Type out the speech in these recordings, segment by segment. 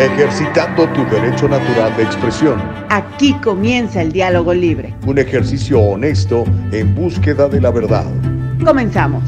ejercitando tu derecho natural de expresión. Aquí comienza el diálogo libre. Un ejercicio honesto en búsqueda de la verdad. Comenzamos.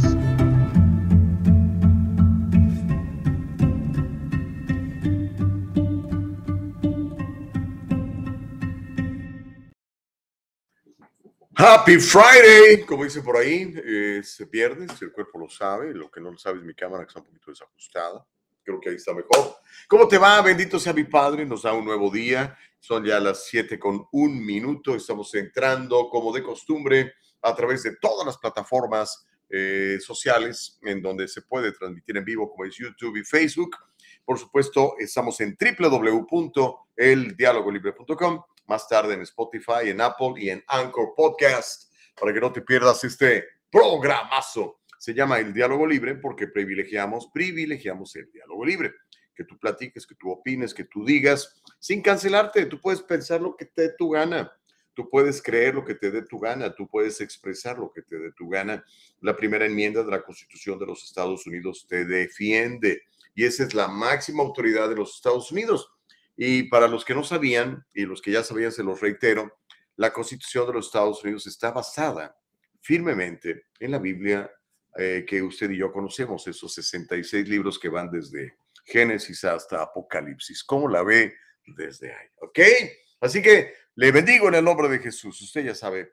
Happy Friday, como dice por ahí, es viernes, el cuerpo lo sabe, lo que no lo sabe es mi cámara que está un poquito desajustada, creo que ahí está mejor. ¿Cómo te va? Bendito sea mi Padre, nos da un nuevo día, son ya las 7 con un minuto, estamos entrando como de costumbre a través de todas las plataformas eh, sociales en donde se puede transmitir en vivo como es YouTube y Facebook. Por supuesto, estamos en www.eldialogolibre.com más tarde en Spotify, en Apple y en Anchor Podcast, para que no te pierdas este programazo. Se llama El Diálogo Libre porque privilegiamos, privilegiamos el diálogo libre. Que tú platiques, que tú opines, que tú digas, sin cancelarte. Tú puedes pensar lo que te dé tu gana. Tú puedes creer lo que te dé tu gana, tú puedes expresar lo que te dé tu gana. La primera enmienda de la Constitución de los Estados Unidos te defiende y esa es la máxima autoridad de los Estados Unidos. Y para los que no sabían, y los que ya sabían, se los reitero, la Constitución de los Estados Unidos está basada firmemente en la Biblia eh, que usted y yo conocemos, esos 66 libros que van desde Génesis hasta Apocalipsis. ¿Cómo la ve desde ahí? ¿Ok? Así que le bendigo en el nombre de Jesús. Usted ya sabe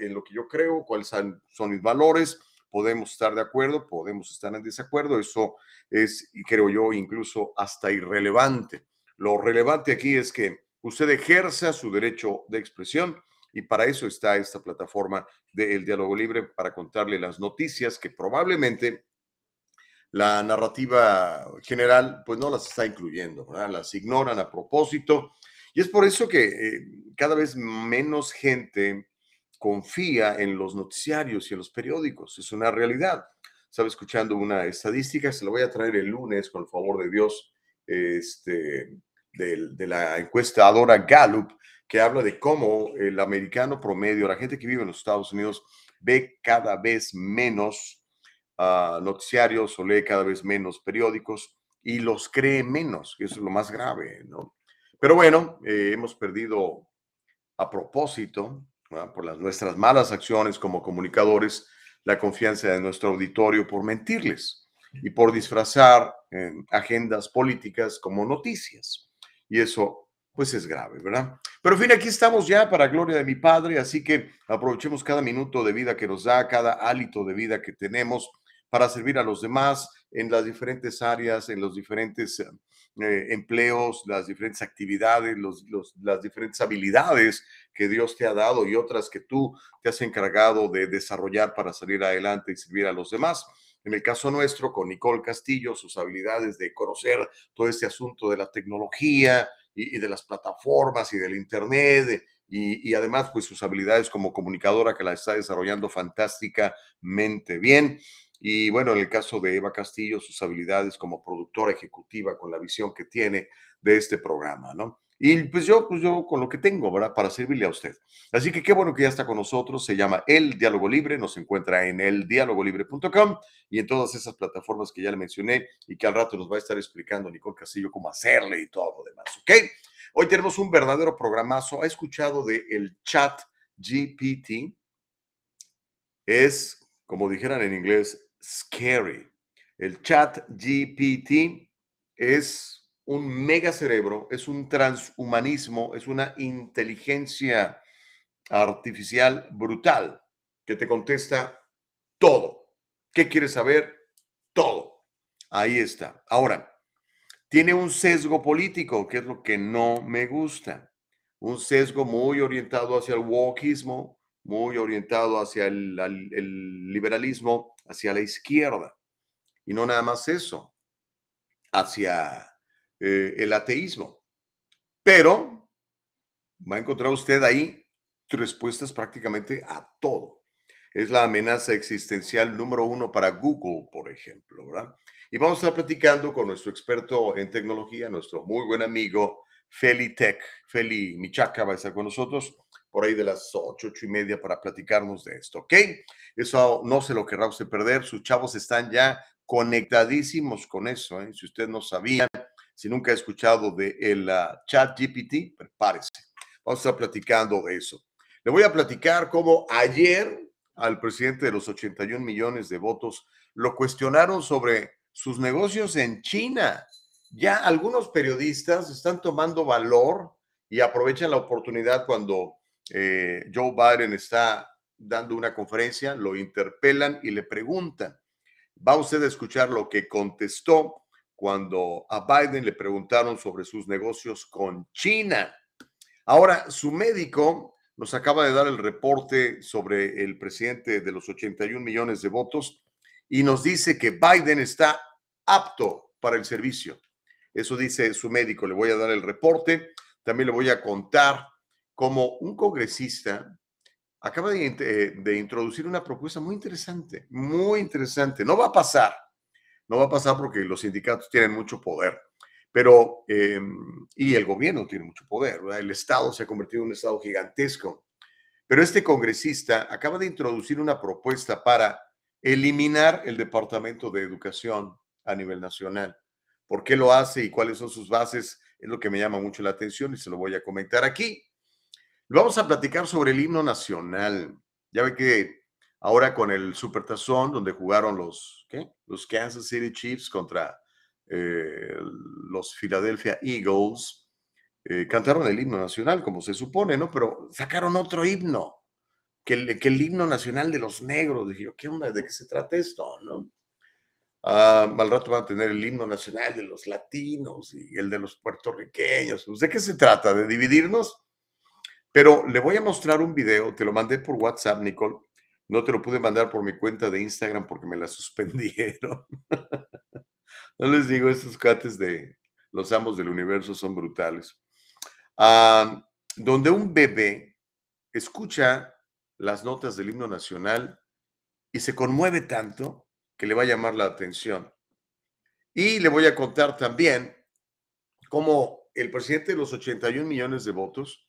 en lo que yo creo, cuáles son, mis valores. Podemos estar de acuerdo, podemos estar en desacuerdo. Eso es, creo yo, incluso hasta irrelevante. Lo relevante aquí es que usted ejerza su derecho de expresión y para eso está esta plataforma del Diálogo Libre, para contarle las noticias que probablemente la narrativa general pues no las está incluyendo, las ignoran a propósito. Y es por eso que eh, cada vez menos gente confía en los noticiarios y en los periódicos. Es una realidad. Estaba escuchando una estadística, se la voy a traer el lunes con el favor de Dios, este, de, la encuestadora Gallup, que habla de cómo el americano promedio, la gente que vive en los Estados Unidos, ve cada vez menos noticiarios o lee cada vez menos periódicos y los cree menos, eso es lo más grave, ¿no? Pero bueno, eh, hemos perdido a propósito, por las nuestras malas acciones como comunicadores, la confianza de nuestro auditorio por mentirles y por disfrazar agendas políticas como noticias y eso pues es grave, ¿verdad? Pero en fin, aquí estamos ya para gloria de mi Padre, así que aprovechemos cada minuto de vida que nos da, cada hálito de vida que tenemos para servir a los demás en las diferentes áreas, en los diferentes eh, empleos, las diferentes actividades, los, las diferentes habilidades que Dios te ha dado y otras que tú te has encargado de desarrollar para salir adelante y servir a los demás. En el caso nuestro, con Nicole Castillo, sus habilidades de conocer todo este asunto de la tecnología y, de las plataformas y del Internet, y, y, además, pues sus habilidades como comunicadora que la está desarrollando fantásticamente bien. Y bueno, en el caso de Eva Castillo, sus habilidades como productora ejecutiva con la visión que tiene de este programa, ¿no? Y pues yo, pues yo con lo que tengo, ¿verdad? Para servirle a usted. Así que qué bueno que ya está con nosotros. Se llama El Diálogo Libre. Nos encuentra en eldialogolibre.com y en todas esas plataformas que ya le mencioné y que al rato nos va a estar explicando Nicole Castillo cómo hacerle y todo lo demás. ¿Ok? Hoy tenemos un verdadero programazo. ¿Ha escuchado de el chat GPT? Es, como dijeran en inglés, scary. El chat GPT es un mega cerebro, es un transhumanismo, es una inteligencia artificial brutal que te contesta todo. ¿Qué quieres saber? Todo. Ahí está. Ahora, tiene un sesgo político, que es lo que no me gusta. Un sesgo muy orientado hacia el wokismo, muy orientado hacia el, el liberalismo, hacia la izquierda. Y no nada más eso, hacia eh, el ateísmo. Pero va a encontrar usted ahí respuestas prácticamente a todo. Es la amenaza existencial número uno para Google, por ejemplo, ¿verdad? Y vamos a estar platicando con nuestro experto en tecnología, nuestro muy buen amigo Feli Tech. Feli Michaca va a estar con nosotros por ahí de las ocho, ocho y media para platicarnos de esto, ¿ok? Eso no se lo querrá usted perder. Sus chavos están ya conectadísimos con eso, ¿eh? Si usted no sabía, Si nunca ha escuchado de el ah, chat GPT, prepárese. Vamos a estar platicando de eso. Le voy a platicar cómo ayer al presidente de los 81 millones de votos lo cuestionaron sobre sus negocios en China. Ya algunos periodistas están tomando valor y aprovechan la oportunidad cuando eh, Joe Biden está dando una conferencia, lo interpelan y le preguntan. Va usted a escuchar lo que contestó cuando a Biden le preguntaron sobre sus negocios con China. Ahora, su médico nos acaba de dar el reporte sobre el presidente de los 81 millones de votos y nos dice que Biden está apto para el servicio. Eso dice su médico. Le voy a dar el reporte. También le voy a contar cómo un congresista acaba de, eh, de, introducir una propuesta muy interesante, muy interesante. No va a pasar, no va a pasar porque los sindicatos tienen mucho poder, pero, em, y el gobierno tiene mucho poder, el Estado se ha convertido en un Estado gigantesco. Pero este congresista acaba de introducir una propuesta para eliminar el Departamento de Educación a nivel nacional. ¿Por qué lo hace y cuáles son sus bases? Es lo que me llama mucho la atención y se lo voy a comentar aquí. Vamos a platicar sobre el himno nacional. Ya ve que ahora con el Supertazón, donde jugaron los, los Kansas City Chiefs contra eh, los Philadelphia Eagles, eh, cantaron el himno nacional, como se supone, ¿no? Pero sacaron otro himno, que el, que el himno nacional de los negros. Dije, ¿qué onda? ¿De qué se trata esto? ¿no? Ah, al rato van a tener el himno nacional de los latinos y el de los puertorriqueños. Pues, ¿De qué se trata? ¿De dividirnos? Pero le voy a mostrar un video, te lo mandé por WhatsApp, Nicole. No te lo pude mandar por mi cuenta de Instagram porque me la suspendieron. no les digo, estos cates de los amos del universo son brutales. Ah, donde un bebé escucha las notas del himno nacional y se conmueve tanto que le va a llamar la atención. Y le voy a contar también cómo el presidente de los 81 millones de votos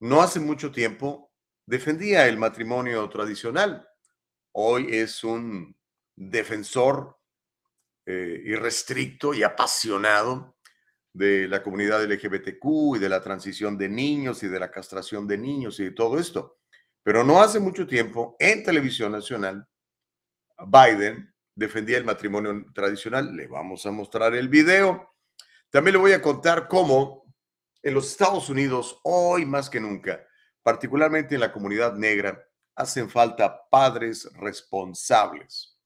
no hace mucho tiempo defendía el matrimonio tradicional. Hoy es un defensor eh, irrestricto y apasionado de la comunidad LGBTQ y de la transición de niños y de la castración de niños y de todo esto. Pero no hace mucho tiempo, en televisión nacional, Biden defendía el matrimonio tradicional. Le vamos a mostrar el video. También le voy a contar cómo en los Estados Unidos, hoy más que nunca, particularmente en la comunidad negra, hacen falta padres responsables.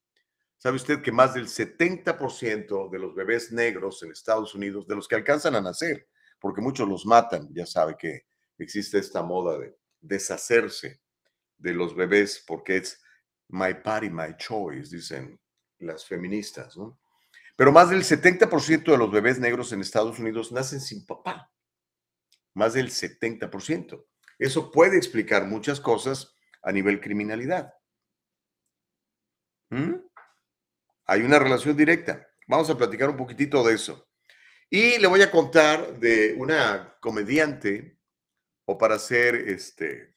¿Sabe usted que más del 70% de los bebés negros en Estados Unidos, de los que alcanzan a nacer, porque muchos los matan, ya sabe que existe esta moda de deshacerse de los bebés porque es my body, my choice, dicen las feministas, ¿no? Pero más del 70% de los bebés negros en Estados Unidos nacen sin papá más del 70%. Eso puede explicar muchas cosas a nivel criminalidad. ¿Mm? Hay una relación directa. Vamos a platicar un poquitito de eso. Y le voy a contar de una comediante, o para hacer este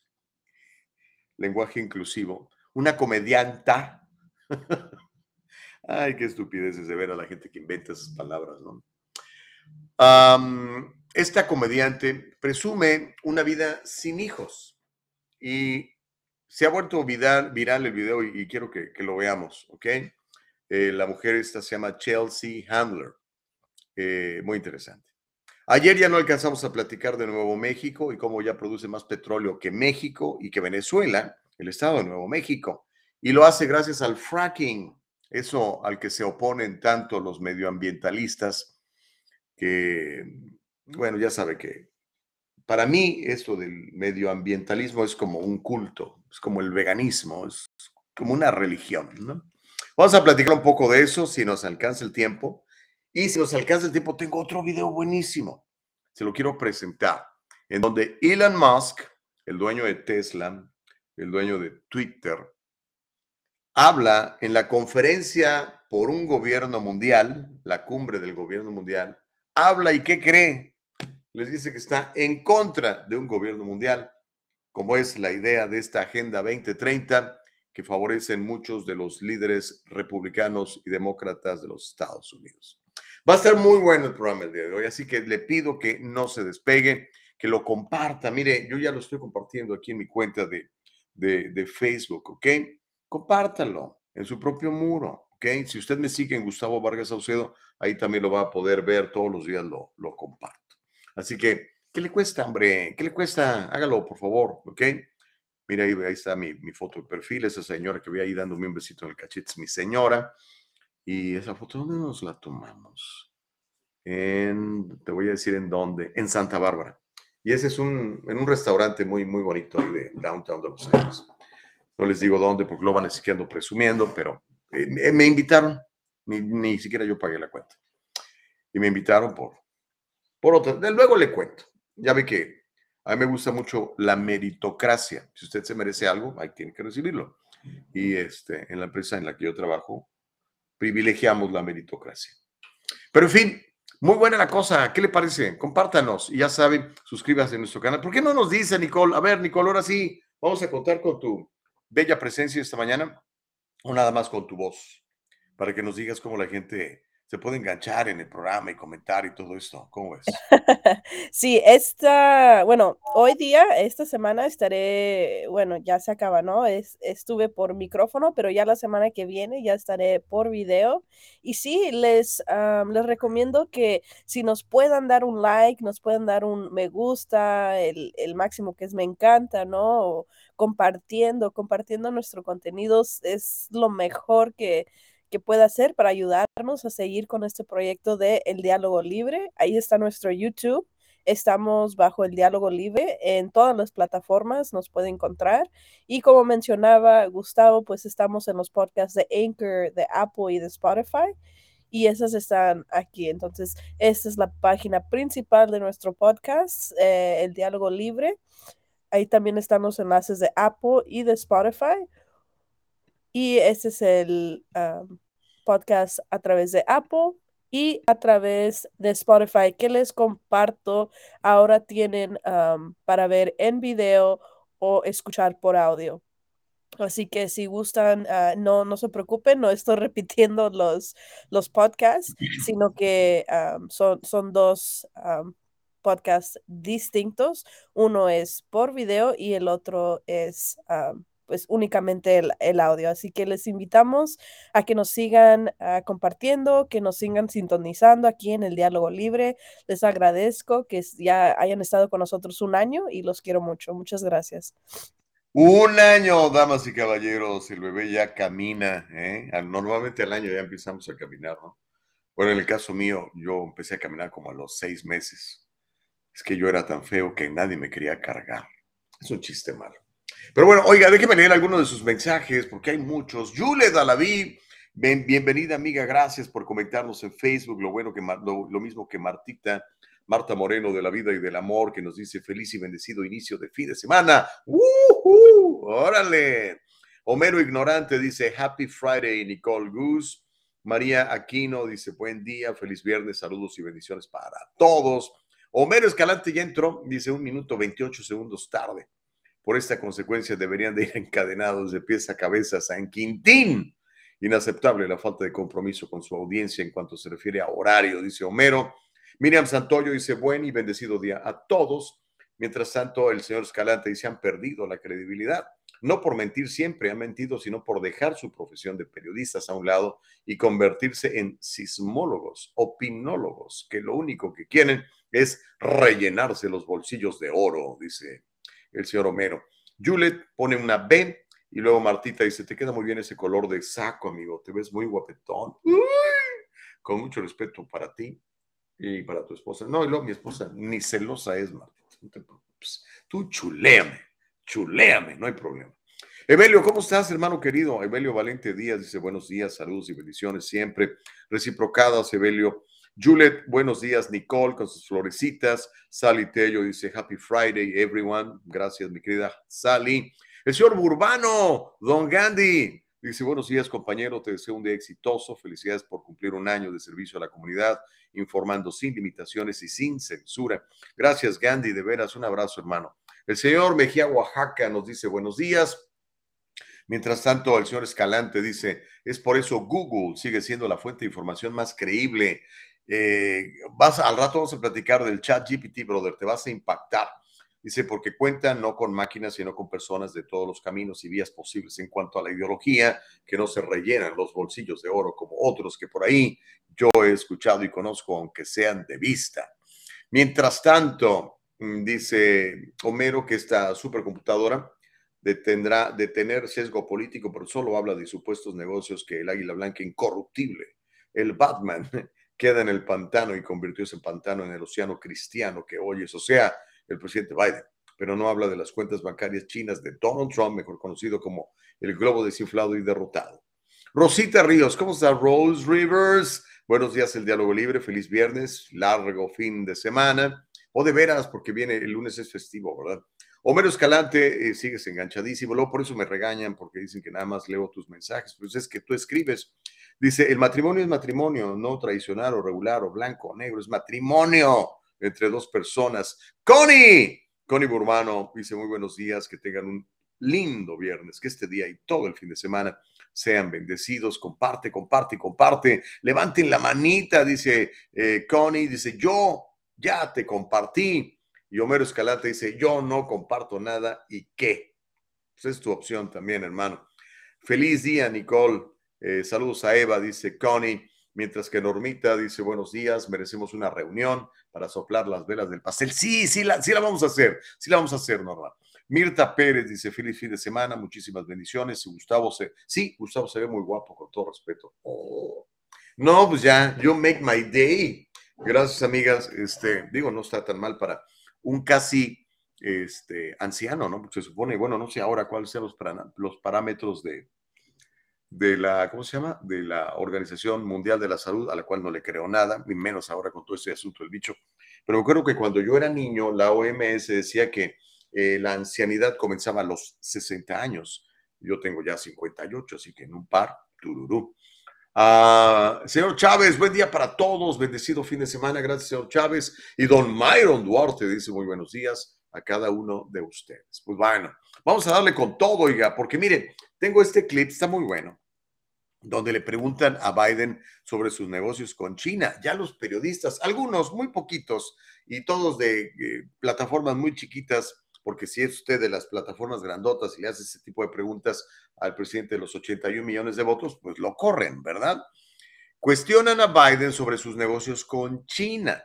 lenguaje inclusivo, una comedianta. Ay, qué estupidez es de ver a la gente que inventa esas palabras, ¿no? Esta comediante presume una vida sin hijos y se ha vuelto viral, el video y, quiero que, lo veamos, ¿ok? Eh, la mujer esta se llama Chelsea Handler. Eh, muy interesante. Ayer ya no alcanzamos a platicar de Nuevo México y cómo ya produce más petróleo que México y que Venezuela, el estado de Nuevo México. Y lo hace gracias al fracking, eso al que se oponen tanto los medioambientalistas que, bueno, ya sabe que para mí esto del medioambientalismo es como un culto, es como el veganismo, es como una religión. Vamos a platicar un poco de eso si nos alcanza el tiempo. Y si nos alcanza el tiempo, tengo otro video buenísimo. Se lo quiero presentar, en donde Elon Musk, el dueño de Tesla, el dueño de Twitter, habla en la conferencia por un gobierno mundial, la cumbre del gobierno mundial, habla y ¿qué cree? Les dice que está en contra de un gobierno mundial, como es la idea de esta Agenda 2030 que favorecen muchos de los líderes republicanos y demócratas de los Estados Unidos. Va a estar muy bueno el programa el día de hoy, así que le pido que no se despegue, que lo comparta. Mire, yo ya lo estoy compartiendo aquí en mi cuenta de, de, Facebook, ¿ok? Compártalo en su propio muro, ¿ok? Si usted me sigue en Gustavo Vargas Saucedo, ahí también lo va a poder ver, todos los días lo, lo comparto. Así que, ¿qué le cuesta, hombre? ¿Qué le cuesta? Hágalo, por favor, ¿ok? Mira, ahí, está mi, foto de perfil, esa señora que voy ahí dándome un besito en el cachete, es mi señora. Y esa foto, ¿dónde nos la tomamos? En, te voy a decir en dónde, en Santa Bárbara. Y ese es un, en un restaurante muy, muy bonito de downtown de Los Ángeles. No les digo dónde porque lo van a seguir ando presumiendo, pero eh, me invitaron, ni, ni, siquiera yo pagué la cuenta. Y me invitaron por, por otra. Luego le cuento. Ya ve que a mí me gusta mucho la meritocracia. Si usted se merece algo, ahí tiene que recibirlo. Y este, en la empresa en la que yo trabajo, privilegiamos la meritocracia. Pero en fin, muy buena la cosa. ¿Qué le parece? Compártanos. Y ya saben, suscríbase a nuestro canal. ¿Por qué no nos dice, Nicole? A ver, Nicole, ahora sí, vamos a contar con tu bella presencia esta mañana o nada más con tu voz para que nos digas cómo la gente se puede enganchar en el programa y comentar y todo esto. ¿Cómo ves? sí, esta, bueno, hoy día, esta semana estaré, bueno, ya se acaba, ¿no? Es, estuve por micrófono, pero ya la semana que viene ya estaré por video. Y sí, les, les recomiendo que si nos puedan dar un like, nos puedan dar un me gusta, el, el máximo que es me encanta, ¿no? compartiendo, compartiendo nuestro contenido es lo mejor que que pueda hacer para ayudarnos a seguir con este proyecto de El Diálogo Libre. Ahí está nuestro YouTube. Estamos bajo el diálogo libre en todas las plataformas, nos puede encontrar. Y como mencionaba Gustavo, pues estamos en los podcasts de Anchor, de Apple y de Spotify. Y esas están aquí. Entonces, esta es la página principal de nuestro podcast, eh, El Diálogo Libre. Ahí también están los enlaces de Apple y de Spotify. Y ese es el podcast a través de Apple y a través de Spotify que les comparto. Ahora tienen para ver en video o escuchar por audio. Así que si gustan, ah, no, no se preocupen, no estoy repitiendo los, los podcasts, sino que son, son dos podcasts distintos. Uno es por video y el otro es pues únicamente el, audio. Así que les invitamos a que nos sigan ah, compartiendo, que nos sigan sintonizando aquí en el Diálogo Libre. Les agradezco que ya hayan estado con nosotros un año y los quiero mucho. Muchas gracias. Un año, damas y caballeros, el bebé ya camina. ¿eh? Normalmente al año ya empezamos a caminar, ¿no? Bueno, en el caso mío, yo empecé a caminar como a los seis meses. Es que yo era tan feo que nadie me quería cargar. Es un chiste malo. Pero bueno, oiga, déjeme leer algunos de sus mensajes porque hay muchos. Yule Dalaví, bienvenida amiga, gracias por comentarnos en Facebook. Lo bueno que lo, mismo que Martita, Marta Moreno de la vida y del amor, que nos dice feliz y bendecido inicio de fin de semana. ¡Uh! ¡Órale! Homero Ignorante dice Happy Friday, Nicole Goose. María Aquino dice buen día, feliz viernes, saludos y bendiciones para todos. Homero Escalante ya entró, dice un minuto 28 segundos tarde. Por esta consecuencia deberían de ir encadenados de pies a cabeza San Quintín. Inaceptable la falta de compromiso con su audiencia en cuanto se refiere a horario, dice Homero. Miriam Santoyo dice buen y bendecido día a todos. Mientras tanto, el señor Escalante dice han perdido la credibilidad. No por mentir siempre, han mentido, sino por dejar su profesión de periodistas a un lado y convertirse en sismólogos, opinólogos, que lo único que quieren es rellenarse los bolsillos de oro, dice el señor Homero. Juliet pone una B y luego Martita dice, te queda muy bien ese color de saco, amigo, te ves muy guapetón. Con mucho respeto para ti y para tu esposa. No, y mi esposa ni celosa es, Martita. No te. Tú chuléame, chuléame, no hay problema. Evelio, ¿cómo estás, hermano querido? Evelio Valente Díaz dice buenos días, saludos y bendiciones siempre. Reciprocadas, Evelio. Juliet, buenos días, Nicole, con sus florecitas. Sally Tello dice Happy Friday, everyone. Gracias, mi querida Sally. El señor Burbano, Don Gandhi, dice buenos días, compañero. Te deseo un día exitoso. Felicidades por cumplir un año de servicio a la comunidad, informando sin limitaciones y sin censura. Gracias, Gandhi, de veras. Un abrazo, hermano. El señor Mejía Oaxaca nos dice buenos días. Mientras tanto, el señor Escalante dice, es por eso Google sigue siendo la fuente de información más creíble Eh, vas, al rato vamos a platicar del chat GPT, brother, te vas a impactar. Dice, porque cuentan no con máquinas, sino con personas de todos los caminos y vías posibles en cuanto a la ideología, que no se rellenan los bolsillos de oro como otros que por ahí yo he escuchado y conozco, aunque sean de vista. Mientras tanto, mm, dice Homero que esta supercomputadora detendrá de tener sesgo político, pero solo habla de supuestos negocios que el Águila Blanca incorruptible, el Batman, queda en el pantano y convirtióse en pantano en el océano cristiano que oyes, o sea, el presidente Biden, pero no habla de las cuentas bancarias chinas de Donald Trump, mejor conocido como el globo desinflado y derrotado. Rosita Ríos, ¿cómo está Rose Rivers? Buenos días, el diálogo libre, feliz viernes, largo fin de semana, o de veras, porque viene el lunes es festivo, ¿verdad? Homero Escalante, eh, sigues enganchadísimo, luego por eso me regañan, porque dicen que nada más leo tus mensajes, pues es que tú escribes. Dice, el matrimonio es matrimonio, no tradicional o regular o blanco o negro, es matrimonio entre dos personas. Connie, Connie Burbano dice muy buenos días, que tengan un lindo viernes, que este día y todo el fin de semana sean bendecidos, comparte, comparte, comparte, levanten la manita, dice eh, Connie, dice yo ya te compartí. Y Homero Escalante dice, yo no comparto nada y qué. Pues es tu opción también, hermano. Feliz día, Nicole. Eh, saludos a Eva, dice Connie. Mientras que Normita dice, buenos días, merecemos una reunión para soplar las velas del pastel. Sí, sí la, sí la vamos a hacer, sí la vamos a hacer, Norma. Mirta Pérez dice, feliz fin de semana, muchísimas bendiciones. Y Gustavo se, sí, Gustavo se ve muy guapo, con todo respeto. Oh. No, pues ya, yo make my day. Gracias, amigas. Este, digo, no está tan mal para un casi este, anciano, ¿no? Se supone, bueno, no sé ahora cuáles sean los parámetros de, de la, ¿cómo se llama? De la Organización Mundial de la Salud, a la cual no le creo nada, ni menos ahora con todo este asunto del bicho. Pero creo que cuando yo era niño, la OMS decía que eh, la ancianidad comenzaba a los 60 años. Yo tengo ya 58, así que en un par, tururú. Ah, señor Chávez, buen día para todos, bendecido fin de semana, gracias señor Chávez. Y don Myron Duarte dice muy buenos días a cada uno de ustedes. Pues bueno, vamos a darle con todo, oiga, porque miren, tengo este clip, está muy bueno donde le preguntan a Biden sobre sus negocios con China. Ya los periodistas, algunos, muy poquitos, y todos de eh, plataformas muy chiquitas, porque si es usted de las plataformas grandotas y le hace ese tipo de preguntas al presidente de los 81 millones de votos, pues lo corren, ¿verdad? Cuestionan a Biden sobre sus negocios con China.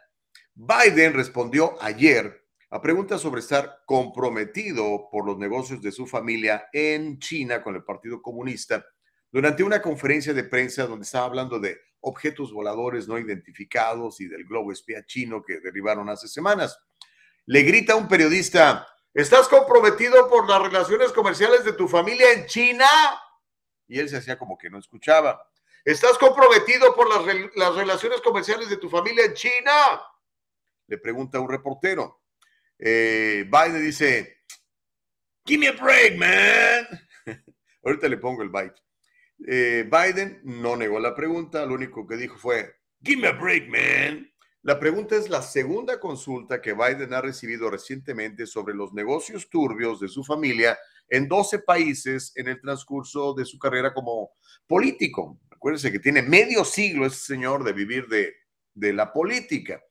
Biden respondió ayer a preguntas sobre estar comprometido por los negocios de su familia en China con el Partido Comunista durante una conferencia de prensa donde estaba hablando de objetos voladores no identificados y del globo espía chino que derribaron hace semanas. Le grita a un periodista, ¿estás comprometido por las relaciones comerciales de tu familia en China? Y él se hacía como que no escuchaba. ¿Estás comprometido por las, las relaciones comerciales de tu familia en China? Le pregunta a un reportero. Eh, Biden dice, Give me a break, man. Ahorita le pongo el bite. Eh, Biden no negó la pregunta, lo único que dijo fue, Give me a break, man. La pregunta es la segunda consulta que Biden ha recibido recientemente sobre los negocios turbios de su familia en 12 países en el transcurso de su carrera como político. Acuérdense que tiene medio siglo ese señor de vivir de, de la política.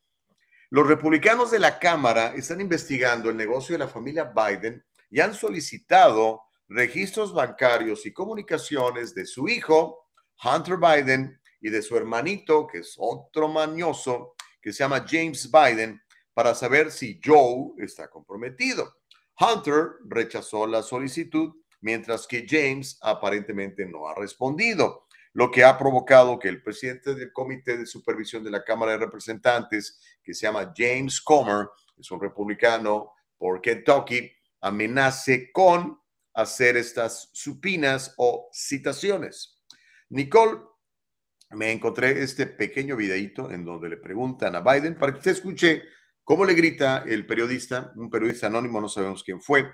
Los republicanos de la Cámara están investigando el negocio de la familia Biden y han solicitado registros bancarios y comunicaciones de su hijo, Hunter Biden, y de su hermanito, que es otro mañoso, que se llama James Biden, para saber si Joe está comprometido. Hunter rechazó la solicitud, mientras que James aparentemente no ha respondido, lo que ha provocado que el presidente del Comité de Supervisión de la Cámara de Representantes, que se llama James Comer, es un republicano por Kentucky, amenace con hacer estas supinas o citaciones. Nicole, me encontré este pequeño videíto en donde le preguntan a Biden para que usted escuche cómo le grita el periodista, un periodista anónimo, no sabemos quién fue,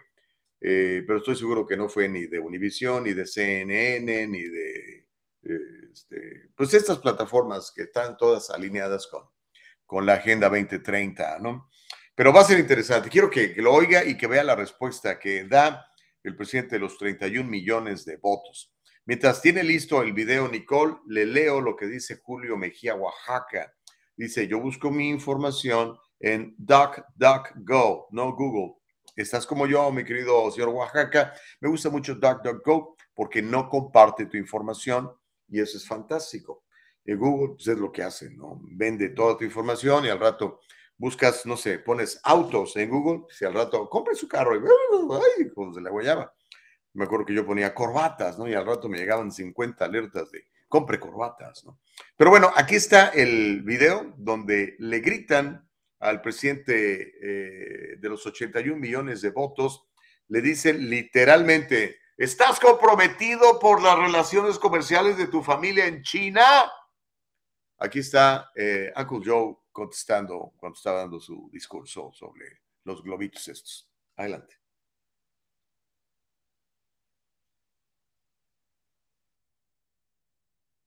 eh, pero estoy seguro que no fue ni de Univision, ni de CNN, ni de este, pues estas plataformas que están todas alineadas con, con la Agenda 2030, ¿no? Pero va a ser interesante. Quiero que lo oiga y que vea la respuesta que da el presidente de los 31 millones de votos. Mientras tiene listo el video Nicole, le leo lo que dice Julio Mejía Oaxaca. Dice, yo busco mi información en DuckDuckGo, no Google. Estás como yo, mi querido señor Oaxaca. Me gusta mucho DuckDuckGo porque no comparte tu información y eso es fantástico. En Google pues, es lo que hace, ¿no? Vende toda tu información y al rato buscas, no sé, pones autos en Google, si al rato compre su carro y ay, como se la guayaba. Me acuerdo que yo ponía corbatas, ¿no? Y al rato me llegaban 50 alertas de compre corbatas, ¿no? Pero bueno, aquí está el video donde le gritan al presidente eh, de los 81 millones de votos, le dicen literalmente, ¿estás comprometido por las relaciones comerciales de tu familia en China? Aquí está eh, Uncle Joe contestando cuando estaba dando su discurso sobre los globitos estos. Adelante.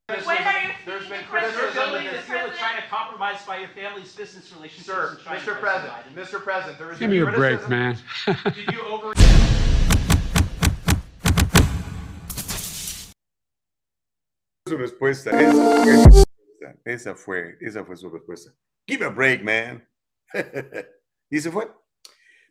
There's When been, are you there's been speaking criticism credibility that to this, President? trying to compromise by your family's business relationships. sir, and China, Mr. President. Mr. President, there is Give me a break, man. Did you over? Su respuesta, esa, esa- esa fue, esa fue su respuesta. Give a break, man. y se fue.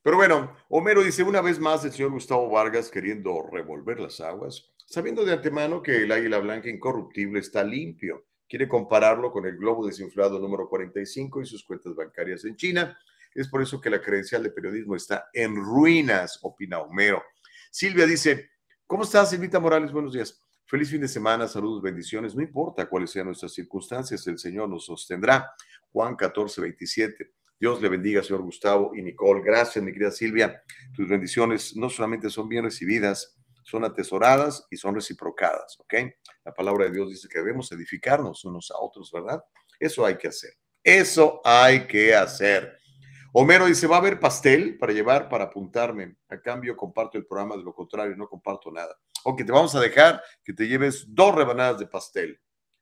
Pero bueno, Homero dice una vez más el señor Gustavo Vargas queriendo revolver las aguas, sabiendo de antemano que el águila blanca incorruptible está limpio. Quiere compararlo con el globo desinflado número 45 y sus cuentas bancarias en China. Es por eso que la credencial de periodismo está en ruinas, opina Homero. Silvia dice, ¿cómo estás, Silvita Morales? Buenos días. Feliz fin de semana, saludos, bendiciones. No importa cuáles sean nuestras circunstancias, el Señor nos sostendrá. Juan 14, 27. Dios le bendiga, señor Gustavo y Nicole. Gracias, mi querida Silvia. Tus bendiciones no solamente son bien recibidas, son atesoradas y son reciprocadas, ¿ok? La palabra de Dios dice que debemos edificarnos unos a otros, ¿verdad? Eso hay que hacer. Eso hay que hacer. Homero dice, va a haber pastel para llevar, para apuntarme. A cambio, comparto el programa, de lo contrario, no comparto nada. Ok, te vamos a dejar que te lleves dos rebanadas de pastel.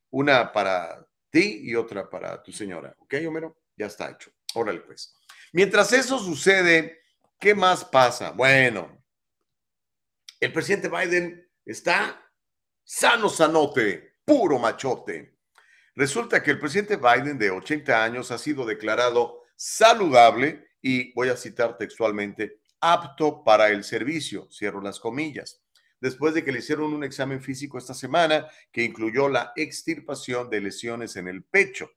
Una para ti y otra para tu señora. ¿Ok, Homero? Ya está hecho. Órale, pues. Mientras eso sucede, ¿qué más pasa? Bueno, el presidente Biden está sano, sanote, puro machote. Resulta que el presidente Biden de 80 años ha sido declarado saludable y, voy a citar textualmente, apto para el servicio, cierro las comillas, después de que le hicieron un examen físico esta semana que incluyó la extirpación de lesiones en el pecho.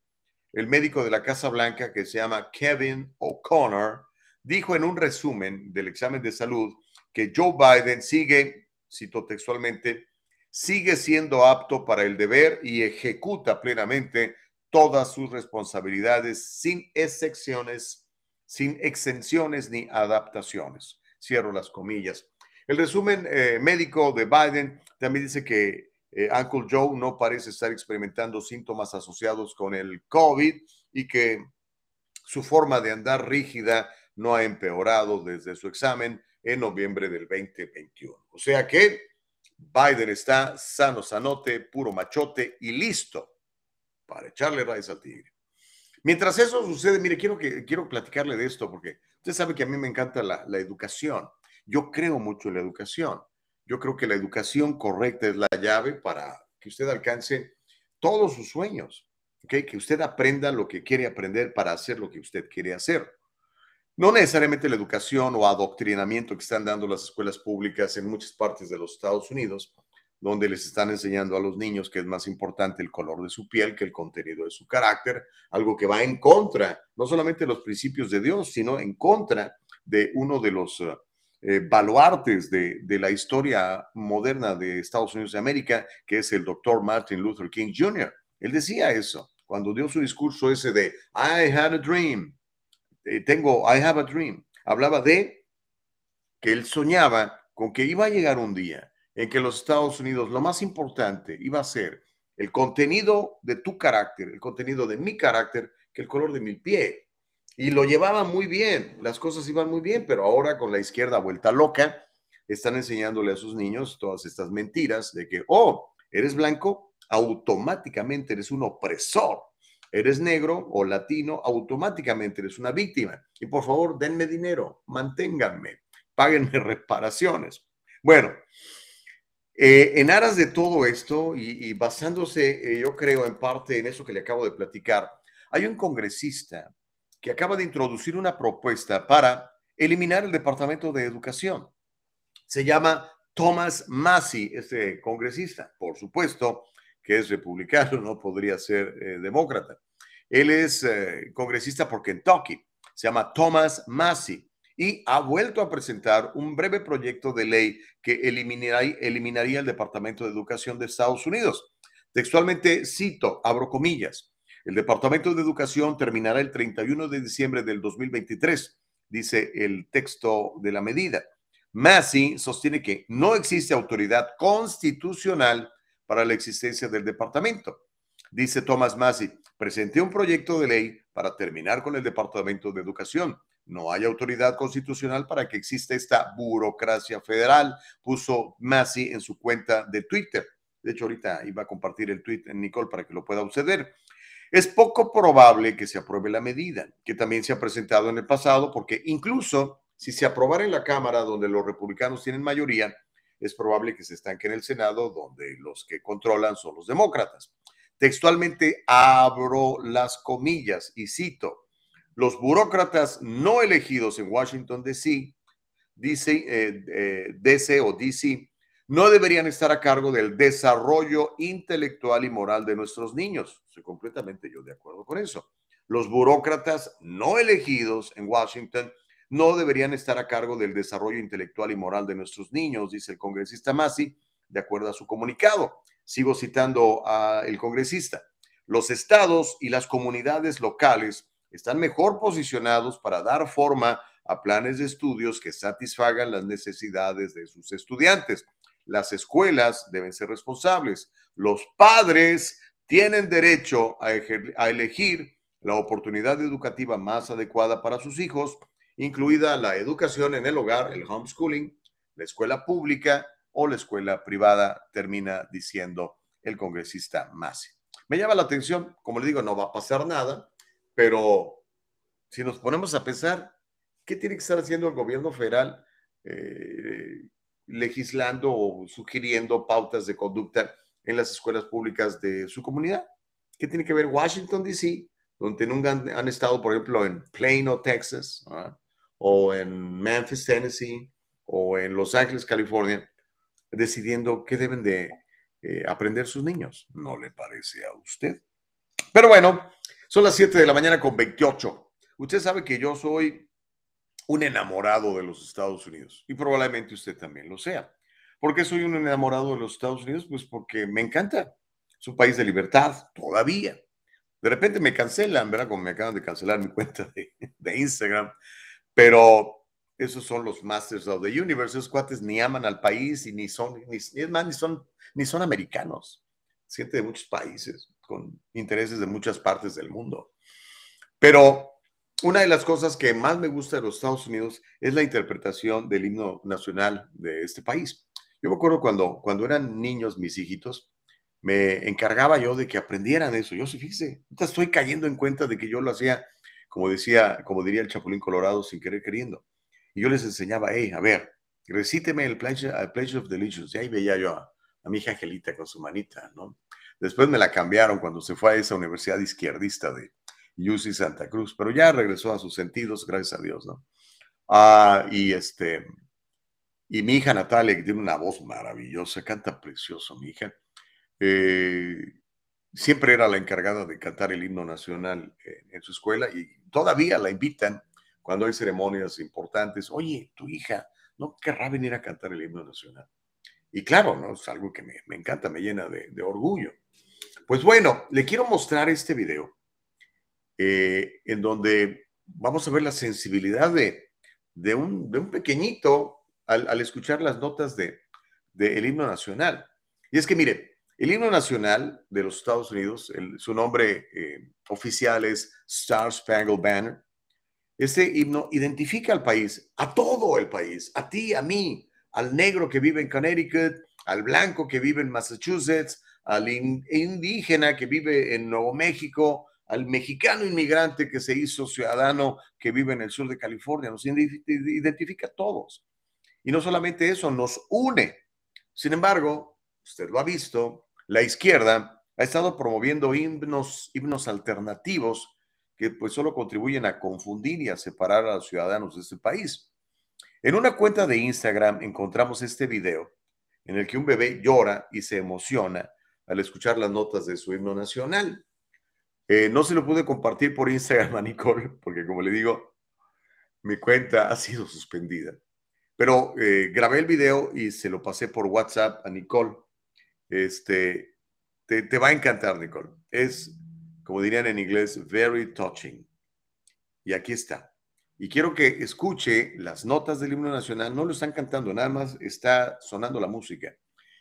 El médico de la Casa Blanca, que se llama Kevin O'Connor, dijo en un resumen del examen de salud que Joe Biden sigue, cito textualmente, sigue siendo apto para el deber y ejecuta plenamente todas sus responsabilidades sin excepciones, sin exenciones ni adaptaciones. Cierro las comillas. El resumen eh, médico de Biden también dice que eh, Uncle Joe no parece estar experimentando síntomas asociados con el COVID y que su forma de andar rígida no ha empeorado desde su examen en noviembre del 2021. O sea que Biden está sano, sanote, puro machote y listo para echarle raíz al tigre. Mientras eso sucede, mire, quiero, quiero platicarle de esto porque usted sabe que a mí me encanta la educación. Yo creo mucho en la educación. Yo creo que la educación correcta es la llave para que usted alcance todos sus sueños, ¿okay? que usted aprenda lo que quiere aprender para hacer lo que usted quiere hacer. No necesariamente la educación o adoctrinamiento que están dando las escuelas públicas en muchas partes de los Estados Unidos, donde les están enseñando a los niños que es más importante el color de su piel que el contenido de su carácter, algo que va en contra, no solamente de los principios de Dios, sino en contra de uno de los uh, eh, baluartes de, la historia moderna de Estados Unidos de América, que es el doctor Martin Luther King Jr. Él decía eso cuando dio su discurso ese de I had a dream, eh, tengo, I have a dream. Hablaba de que él soñaba con que iba a llegar un día en que los Estados Unidos lo más importante iba a ser el contenido de tu carácter, el contenido de mi carácter, que el color de mi piel. Y lo llevaba muy bien, las cosas iban muy bien, pero ahora con la izquierda vuelta loca, están enseñándole a sus niños todas estas mentiras de que, oh, eres blanco, automáticamente eres un opresor. Eres negro o latino, automáticamente eres una víctima. Y por favor, denme dinero, manténganme, páguenme reparaciones. Bueno, eh, en aras de todo esto y, basándose, eh, yo creo, en parte en eso que le acabo de platicar, hay un congresista que acaba de introducir una propuesta para eliminar el Departamento de Educación. Se llama Thomas Massey, este congresista. Por supuesto que es republicano, no podría ser eh, demócrata. Él es eh, congresista por Kentucky. Se llama Thomas Massey y ha vuelto a presentar un breve proyecto de ley que eliminaría, eliminaría el Departamento de Educación de Estados Unidos. Textualmente cito, abro comillas, el Departamento de Educación terminará el 31 de diciembre del 2023, dice el texto de la medida. Massey sostiene que no existe autoridad constitucional para la existencia del departamento. Dice Thomas Massey, presenté un proyecto de ley para terminar con el Departamento de Educación. No hay autoridad constitucional para que exista esta burocracia federal, puso Massey en su cuenta de Twitter. De hecho, ahorita iba a compartir el tweet en Nicole para que lo pueda suceder. Es poco probable que se apruebe la medida, que también se ha presentado en el pasado, porque incluso si se aprobara en la Cámara, donde los republicanos tienen mayoría, es probable que se estanque en el Senado, donde los que controlan son los demócratas. Textualmente abro las comillas y cito, los burócratas no elegidos en Washington, D.C., DC, eh, eh, DC o DC, no deberían estar a cargo del desarrollo intelectual y moral de nuestros niños. Estoy completamente yo de acuerdo con eso. Los burócratas no elegidos en Washington no deberían estar a cargo del desarrollo intelectual y moral de nuestros niños, dice el congresista Massey, de acuerdo a su comunicado. Sigo citando al congresista. Los estados y las comunidades locales están mejor posicionados para dar forma a planes de estudios que satisfagan las necesidades de sus estudiantes. Las escuelas deben ser responsables. Los padres tienen derecho a, elegir la oportunidad educativa más adecuada para sus hijos, incluida la educación en el hogar, el homeschooling, la escuela pública o la escuela privada, termina diciendo el congresista Masi. Me llama la atención, como le digo, no va a pasar nada, pero si nos ponemos a pensar, ¿qué tiene que estar haciendo el gobierno federal eh, legislando o sugiriendo pautas de conducta en las escuelas públicas de su comunidad? ¿Qué tiene que ver Washington, D.C., donde nunca han, estado, por ejemplo, en Plano, Texas, o en Memphis, Tennessee, o en Los Ángeles, California, decidiendo qué deben de eh, aprender sus niños? ¿No le parece a usted? Pero bueno, son las 7 de la mañana con 28. Usted sabe que yo soy un enamorado de los Estados Unidos y probablemente usted también lo sea. ¿Por qué soy un enamorado de los Estados Unidos? Pues porque me encanta. Es un país de libertad, todavía. De repente me cancelan, ¿verdad? Como me acaban de cancelar mi cuenta de, Instagram. Pero esos son los Masters of the Universe. Esos cuates ni aman al país y ni son, ni, es más, ni son, ni son americanos. Siente de muchos países con intereses de muchas partes del mundo. Pero una de las cosas que más me gusta de los Estados Unidos es la interpretación del himno nacional de este país. Yo me acuerdo cuando, cuando eran niños mis hijitos, me encargaba yo de que aprendieran eso. Yo sí, fíjese, estoy cayendo en cuenta de que yo lo hacía, como decía, como diría el Chapulín Colorado, sin querer queriendo. Y yo les enseñaba, hey, a ver, recíteme el Pledge, of Allegiance. Y ahí veía yo a, a mi hija Angelita con su manita, ¿no? Después me la cambiaron cuando se fue a esa universidad izquierdista de UC Santa Cruz, pero ya regresó a sus sentidos, gracias a Dios, ¿no? Ah, y este, y mi hija Natalia, que tiene una voz maravillosa, canta precioso, mi hija, eh, siempre era la encargada de cantar el himno nacional en, su escuela y todavía la invitan cuando hay ceremonias importantes. Oye, tu hija, ¿no querrá venir a cantar el himno nacional? Y claro, ¿no? Es algo que me, encanta, me llena de orgullo. Pues bueno, le quiero mostrar este video eh, en donde vamos a ver la sensibilidad de, de, un, de un, pequeñito al, escuchar las notas del de, el himno nacional. Y es que, mire, el himno nacional de los Estados Unidos, su nombre eh, oficial es Star Spangled Banner. Este himno identifica al país, a todo el país, a ti, a mí, al negro que vive en Connecticut, al blanco que vive en Massachusetts, al indígena que vive en Nuevo México, al mexicano inmigrante que se hizo ciudadano que vive en el sur de California, nos identifica a todos. Y no solamente eso, nos une. Sin embargo, usted lo ha visto, la izquierda ha estado promoviendo himnos, himnos alternativos que pues solo contribuyen a confundir y a separar a los ciudadanos de este país. En una cuenta de Instagram encontramos este video en el que un bebé llora y se emociona al escuchar las notas de su himno nacional. Eh, no se lo pude compartir por Instagram a Nicole, porque como le digo, mi cuenta ha sido suspendida. Pero eh, grabé el video y se lo pasé por WhatsApp a Nicole. Este, te, te va a encantar, Nicole. Es, como dirían en inglés, very touching. Y aquí está. Y quiero que escuche las notas del himno nacional. No lo están cantando, nada más está sonando la música.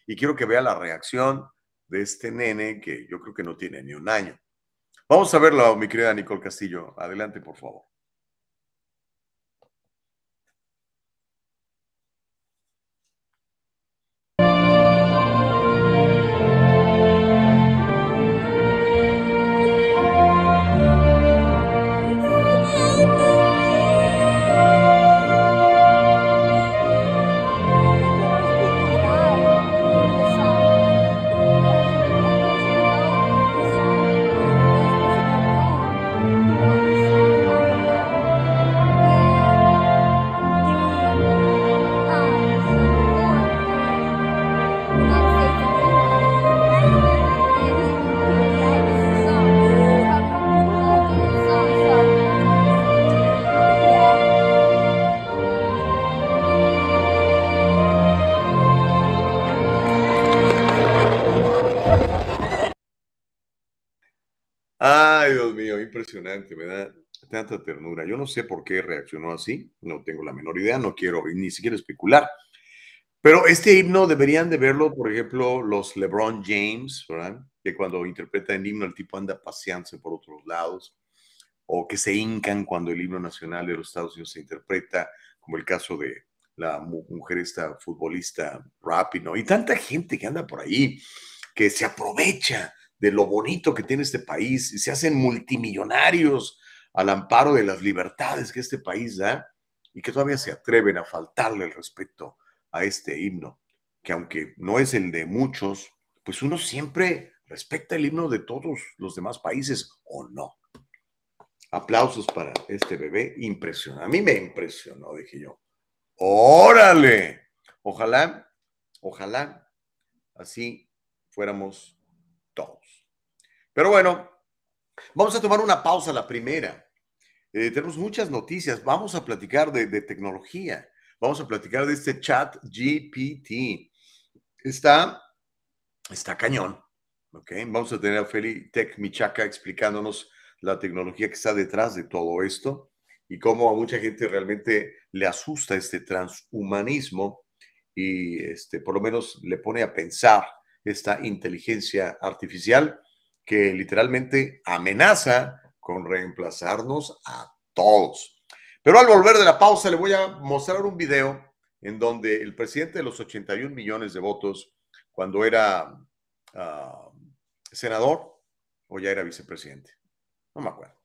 Y quiero que vea la reacción de este nene que yo creo que no tiene ni un año. Vamos a verlo, mi querida Nicole Castillo. Adelante, por favor. Impresionante, me da tanta ternura. Yo no sé por qué reaccionó así, no tengo la menor idea, no quiero ni siquiera especular. Pero este himno deberían de verlo, por ejemplo, los LeBron James, ¿verdad? Que cuando interpreta el himno el tipo anda paseándose por otros lados, o que se hincan cuando el himno nacional de los Estados Unidos se interpreta, como el caso de la mu- mujer esta futbolista Rapino, y tanta gente que anda por ahí, que se aprovecha de lo bonito que tiene este país y se hacen multimillonarios al amparo de las libertades que este país da y que todavía se atreven a faltarle el respeto a este himno, que aunque no es el de muchos, pues uno siempre respeta el himno de todos los demás países o no. Aplausos para este bebé, impresionante. A mí me impresionó, dije yo. Órale, ojalá, ojalá así fuéramos. Pero bueno, vamos a tomar una pausa, la primera. Eh, tenemos muchas noticias. Vamos a platicar de, tecnología. Vamos a platicar de este chat GPT. Está, está cañón. ¿ok? Vamos a tener a Feli Tech Michaca explicándonos la tecnología que está detrás de todo esto y cómo a mucha gente realmente le asusta este transhumanismo y este, por lo menos le pone a pensar esta inteligencia artificial que literalmente amenaza con reemplazarnos a todos. Pero al volver de la pausa le voy a mostrar un video en donde el presidente de los 81 millones de votos, cuando era uh, senador o ya era vicepresidente, no me acuerdo,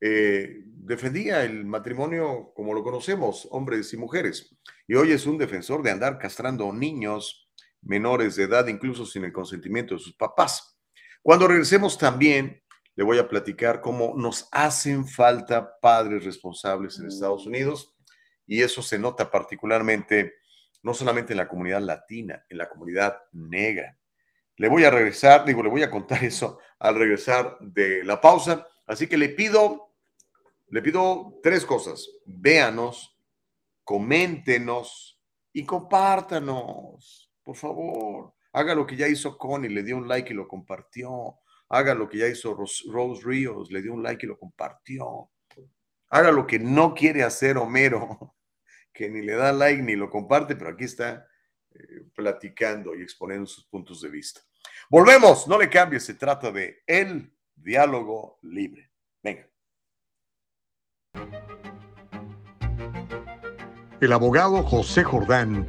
eh, defendía el matrimonio como lo conocemos, hombres y mujeres, y hoy es un defensor de andar castrando niños menores de edad, incluso sin el consentimiento de sus papás. Cuando regresemos también, le voy a platicar cómo nos hacen falta padres responsables en Estados Unidos y eso se nota particularmente no solamente en la comunidad latina, en la comunidad negra. Le voy a regresar, digo, le voy a contar eso al regresar de la pausa, así que le pido, le pido tres cosas. Véanos, coméntenos y compártanos, por favor. Haga lo que ya hizo Connie, le dio un like y lo compartió. Haga lo que ya hizo Rose, Ríos, le dio un like y lo compartió. Haga lo que no quiere hacer Homero, que ni le da like ni lo comparte, pero aquí está eh, platicando y exponiendo sus puntos de vista. Volvemos, no le cambie, se trata de el diálogo libre. Venga. El abogado José Jordán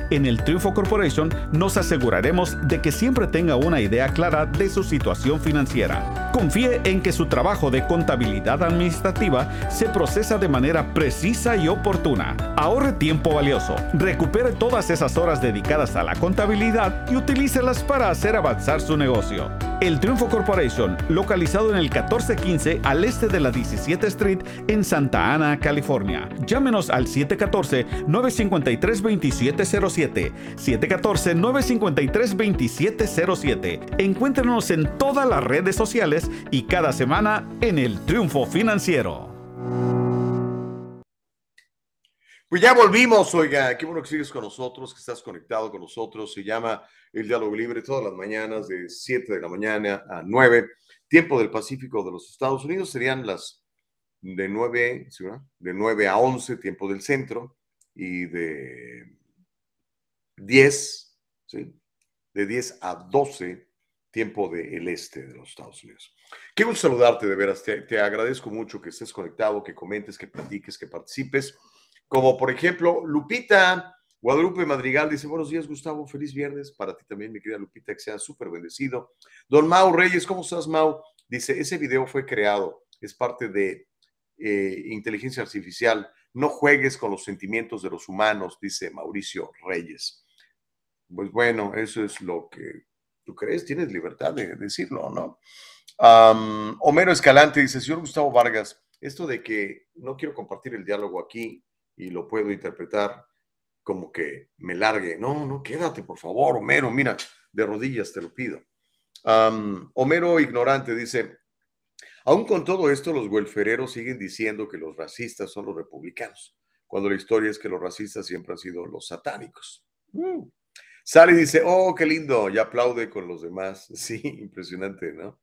En el Triunfo Corporation nos aseguraremos de que siempre tenga una idea clara de su situación financiera. Confíe en que su trabajo de contabilidad administrativa se procesa de manera precisa y oportuna. Ahorre tiempo valioso, recupere todas esas horas dedicadas a la contabilidad y utilícelas para hacer avanzar su negocio. El Triunfo Corporation, localizado en el 1415 al este de la 17 Street en Santa Ana, California. Llámenos al 714-953-2707. 714-953-2707. Encuéntrenos en todas las redes sociales y cada semana en el Triunfo Financiero. Pues ya volvimos, oiga, qué bueno que sigues con nosotros, que estás conectado con nosotros. Se llama El Diálogo Libre todas las mañanas de 7 de la mañana a 9. Tiempo del Pacífico de los Estados Unidos serían las de 9, de 9 a 11, tiempo del centro, y de 10, ¿sí? de 10 a 12, tiempo del este de los Estados Unidos. Gusto saludarte, de veras. Te, te agradezco mucho que estés conectado, que comentes, que platiques, que participes como por ejemplo Lupita Guadalupe Madrigal dice, buenos días Gustavo, feliz viernes para ti también, mi querida Lupita, que sea súper bendecido. Don Mau Reyes, ¿cómo estás Mau? Dice, ese video fue creado, es parte de eh, inteligencia artificial, no juegues con los sentimientos de los humanos, dice Mauricio Reyes. Pues bueno, eso es lo que tú crees, tienes libertad de decirlo, ¿no? Homero Escalante dice, señor Gustavo Vargas, esto de que no quiero compartir el diálogo aquí, y lo puedo interpretar como que me largue. No, no, quédate, por favor, Homero, mira, de rodillas te lo pido. Homero ignorante dice, aún con todo esto, los welfereros siguen diciendo que los racistas son los republicanos, cuando la historia es que los racistas siempre han sido los satánicos. Mm. Sale y dice, oh, qué lindo, y aplaude con los demás. Sí, impresionante, ¿no?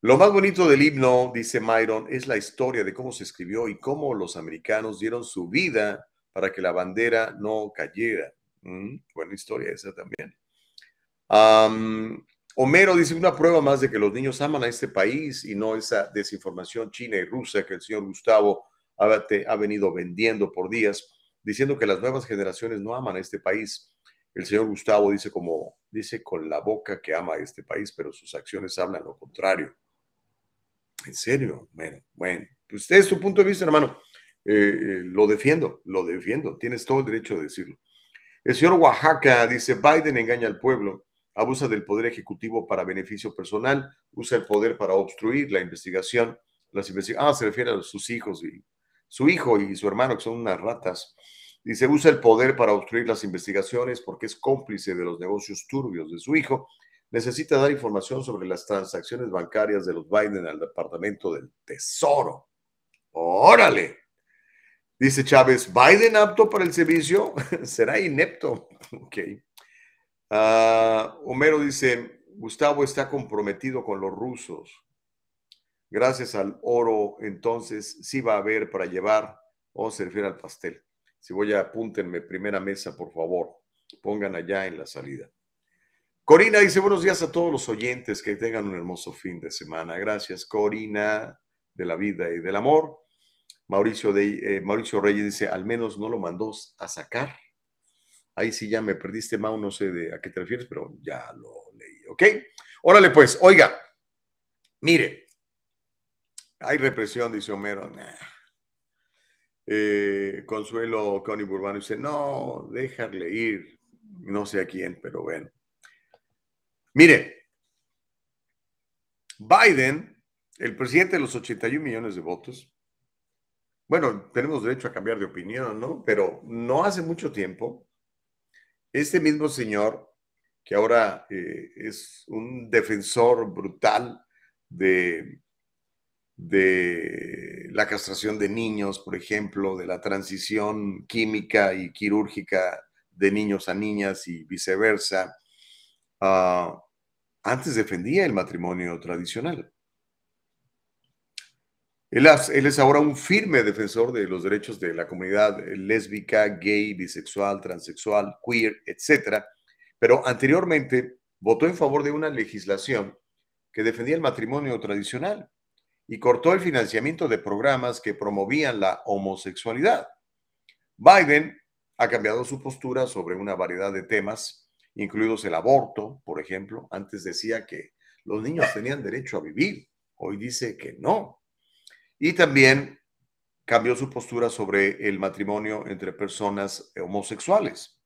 Lo más bonito del himno, dice Myron, es la historia de cómo se escribió y cómo los americanos dieron su vida para que la bandera no cayera. Mm, buena historia esa también. Homero dice una prueba más de que los niños aman a este país y no esa desinformación china y rusa que el señor Gustavo ha, ha venido vendiendo por días, diciendo que las nuevas generaciones no aman a este país. El señor Gustavo dice como dice con la boca que ama a este país, pero sus acciones hablan lo contrario. En serio, bueno, bueno, pues es tu punto de vista, hermano. Eh, eh, lo defiendo, lo defiendo. Tienes todo el derecho de decirlo. El señor Oaxaca dice, Biden engaña al pueblo, abusa del poder ejecutivo para beneficio personal, usa el poder para obstruir la investigación. Las investigaciones, ah, se refiere a sus hijos y su hijo y su hermano, que son unas ratas. Dice, usa el poder para obstruir las investigaciones porque es cómplice de los negocios turbios de su hijo necesita dar información sobre las transacciones bancarias de los Biden al Departamento del Tesoro. Órale. Dice Chávez, ¿Biden apto para el servicio? Será inepto. Ok. Ah, Homero dice, Gustavo está comprometido con los rusos. Gracias al oro, entonces sí va a haber para llevar o servir al pastel. Si voy a apúntenme primera mesa, por favor. Pongan allá en la salida. Corina dice buenos días a todos los oyentes, que tengan un hermoso fin de semana. Gracias, Corina, de la vida y del amor. Mauricio, de, eh, Mauricio Reyes dice, al menos no lo mandó a sacar. Ahí sí ya me perdiste, Mau, no sé a qué te refieres, pero ya lo leí, ¿ok? Órale pues, oiga, mire, hay represión, dice Homero. Eh, Consuelo Connie Burbano dice, no, déjale ir, no sé a quién, pero bueno. Mire, Biden, el presidente de los 81 millones de votos, bueno, tenemos derecho a cambiar de opinión, ¿no? Pero no hace mucho tiempo, este mismo señor, que ahora eh, es un defensor brutal de, de la castración de niños, por ejemplo, de la transición química y quirúrgica de niños a niñas y viceversa, ah, antes defendía el matrimonio tradicional. Él, es ahora un firme defensor de los derechos de la comunidad lésbica, gay, bisexual, transexual, queer, etc. Pero anteriormente votó en favor de una legislación que defendía el matrimonio tradicional y cortó el financiamiento de programas que promovían la homosexualidad. Biden ha cambiado su postura sobre una variedad de temas, incluidos el aborto, por ejemplo. Antes decía que los niños tenían derecho a vivir, hoy dice que no. Y también cambió su postura sobre el matrimonio entre personas homosexuales.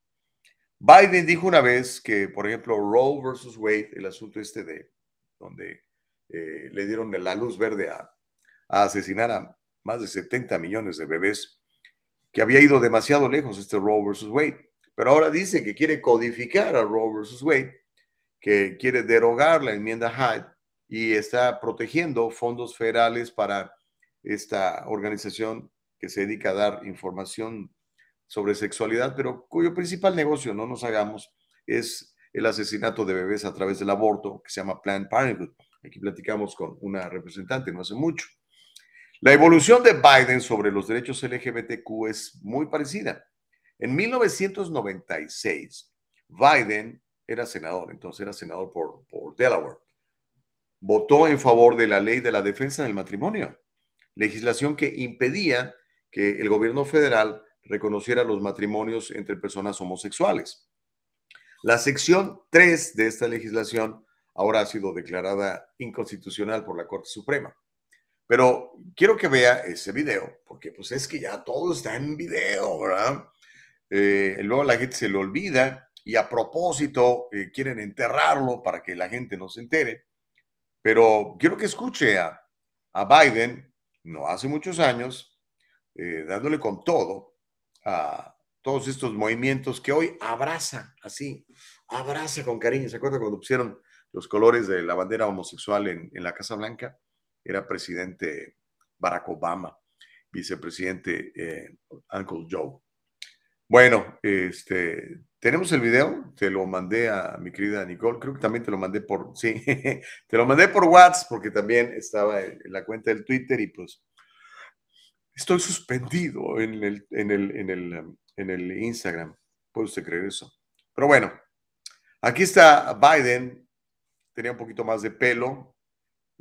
Biden dijo una vez que, por ejemplo, Roe versus Wade, el asunto este de donde eh, le dieron la luz verde a, asesinar a más de 70 millones de bebés, que había ido demasiado lejos este Roe versus Wade. Pero ahora dice que quiere codificar a Roe versus Wade, que quiere derogar la enmienda Hyde y está protegiendo fondos federales para esta organización que se dedica a dar información sobre sexualidad, pero cuyo principal negocio, no nos hagamos, es el asesinato de bebés a través del aborto, que se llama Planned Parenthood. Aquí platicamos con una representante no hace mucho. La evolución de Biden sobre los derechos LGBTQ es muy parecida. En 1996, Biden era senador, entonces era senador por, por Delaware. Votó en favor de la ley de la defensa del matrimonio legislación que impedía que el gobierno federal reconociera los matrimonios entre personas homosexuales. La sección 3 de esta legislación ahora ha sido declarada inconstitucional por la Corte Suprema. Pero quiero que vea ese video, porque pues es que ya todo está en video, ¿verdad? Eh, luego la gente se lo olvida y a propósito eh, quieren enterrarlo para que la gente no se entere. Pero quiero que escuche a, a Biden no hace muchos años, eh, dándole con todo a todos estos movimientos que hoy abraza así, abraza con cariño. ¿Se acuerda cuando pusieron los colores de la bandera homosexual en, la Casa Blanca? Era presidente Barack Obama, vicepresidente eh, Uncle Joe. Bueno, este, tenemos el video, te lo mandé a mi querida Nicole, creo que también te lo mandé por, sí, te lo mandé por WhatsApp porque también estaba en, la cuenta del Twitter y pues estoy suspendido en el, en el, en el, en el Instagram. ¿Puede usted creer eso? Pero bueno, aquí está Biden, tenía un poquito más de pelo,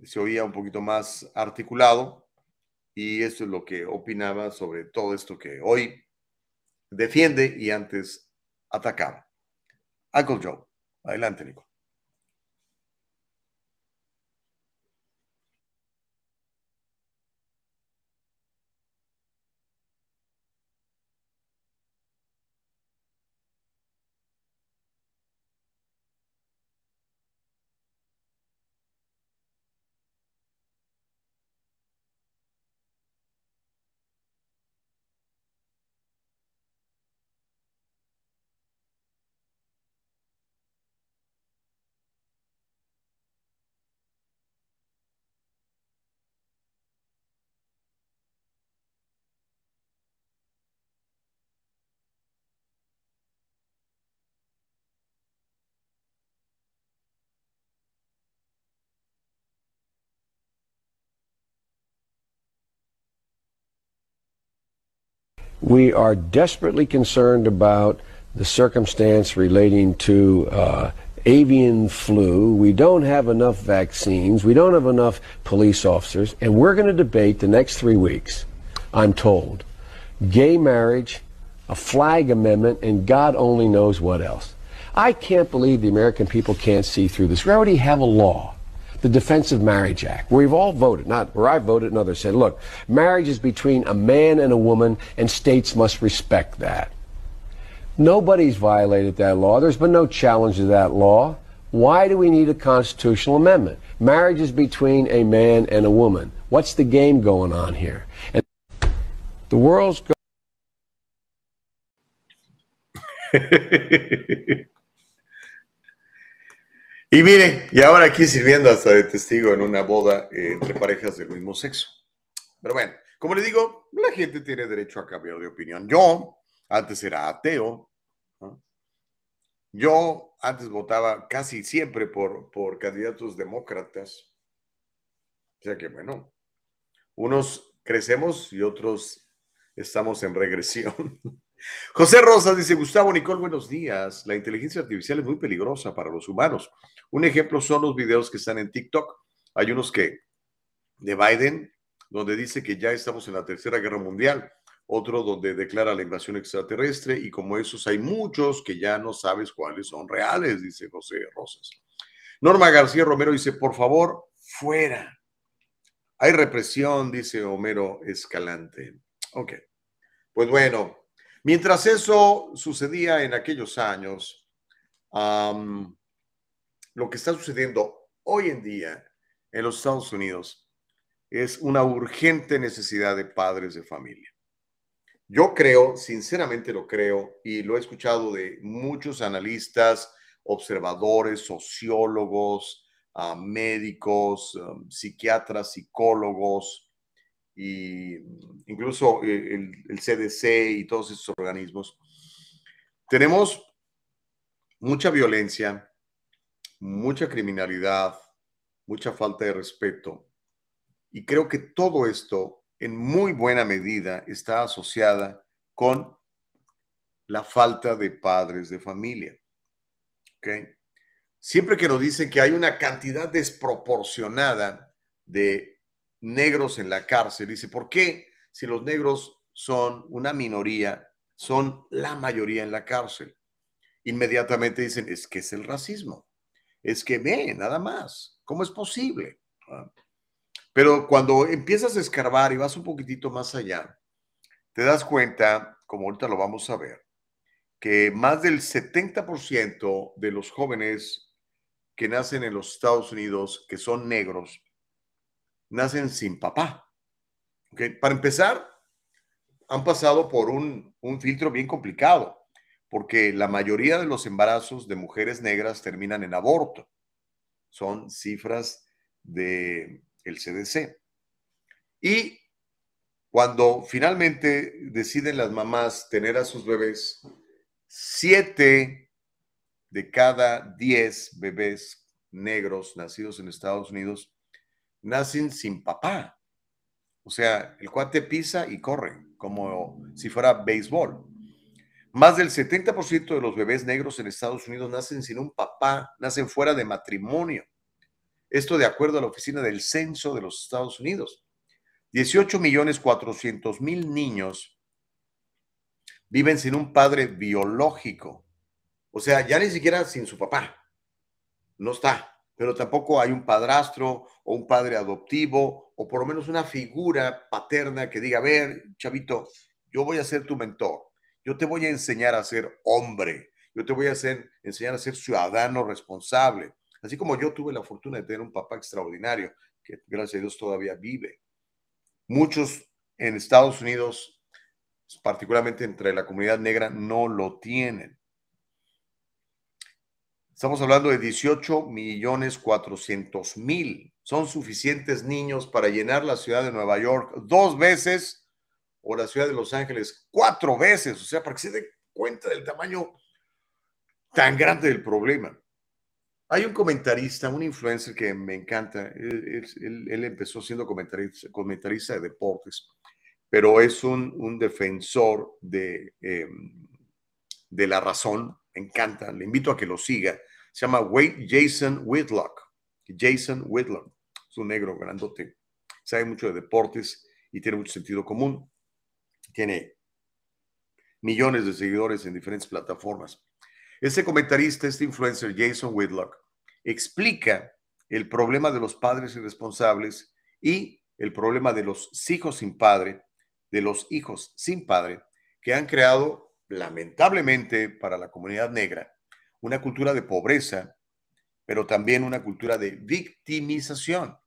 se oía un poquito más articulado y eso es lo que opinaba sobre todo esto que hoy defiende y antes atacaba. Uncle Joe. Adelante, Nico. We are desperately concerned about the circumstance relating to uh, avian flu. We don't have enough vaccines. We don't have enough police officers. And we're going to debate the next three weeks, I'm told, gay marriage, a flag amendment, and God only knows what else. I can't believe the American people can't see through this. We already have a law the Defense of Marriage Act, where we've all voted, not where I voted and others said, look, marriage is between a man and a woman, and states must respect that. Nobody's violated that law. There's been no challenge to that law. Why do we need a constitutional amendment? Marriage is between a man and a woman. What's the game going on here? And The world's go- y mire, y ahora aquí sirviendo hasta de testigo en una boda eh, entre parejas del mismo sexo. Pero bueno, como le digo, la gente tiene derecho a cambiar de opinión. Yo antes era ateo. Yo antes votaba casi siempre por, por candidatos demócratas. O sea que bueno, unos crecemos y otros estamos en regresión. José Rosas dice, Gustavo Nicole, buenos días. La inteligencia artificial es muy peligrosa para los humanos. Un ejemplo son los videos que están en TikTok. Hay unos que de Biden, donde dice que ya estamos en la tercera guerra mundial. Otro donde declara la invasión extraterrestre. Y como esos hay muchos que ya no sabes cuáles son reales, dice José Rosas. Norma García Romero dice, por favor, fuera. Hay represión, dice Homero Escalante. Ok. Pues bueno, Mientras eso sucedía en aquellos años, lo que está sucediendo hoy en día en los Estados Unidos es una urgente necesidad de padres de familia. Yo creo, sinceramente lo creo, y lo he escuchado de muchos analistas, observadores, sociólogos, uh, médicos, um, psiquiatras, psicólogos, y incluso el, el, CDC y todos esos organismos, tenemos mucha violencia, mucha criminalidad, mucha falta de respeto. Y creo que todo esto en muy buena medida está asociada con la falta de padres de familia. ¿Okay? Siempre que nos dicen que hay una cantidad desproporcionada de negros en la cárcel. Dice, ¿por qué si los negros son una minoría, son la mayoría en la cárcel? Inmediatamente dicen, es que es el racismo. Es que ve, nada más. ¿Cómo es posible? Pero cuando empiezas a escarbar y vas un poquitito más allá, te das cuenta, como ahorita lo vamos a ver, que más del 70% de los jóvenes que nacen en los Estados Unidos, que son negros, nacen sin papá. Para empezar, han pasado por un, un, filtro bien complicado, porque la mayoría de los embarazos de mujeres negras terminan en aborto. Son cifras del el CDC. Y cuando finalmente deciden las mamás tener a sus bebés, siete de cada diez bebés negros nacidos en Estados Unidos nacen sin papá. O sea, el cuate pisa y corre, como si fuera béisbol. Más del 70% de los bebés negros en Estados Unidos nacen sin un papá, nacen fuera de matrimonio. Esto de acuerdo a la Oficina del Censo de los Estados Unidos. 18 millones 400 mil niños viven sin un padre biológico. O sea, ya ni siquiera sin su papá. No está pero tampoco hay un padrastro o un padre adoptivo o por lo menos una figura paterna que diga, a ver, chavito, yo voy a ser tu mentor, yo te voy a enseñar a ser hombre, yo te voy a hacer, enseñar a ser ciudadano responsable, así como yo tuve la fortuna de tener un papá extraordinario que gracias a Dios todavía vive. Muchos en Estados Unidos, particularmente entre la comunidad negra, no lo tienen. Estamos hablando de 18 millones 400 mil. Son suficientes niños para llenar la ciudad de Nueva York dos veces o la ciudad de Los Ángeles cuatro veces. O sea, para que se dé cuenta del tamaño tan grande del problema. Hay un comentarista, un influencer que me encanta. Él, empezó siendo comentarista, de deportes, pero es un, defensor de, eh, de la razón me encanta, le invito a que lo siga. Se llama Wade Jason Whitlock. Jason Whitlock, es un negro grandote, sabe mucho de deportes y tiene mucho sentido común. Tiene millones de seguidores en diferentes plataformas. Este comentarista, este influencer, Jason Whitlock, explica el problema de los padres irresponsables y el problema de los hijos sin padre, de los hijos sin padre, que han creado lamentablemente para la comunidad negra, una cultura de pobreza, pero también una cultura de victimización.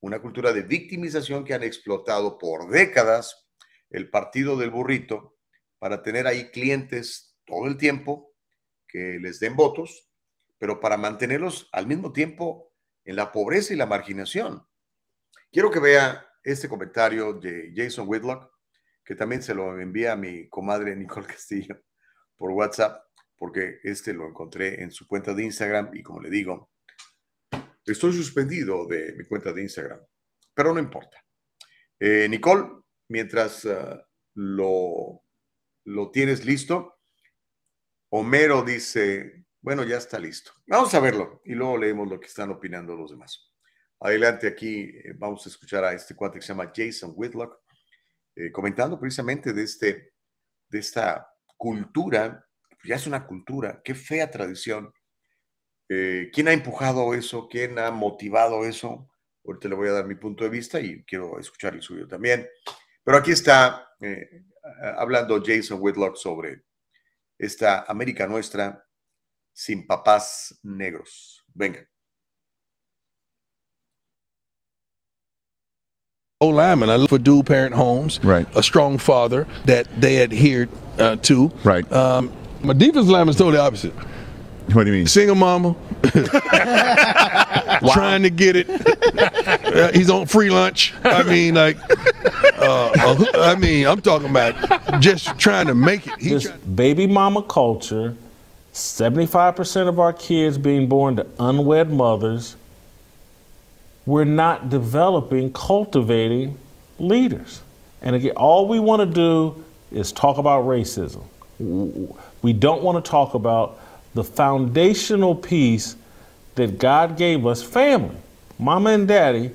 Una cultura de victimización que han explotado por décadas el partido del burrito para tener ahí clientes todo el tiempo que les den votos, pero para mantenerlos al mismo tiempo en la pobreza y la marginación. Quiero que vea este comentario de Jason Whitlock, que también se lo envía a mi comadre Nicole Castillo por WhatsApp, porque este lo encontré en su cuenta de Instagram y como le digo, estoy suspendido de mi cuenta de Instagram, pero no importa. Eh, Nicole, mientras ah, lo, lo tienes listo, Homero dice, bueno, ya está listo. Vamos a verlo y luego leemos lo que están opinando los demás. Adelante aquí, eh, vamos a escuchar a este cuate que se llama Jason Whitlock, eh, comentando precisamente de, este, de esta cultura, ya es una cultura, qué fea tradición. Eh, ¿Quién ha empujado eso? ¿Quién ha motivado eso? Ahorita le voy a dar mi punto de vista y quiero escuchar el suyo también. Pero aquí está hablando Jason Whitlock sobre esta América nuestra sin papás negros. Venga. O lineman. I look for dual parent homes. Right. A strong father that they adhered uh, to. Right. Um, my defense lineman is totally opposite. What do you mean? Single mama. Trying to get it. Uh, he's on free lunch. I mean, like, uh, uh, I mean, I'm talking about just trying to make it. He This try- baby mama culture, 75% of our kids being born to unwed mothers, we're not developing, cultivating leaders. And again, all we want to do is talk about racism. We don't want to talk about the foundational piece that God gave us family, mama and daddy,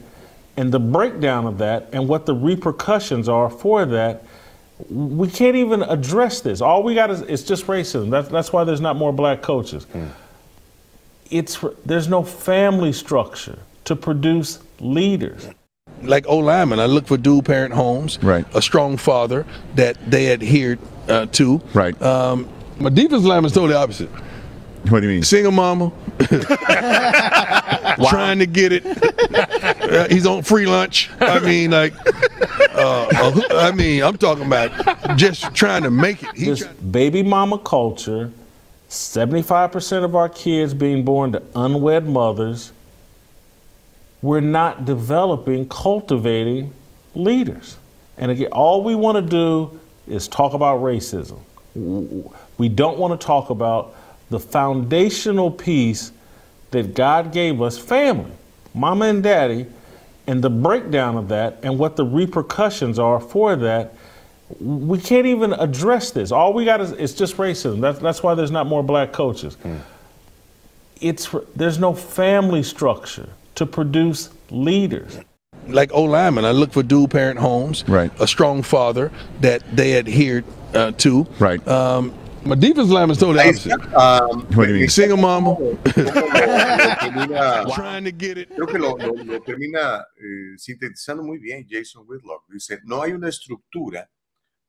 and the breakdown of that and what the repercussions are for that. We can't even address this. All we got is it's just racism. That's, that's why there's not more black coaches. Hmm. It's there's no family structure to produce leaders. like O lineman, I look for dual parent homes. Right. A strong father that they adhered uh, to. Right. Um, my defense lineman is totally opposite. What do you mean? Single mama. Trying to get it. Uh, he's on free lunch. I mean, like, uh, uh, I mean, I'm talking about just trying to make it. He This try- baby mama culture, 75% of our kids being born to unwed mothers, we're not developing, cultivating leaders. And again, all we want to do is talk about racism. We don't want to talk about the foundational piece that God gave us family, mama and daddy, and the breakdown of that and what the repercussions are for that. We can't even address this. All we got is it's just racism. That's, that's why there's not more black coaches. Hmm. It's there's no family structure to produce leaders. like O lineman, I look for dual parent homes. Right. A strong father that they adhered uh, to. Right. Um, my defense lineman is totally opposite. um, What do you mean? Single mama. ¿Cómo lo- lo termina- Trying to get it. creo que lo, lo- lo termina eh, sintetizando muy bien Jason Whitlock. Dice, no hay una estructura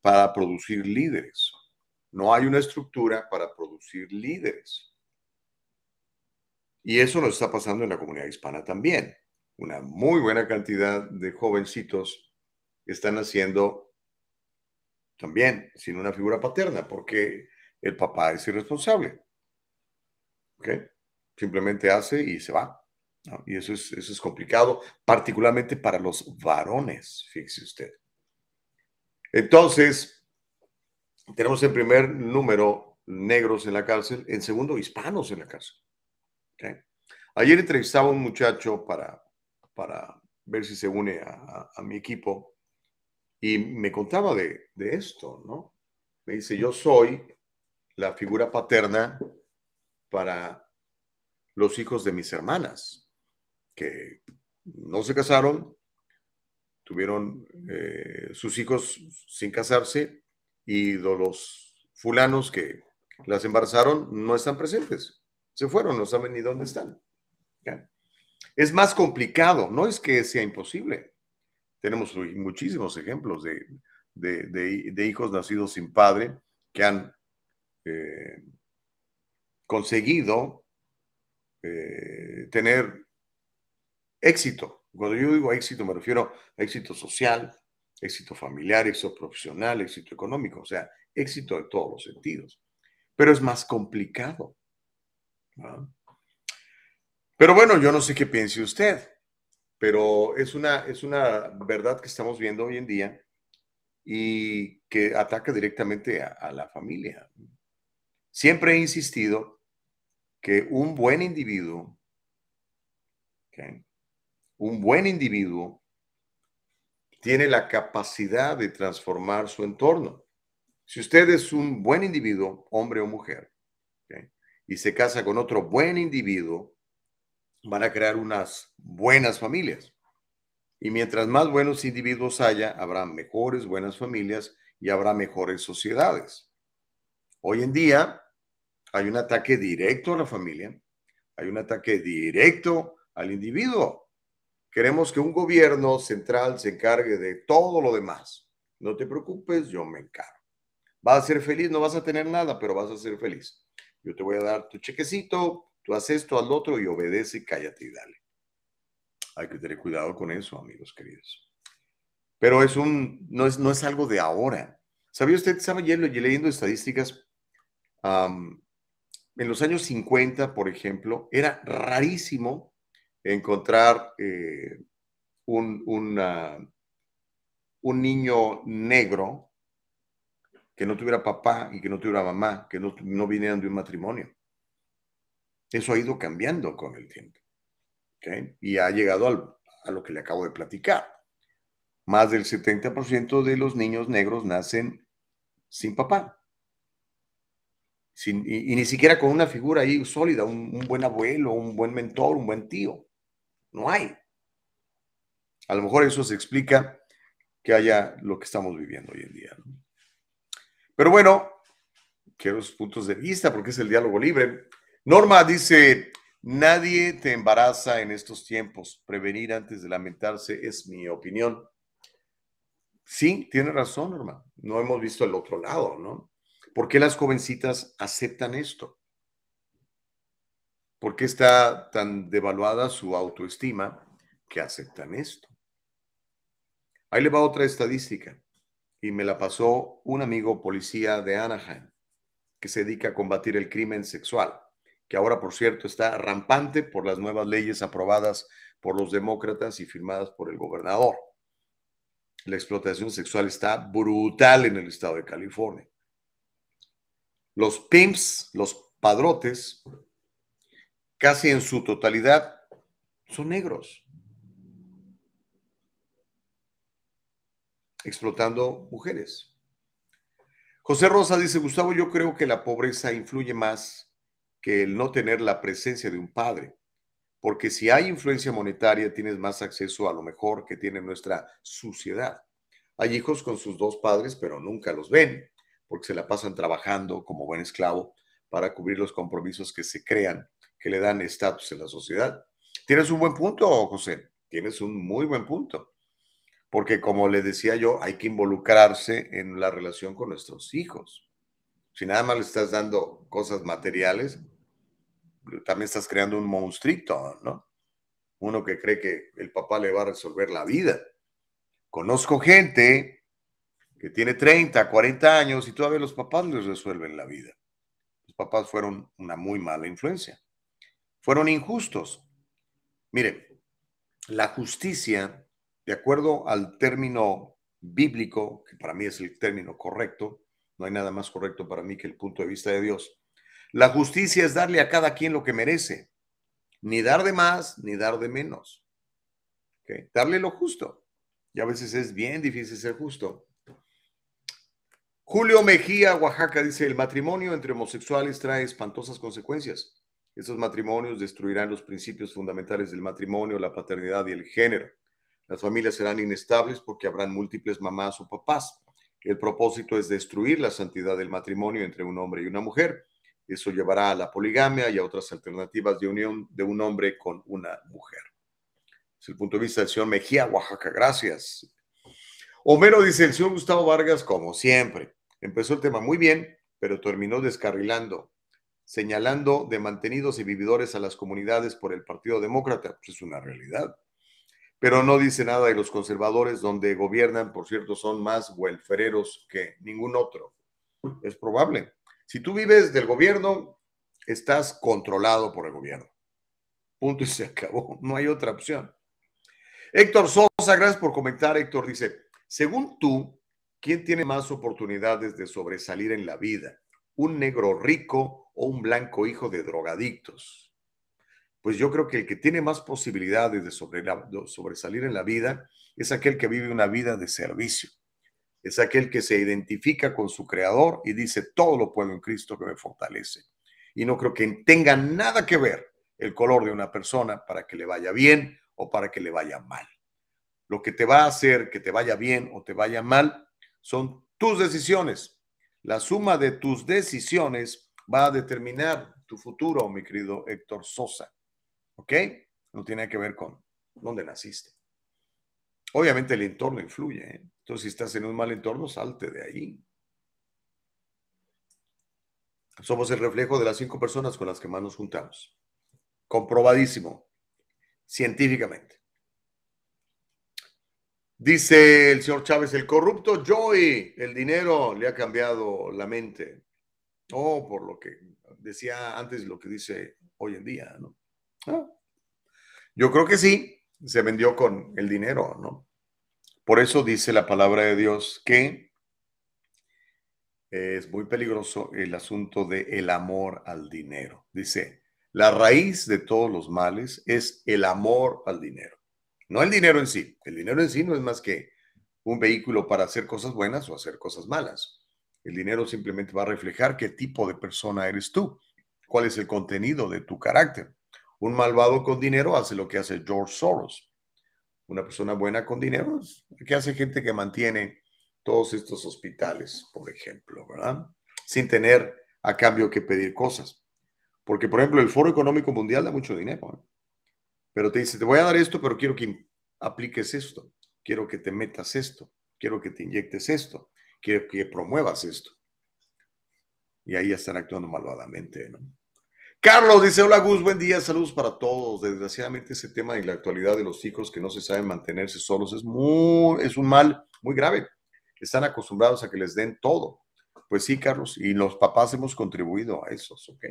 para producir líderes. No hay una estructura para producir líderes. Y eso nos está pasando en la comunidad hispana también. Una muy buena cantidad de jovencitos están naciendo también sin una figura paterna porque el papá es irresponsable. ¿Ok? Simplemente hace y se va. Y eso es, eso es complicado, particularmente para los varones, fíjese usted. Entonces, tenemos en primer número negros en la cárcel, en segundo hispanos en la cárcel. Ayer entrevistaba a un muchacho para, para ver si se une a, mi equipo y me contaba de, de esto, ¿no? Me dice, yo soy la figura paterna para los hijos de mis hermanas, que no se casaron, tuvieron eh, sus hijos sin casarse y los fulanos que las embarazaron no están presentes. Se fueron, no saben ni dónde están. Es más complicado, no es que sea imposible. Tenemos muchísimos ejemplos de, de- de- de hijos nacidos sin padre que han eh, conseguido eh, tener éxito. Cuando yo digo éxito me refiero a éxito social, éxito familiar, éxito profesional, éxito económico, o sea, éxito en todos los sentidos. Pero es más complicado. ¿No? Pero bueno, yo no sé qué piense usted, pero es una, es una verdad que estamos viendo hoy en día y que ataca directamente a, la familia. Siempre he insistido que un buen individuo, un buen individuo tiene la capacidad de transformar su entorno. Si usted es un buen individuo, hombre o mujer, ¿ok? Y se casa con otro buen individuo, van a crear unas buenas familias. Y mientras más buenos individuos haya, habrá mejores buenas familias y habrá mejores sociedades. Hoy en día hay un ataque directo a la familia, hay un ataque directo al individuo. Queremos que un gobierno central se encargue de todo lo demás. No te preocupes, yo me encargo. Vas a ser feliz, no vas a tener nada, pero vas a ser feliz. Yo te voy a dar tu chequecito, tú haces esto, lo otro y obedece, cállate y dale. Hay que tener cuidado con eso, amigos queridos. Pero es un, no es, no es algo de ahora. ¿Sabía usted, estaba leyendo estadísticas? Um, en los años 50, por ejemplo, era rarísimo encontrar eh, un, un niño negro que no tuviera papá y que no tuviera mamá, que no, no vinieran de un matrimonio. Eso ha ido cambiando con el tiempo. ¿okay? Y ha llegado al, a lo que le acabo de platicar. Más del 70% de los niños negros nacen sin papá. Sin, y, ni siquiera con una figura ahí sólida, un, buen abuelo, un buen mentor, un buen tío. No hay. A lo mejor eso se explica que haya lo que estamos viviendo hoy en día. Pero bueno, quiero sus puntos de vista porque es el diálogo libre. Norma dice, nadie te embaraza en estos tiempos. Prevenir antes de lamentarse es mi opinión. Sí, tiene razón, Norma. No hemos visto el otro lado, ¿no? ¿Por qué las jovencitas aceptan esto? ¿Por qué está tan devaluada su autoestima que aceptan esto? Ahí le va otra estadística y me la pasó un amigo policía de Anaheim que se dedica a combatir el crimen sexual, que ahora, por cierto, está rampante por las nuevas leyes aprobadas por los demócratas y firmadas por el gobernador. La explotación sexual está brutal en el estado de California. Los pimps, los padrotes, casi en su totalidad, son negros. Explotando mujeres. José Rosa dice, Gustavo, yo creo que la pobreza influye más que el no tener la presencia de un padre, porque si hay influencia monetaria tienes más acceso a lo mejor que tiene nuestra sociedad. Hay hijos con sus dos padres, pero nunca los ven, porque se la pasan trabajando como buen esclavo para cubrir los compromisos que se crean que le dan estatus en la sociedad. Tienes un buen punto, José, tienes un muy buen punto, porque como le decía yo, hay que involucrarse en la relación con nuestros hijos. Si nada más le estás dando cosas materiales, también estás creando un monstruito, ¿no? Uno que cree que el papá le va a resolver la vida. Conozco gente que tiene 30, 40 años y todavía los papás les resuelven la vida. Los papás fueron una muy mala influencia fueron injustos. Mire, la justicia, de acuerdo al término bíblico, que para mí es el término correcto, no hay nada más correcto para mí que el punto de vista de Dios. La justicia es darle a cada quien lo que merece, ni dar de más ni dar de menos. Darle lo justo. Y a veces es bien difícil ser justo. Julio Mejía, Oaxaca, dice, el matrimonio entre homosexuales trae espantosas consecuencias. Estos matrimonios destruirán los principios fundamentales del matrimonio, la paternidad y el género. Las familias serán inestables porque habrán múltiples mamás o papás. El propósito es destruir la santidad del matrimonio entre un hombre y una mujer. Eso llevará a la poligamia y a otras alternativas de unión de un hombre con una mujer. Es el punto de vista del señor Mejía, Oaxaca. Gracias. Homero dice, el señor Gustavo Vargas, como siempre, empezó el tema muy bien, pero terminó descarrilando señalando de mantenidos y vividores a las comunidades por el Partido Demócrata, pues es una realidad. Pero no dice nada de los conservadores, donde gobiernan, por cierto, son más welfereros que ningún otro. Es probable. Si tú vives del gobierno, estás controlado por el gobierno. Punto y se acabó. No hay otra opción. Héctor Sosa, gracias por comentar. Héctor dice, según tú, ¿quién tiene más oportunidades de sobresalir en la vida? ¿Un negro rico o un blanco hijo de drogadictos? Pues yo creo que el que tiene más posibilidades de sobresalir en la vida es aquel que vive una vida de servicio. Es aquel que se identifica con su creador y dice, todo lo puedo en Cristo que me fortalece. Y no creo que tenga nada que ver el color de una persona para que le vaya bien o para que le vaya mal. Lo que te va a hacer que te vaya bien o te vaya mal son tus decisiones. La suma de tus decisiones va a determinar tu futuro, mi querido Héctor Sosa. ¿Ok? No tiene que ver con dónde naciste. Obviamente el entorno influye. ¿eh? Entonces, si estás en un mal entorno, salte de ahí. Somos el reflejo de las cinco personas con las que más nos juntamos. Comprobadísimo, científicamente. Dice el señor Chávez, el corrupto Joey, el dinero le ha cambiado la mente. Oh, por lo que decía antes, lo que dice hoy en día, ¿no? Ah. Yo creo que sí, se vendió con el dinero, ¿no? Por eso dice la palabra de Dios que es muy peligroso el asunto de el amor al dinero. Dice, la raíz de todos los males es el amor al dinero. No el dinero en sí. El dinero en sí no es más que un vehículo para hacer cosas buenas o hacer cosas malas. El dinero simplemente va a reflejar qué tipo de persona eres tú, cuál es el contenido de tu carácter. Un malvado con dinero hace lo que hace George Soros. Una persona buena con dinero es que hace gente que mantiene todos estos hospitales, por ejemplo, ¿verdad? Sin tener a cambio que pedir cosas. Porque, por ejemplo, el Foro Económico Mundial da mucho dinero, ¿eh? pero te dice, te voy a dar esto, pero quiero que apliques esto, quiero que te metas esto, quiero que te inyectes esto, quiero que promuevas esto. Y ahí están actuando malvadamente, ¿no? Carlos dice, hola Gus, buen día, saludos para todos. Desgraciadamente ese tema en la actualidad de los hijos que no se saben mantenerse solos es, muy, es un mal muy grave. Están acostumbrados a que les den todo. Pues sí, Carlos, y los papás hemos contribuido a eso, ¿ok?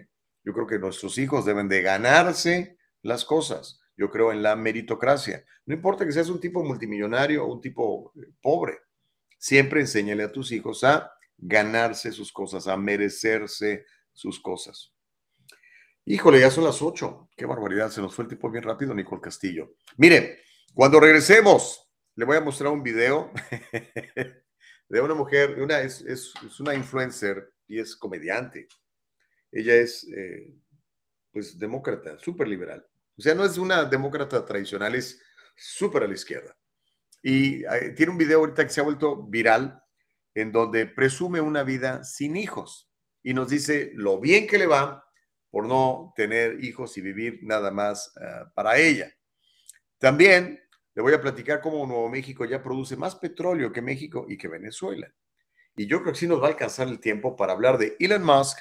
Yo creo que nuestros hijos deben de ganarse las cosas. Yo creo en la meritocracia. No importa que seas un tipo multimillonario o un tipo eh, pobre, siempre enséñale a tus hijos a ganarse sus cosas, a merecerse sus cosas. Híjole, ya son las ocho. Qué barbaridad, se nos fue el tiempo bien rápido, Nicole Castillo. Mire, cuando regresemos, le voy a mostrar un video de una mujer, es, una influencer y es comediante. Ella es, eh, pues, demócrata, súper liberal. O sea, no es una demócrata tradicional, es súper a la izquierda. Y eh, tiene un video ahorita que se ha vuelto viral en donde presume una vida sin hijos y nos dice lo bien que le va por no tener hijos y vivir nada más ah, para ella. También le voy a platicar cómo Nuevo México ya produce más petróleo que México y que Venezuela. Y yo creo que sí nos va a alcanzar el tiempo para hablar de Elon Musk,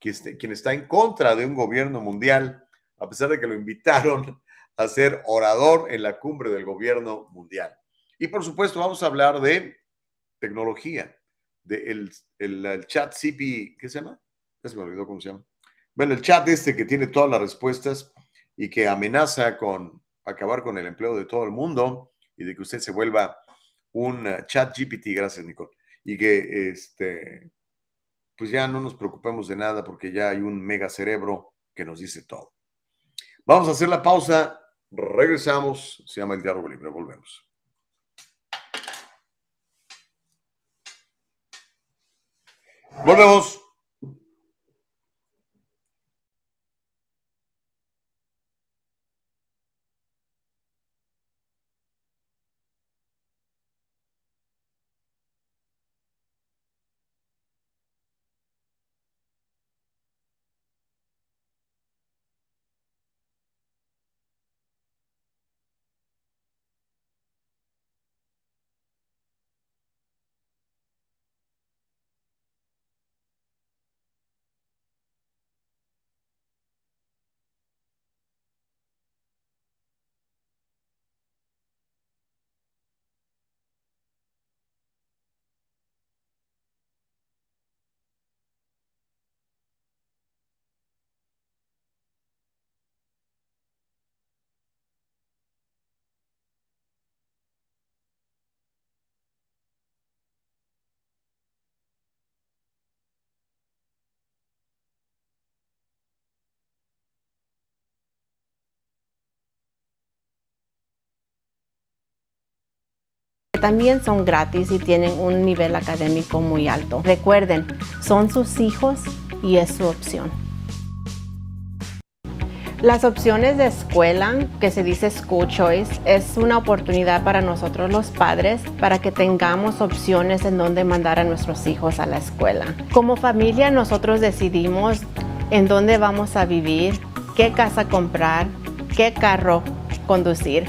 este, quien está en contra de un gobierno mundial, a pesar de que lo invitaron a ser orador en la cumbre del gobierno mundial. Y por supuesto vamos a hablar de tecnología, del de el, el, chat CP, ¿qué se llama? Ya se me olvidó cómo se llama. Bueno, el chat este que tiene todas las respuestas y que amenaza con acabar con el empleo de todo el mundo y de que usted se vuelva un uh, chat GPT, gracias Nicole, y que este, pues ya no nos preocupemos de nada porque ya hay un mega cerebro que nos dice todo. Vamos a hacer la pausa, regresamos, se llama el diálogo libre, volvemos. Volvemos. También son gratis y tienen un nivel académico muy alto. Recuerden, son sus hijos y es su opción. Las opciones de escuela, que se dice School Choice, es una oportunidad para nosotros los padres para que tengamos opciones en donde mandar a nuestros hijos a la escuela. Como familia nosotros decidimos en dónde vamos a vivir, qué casa comprar, qué carro conducir.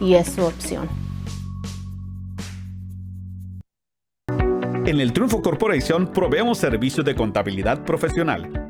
y es su opción. En el Triunfo Corporation proveemos servicios de contabilidad profesional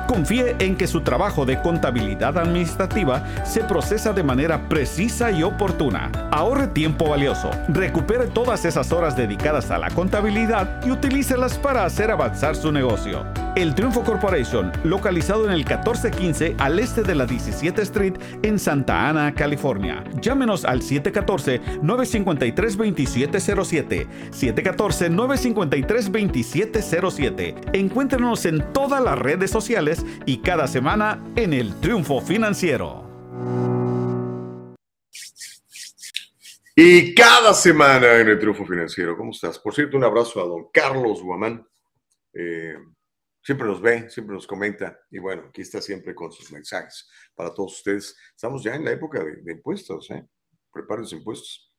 Confíe en que su trabajo de contabilidad administrativa se procesa de manera precisa y oportuna. Ahorre tiempo valioso, recupere todas esas horas dedicadas a la contabilidad y utilícelas para hacer avanzar su negocio. El Triunfo Corporation, localizado en el 1415 al este de la 17 Street en Santa Ana, California. Llámenos al 714-953-2707. 714-953-2707. Encuéntrenos en todas las redes sociales y cada semana en El Triunfo Financiero. Y cada semana en el Triunfo Financiero, ¿cómo estás? Por cierto, un abrazo a don Carlos Guamán. Eh, siempre nos ve, siempre nos comenta y bueno, aquí está siempre con sus mensajes para todos ustedes. Estamos ya en la época de, impuestos, ¿eh? Preparen sus impuestos.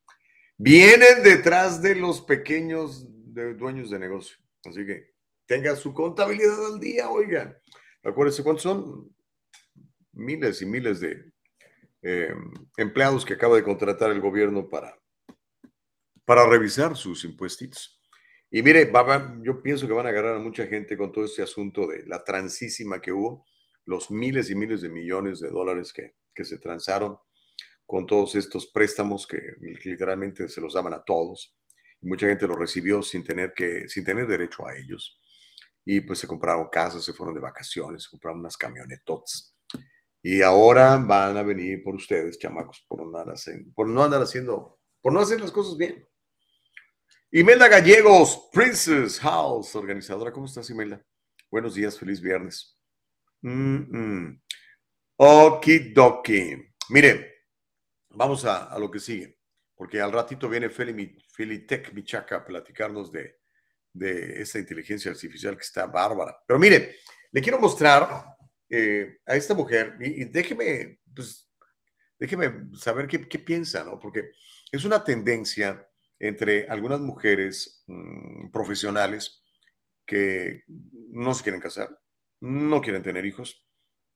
Vienen detrás de los pequeños dueños de negocio. Así que tenga su contabilidad al día, oigan. Acuérdense cuántos son miles y miles de, eh, empleados que acaba de contratar el gobierno para, para revisar sus impuestos. Y mire, yo pienso que van a agarrar a mucha gente con todo este asunto de la transísima que hubo, los miles y miles de millones de dólares que, que se transaron con todos estos préstamos que literalmente se los daban a todos. Mucha gente los recibió sin tener, que, sin tener derecho a ellos. Y pues se compraron casas, se fueron de vacaciones, se compraron unas camionetotas y ahora van a venir por ustedes, chamacos, por andar haciendo, por no andar haciendo, por no hacer las cosas bien. Imelda Gallegos, Princess House, organizadora. ¿Cómo estás, Imelda? Buenos días, feliz viernes. Mm Okidoki. Mire, vamos a, lo que sigue, porque al ratito viene Felitech Michaca a platicarnos de, de esta inteligencia artificial que está bárbara. Pero mire, le quiero mostrar eh, a esta mujer y, déjeme, pues, déjeme saber qué, piensa, ¿no? Porque es una tendencia entre algunas mujeres mm, profesionales que no se quieren casar, no quieren tener hijos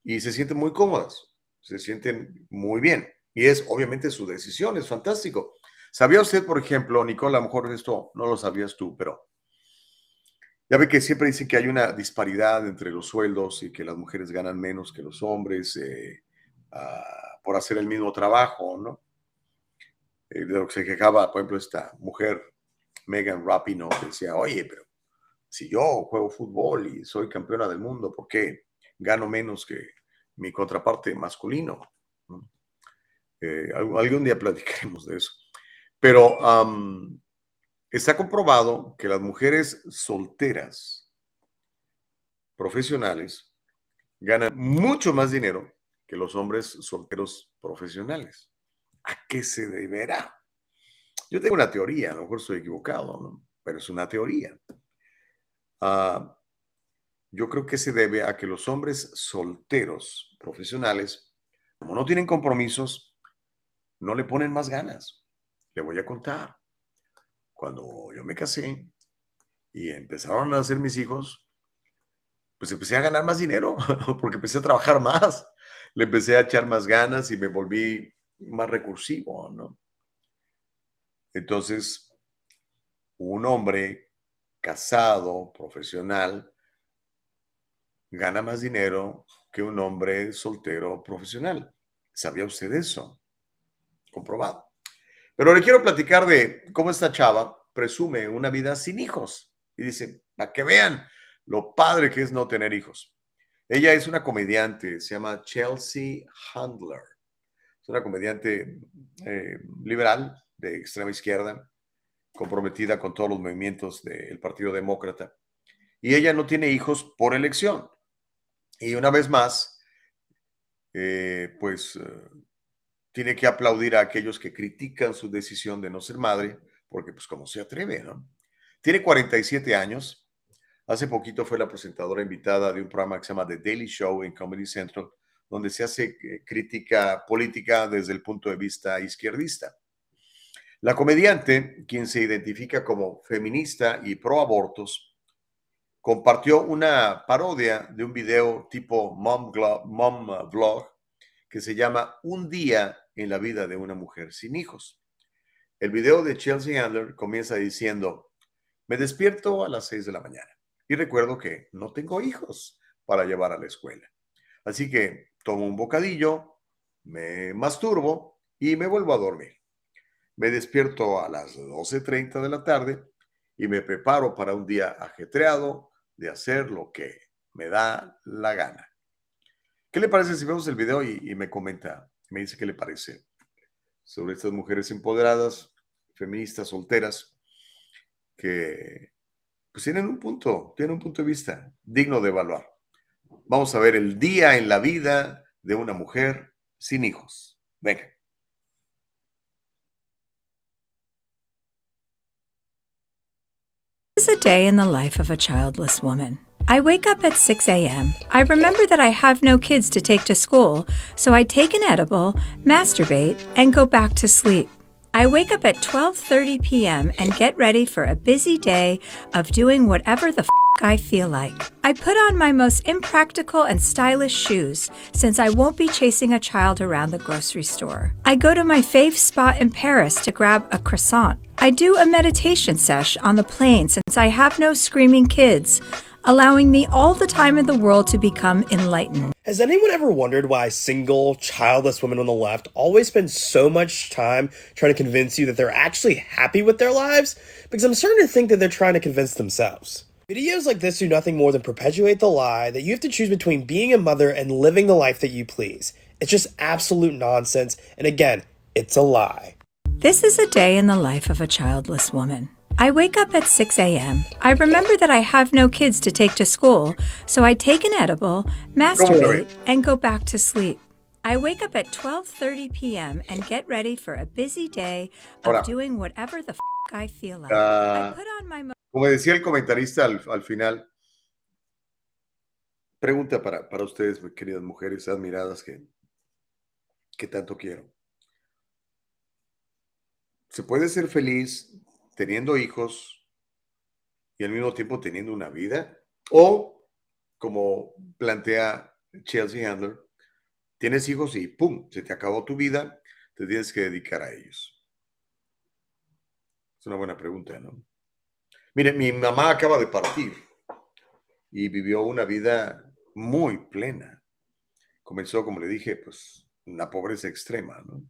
y se sienten muy cómodas, se sienten muy bien. Y es obviamente su decisión, es fantástico. ¿Sabía usted, por ejemplo, Nicole, a lo mejor esto no lo sabías tú, pero ya ve que siempre dicen que hay una disparidad entre los sueldos y que las mujeres ganan menos que los hombres eh, ah, por hacer el mismo trabajo, ¿no? Eh, de lo que se quejaba, por ejemplo, esta mujer, Megan Rapinoe, decía, oye, pero si yo juego fútbol y soy campeona del mundo, ¿por qué gano menos que mi contraparte masculino? Eh, algún día platicaremos de eso. Pero Está comprobado que las mujeres solteras profesionales ganan mucho más dinero que los hombres solteros profesionales. ¿A qué se deberá? Yo tengo una teoría, a lo mejor estoy equivocado, pero es una teoría. Ah, yo creo que se debe a que los hombres solteros profesionales, como no tienen compromisos, no le ponen más ganas. Le voy a contar. Cuando yo me casé y empezaron a nacer mis hijos, pues empecé a ganar más dinero porque empecé a trabajar más. Le empecé a echar más ganas y me volví más recursivo, ¿no? Entonces, un hombre casado, profesional, gana más dinero que un hombre soltero profesional. ¿Sabía usted eso? Comprobado. Pero le quiero platicar de cómo esta chava presume una vida sin hijos. Y dice, para que vean lo padre que es no tener hijos. Ella es una comediante, se llama Chelsea Handler. Es una comediante eh, liberal de extrema izquierda, comprometida con todos los movimientos del Partido Demócrata. Y ella no tiene hijos por elección. Y una vez más, eh, pues eh, tiene que aplaudir a aquellos que critican su decisión de no ser madre, porque pues como se atreve, ¿no? Tiene 47 años. Hace poquito fue la presentadora invitada de un programa que se llama The Daily Show en Comedy Central, donde se hace eh, crítica política desde el punto de vista izquierdista. La comediante, quien se identifica como feminista y pro abortos, compartió una parodia de un video tipo mom, mom vlog que se llama Un día en la vida de una mujer sin hijos. El video de Chelsea Handler comienza diciendo, me despierto a las 6 de la mañana y recuerdo que no tengo hijos para llevar a la escuela. Así que tomo un bocadillo, me masturbo y me vuelvo a dormir. Me despierto a las 12.30 de la tarde y me preparo para un día ajetreado de hacer lo que me da la gana. ¿Qué le parece si vemos el video y, me comenta, me dice qué le parece sobre estas mujeres empoderadas, feministas, solteras, que pues tienen un punto, tienen un punto de vista digno de evaluar. Vamos a ver el día en la vida de una mujer sin hijos. Venga. is a day in the life of a childless woman. I wake up at 6 a.m. I remember that I have no kids to take to school, so I take an edible, masturbate, and go back to sleep. I wake up at 12:30 p.m. and get ready for a busy day of doing whatever the f- I feel like. I put on my most impractical and stylish shoes since I won't be chasing a child around the grocery store. I go to my fave spot in Paris to grab a croissant. I do a meditation sesh on the plane since I have no screaming kids allowing me all the time in the world to become enlightened. Has anyone ever wondered why single, childless women on the left always spend so much time trying to convince you that they're actually happy with their lives? Because I'm starting to think that they're trying to convince themselves. Videos like this do nothing more than perpetuate the lie that you have to choose between being a mother and living the life that you please. It's just absolute nonsense, and again, it's a lie. This is a day in the life of a childless woman. I wake up at 6 a.m. I remember that I have no kids to take to school, so I take an edible, masturbate, and go back to sleep. I wake up at 12:30 p.m. and get ready for a busy day of doing whatever the f- I feel like. Ah, I put on my mo- Como decía el comentarista al, al final, pregunta para, para ustedes, queridas mujeres admiradas que, que tanto quiero. ¿Se puede ser feliz teniendo hijos y al mismo tiempo teniendo una vida? O, como plantea Chelsea Handler, tienes hijos y ¡pum! Se te acabó tu vida, te tienes que dedicar a ellos. Es una buena pregunta, ¿no? Mire, mi mamá acaba de partir y vivió una vida muy plena. Comenzó, como le dije, pues una pobreza extrema, ¿no?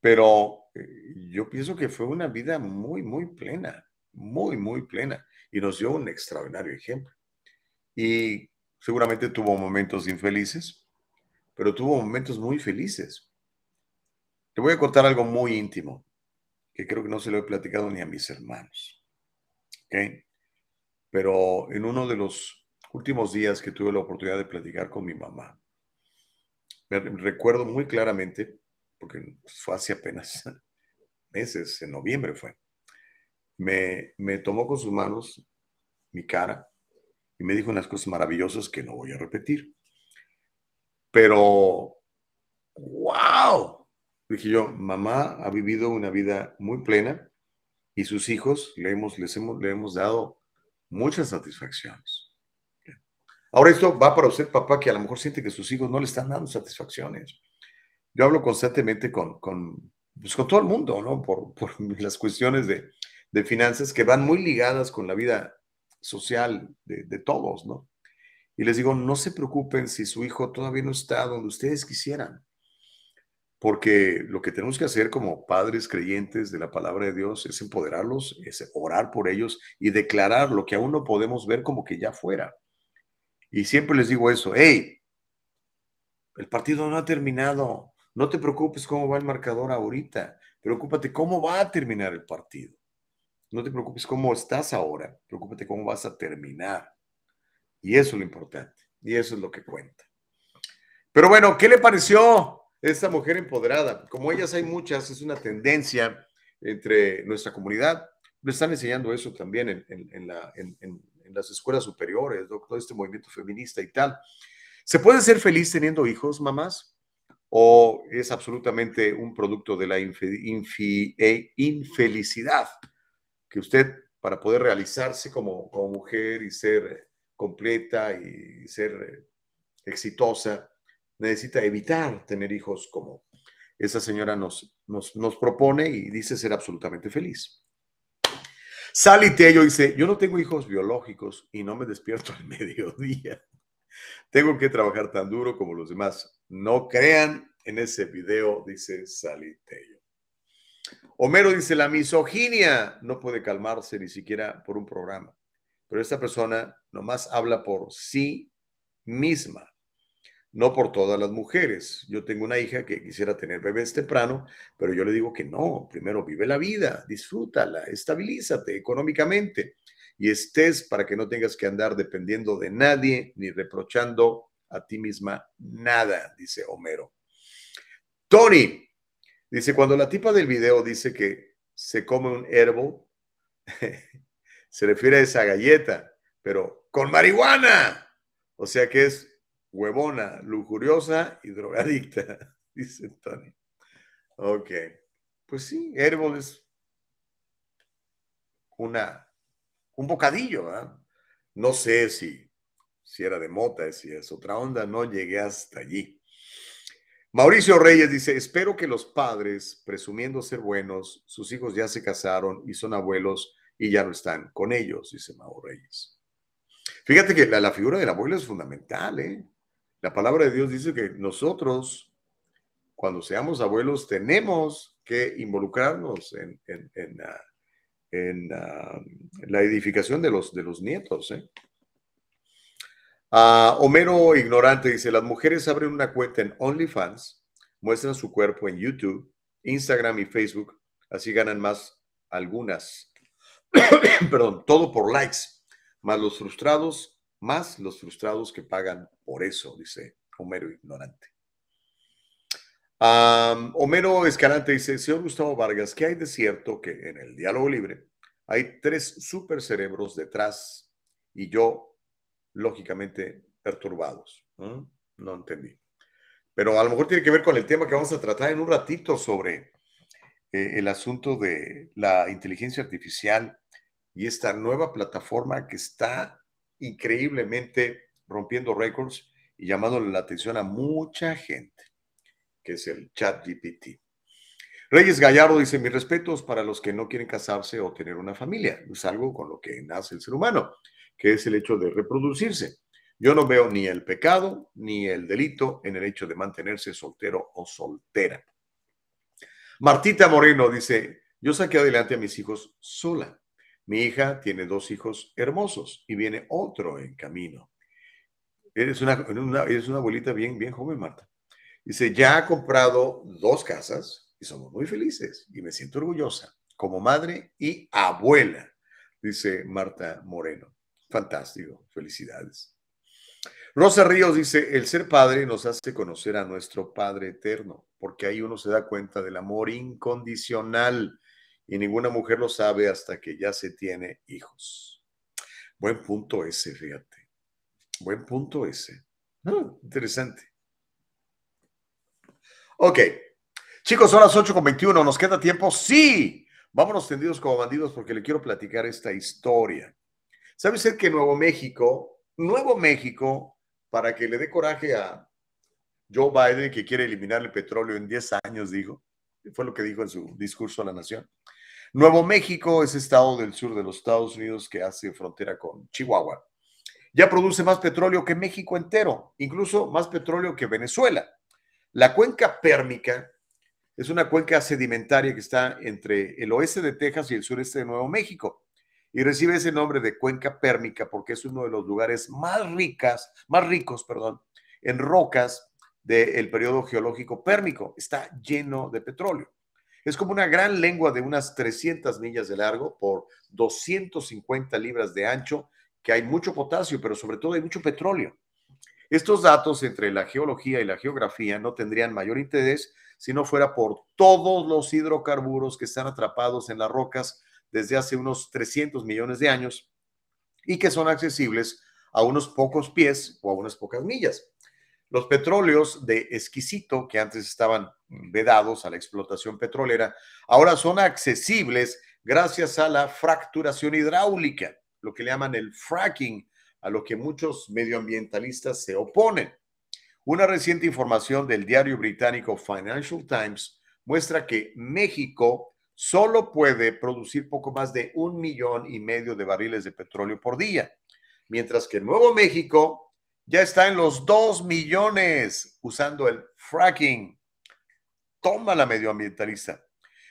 Pero eh, yo pienso que fue una vida muy, muy plena, muy, muy plena y nos dio un extraordinario ejemplo. Y seguramente tuvo momentos infelices, pero tuvo momentos muy felices. Te voy a contar algo muy íntimo que creo que no se lo he platicado ni a mis hermanos. ¿Ok? Pero en uno de los últimos días que tuve la oportunidad de platicar con mi mamá, me re- recuerdo muy claramente, porque fue hace apenas meses, en noviembre fue, me, me tomó con sus manos mi cara y me dijo unas cosas maravillosas que no voy a repetir. Pero, wow, dije yo, mamá ha vivido una vida muy plena y sus hijos le hemos, les hemos, le hemos dado muchas satisfacciones. Ahora esto va para usted, papá, que a lo mejor siente que sus hijos no le están dando satisfacciones. Yo hablo constantemente con, con, pues, con todo el mundo, ¿no? Por, por las cuestiones de, de, finanzas que van muy ligadas con la vida social de, de todos, ¿no? Y les digo, no se preocupen si su hijo todavía no está donde ustedes quisieran porque lo que tenemos que hacer como padres creyentes de la palabra de Dios es empoderarlos, es orar por ellos y declarar lo que aún no podemos ver como que ya fuera. Y siempre les digo eso, hey, el partido no ha terminado, no te preocupes cómo va el marcador ahorita, preocúpate cómo va a terminar el partido. No te preocupes cómo estás ahora, preocúpate cómo vas a terminar. Y eso es lo importante, y eso es lo que cuenta. Pero bueno, ¿qué le pareció esta mujer empoderada. Como ellas hay muchas, es una tendencia entre nuestra comunidad. Me están enseñando eso también en, las escuelas superiores, todo este movimiento feminista y tal. ¿Se puede ser feliz teniendo hijos, mamás? ¿O es absolutamente un producto de la e infelicidad? Que usted, para poder realizarse como, como mujer y ser completa y ser exitosa, necesita evitar tener hijos como esa señora nos, nos, nos propone y dice ser absolutamente feliz. Sally Tello dice, yo no tengo hijos biológicos y no me despierto al mediodía. Tengo que trabajar tan duro como los demás. No crean en ese video, dice Sally Tello. Homero dice, la misoginia no puede calmarse ni siquiera por un programa, pero esta persona nomás habla por sí misma no por todas las mujeres. Yo tengo una hija que quisiera tener bebés temprano, pero yo le digo que no, primero vive la vida, disfrútala, estabilízate económicamente y estés para que no tengas que andar dependiendo de nadie ni reprochando a ti misma nada, dice Homero. Tony dice, cuando la tipa del video dice que se come un herbal, se refiere a esa galleta, pero con marihuana. O sea que es huevona, lujuriosa y drogadicta, dice Tony. Ok, pues sí, Herbal es una, un bocadillo, ¿verdad? No sé si, si era de mota, si es otra onda, no llegué hasta allí. Mauricio Reyes dice, espero que los padres, presumiendo ser buenos, sus hijos ya se casaron y son abuelos y ya no están con ellos, dice Mauro Reyes. Fíjate que la figura del abuelo es fundamental, ¿eh? La palabra de Dios dice que nosotros, cuando seamos abuelos, tenemos que involucrarnos en, en, ah, la edificación de los, de los nietos. ¿eh? Ah, Homero Ignorante dice, las mujeres abren una cuenta en OnlyFans, muestran su cuerpo en YouTube, Instagram y Facebook, así ganan más algunas. Perdón, todo por likes, más los frustrados más los frustrados que pagan por eso, dice Homero Ignorante. Homero Escalante dice, señor Gustavo Vargas, ¿qué hay de cierto que en el diálogo libre hay tres super cerebros detrás y yo, lógicamente, perturbados? No entendí. Pero a lo mejor tiene que ver con el tema que vamos a tratar en un ratito sobre eh, el asunto de la inteligencia artificial y esta nueva plataforma que está increíblemente rompiendo récords y llamándole la atención a mucha gente, que es el chat GPT. Reyes Gallardo dice, mis respetos para los que no quieren casarse o tener una familia. Es algo con lo que nace el ser humano, que es el hecho de reproducirse. Yo no veo ni el pecado ni el delito en el hecho de mantenerse soltero o soltera. Martita Moreno dice, yo saqué adelante a mis hijos sola. Mi hija tiene dos hijos hermosos y viene otro en camino. Eres una, una, abuelita bien, bien joven, Marta. Dice, ya ha comprado dos casas y somos muy felices y me siento orgullosa como madre y abuela, dice Marta Moreno. Fantástico, felicidades. Rosa Ríos dice, el ser padre nos hace conocer a nuestro Padre eterno, porque ahí uno se da cuenta del amor incondicional y ninguna mujer lo sabe hasta que ya se tiene hijos. Buen punto ese, fíjate. Buen punto ese. Ah, interesante. Ok. Chicos, son las 8 con 21. ¿Nos queda tiempo? Sí. Vámonos tendidos como bandidos porque le quiero platicar esta historia. ¿Sabe usted que Nuevo México, Nuevo México, para que le dé coraje a Joe Biden, que quiere eliminar el petróleo en 10 años, dijo, fue lo que dijo en su discurso a la nación. Nuevo México es estado del sur de los Estados Unidos que hace frontera con Chihuahua. Ya produce más petróleo que México entero, incluso más petróleo que Venezuela. La cuenca pérmica es una cuenca sedimentaria que está entre el oeste de Texas y el sureste de Nuevo México y recibe ese nombre de cuenca pérmica porque es uno de los lugares más ricas, más ricos, perdón, en rocas del periodo geológico pérmico. Está lleno de petróleo. Es como una gran lengua de unas 300 millas de largo por 250 libras de ancho, que hay mucho potasio, pero sobre todo hay mucho petróleo. Estos datos entre la geología y la geografía no tendrían mayor interés si no fuera por todos los hidrocarburos que están atrapados en las rocas desde hace unos 300 millones de años y que son accesibles a unos pocos pies o a unas pocas millas. Los petróleos de exquisito, que antes estaban vedados a la explotación petrolera, ahora son accesibles gracias a la fracturación hidráulica, lo que le llaman el fracking, a lo que muchos medioambientalistas se oponen. Una reciente información del diario británico Financial Times muestra que México solo puede producir poco más de un millón y medio de barriles de petróleo por día, mientras que Nuevo México ya está en los dos millones usando el fracking. Toma la medioambientalista.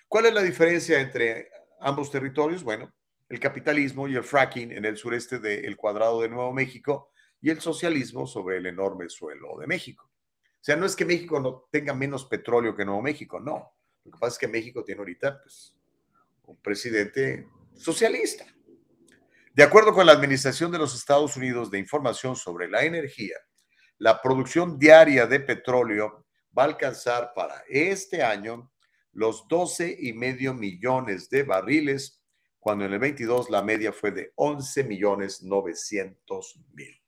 ¿Cuál es la diferencia entre ambos territorios? Bueno, el capitalismo y el fracking en el sureste del cuadrado de Nuevo México y el socialismo sobre el enorme suelo de México. O sea, no es que México no tenga menos petróleo que Nuevo México, no. Lo que pasa es que México tiene ahorita pues, un presidente socialista. De acuerdo con la Administración de los Estados Unidos de Información sobre la Energía, la producción diaria de petróleo va a alcanzar para este año los 12 y medio millones de barriles, cuando en el 22 la media fue de 11 millones 900 mil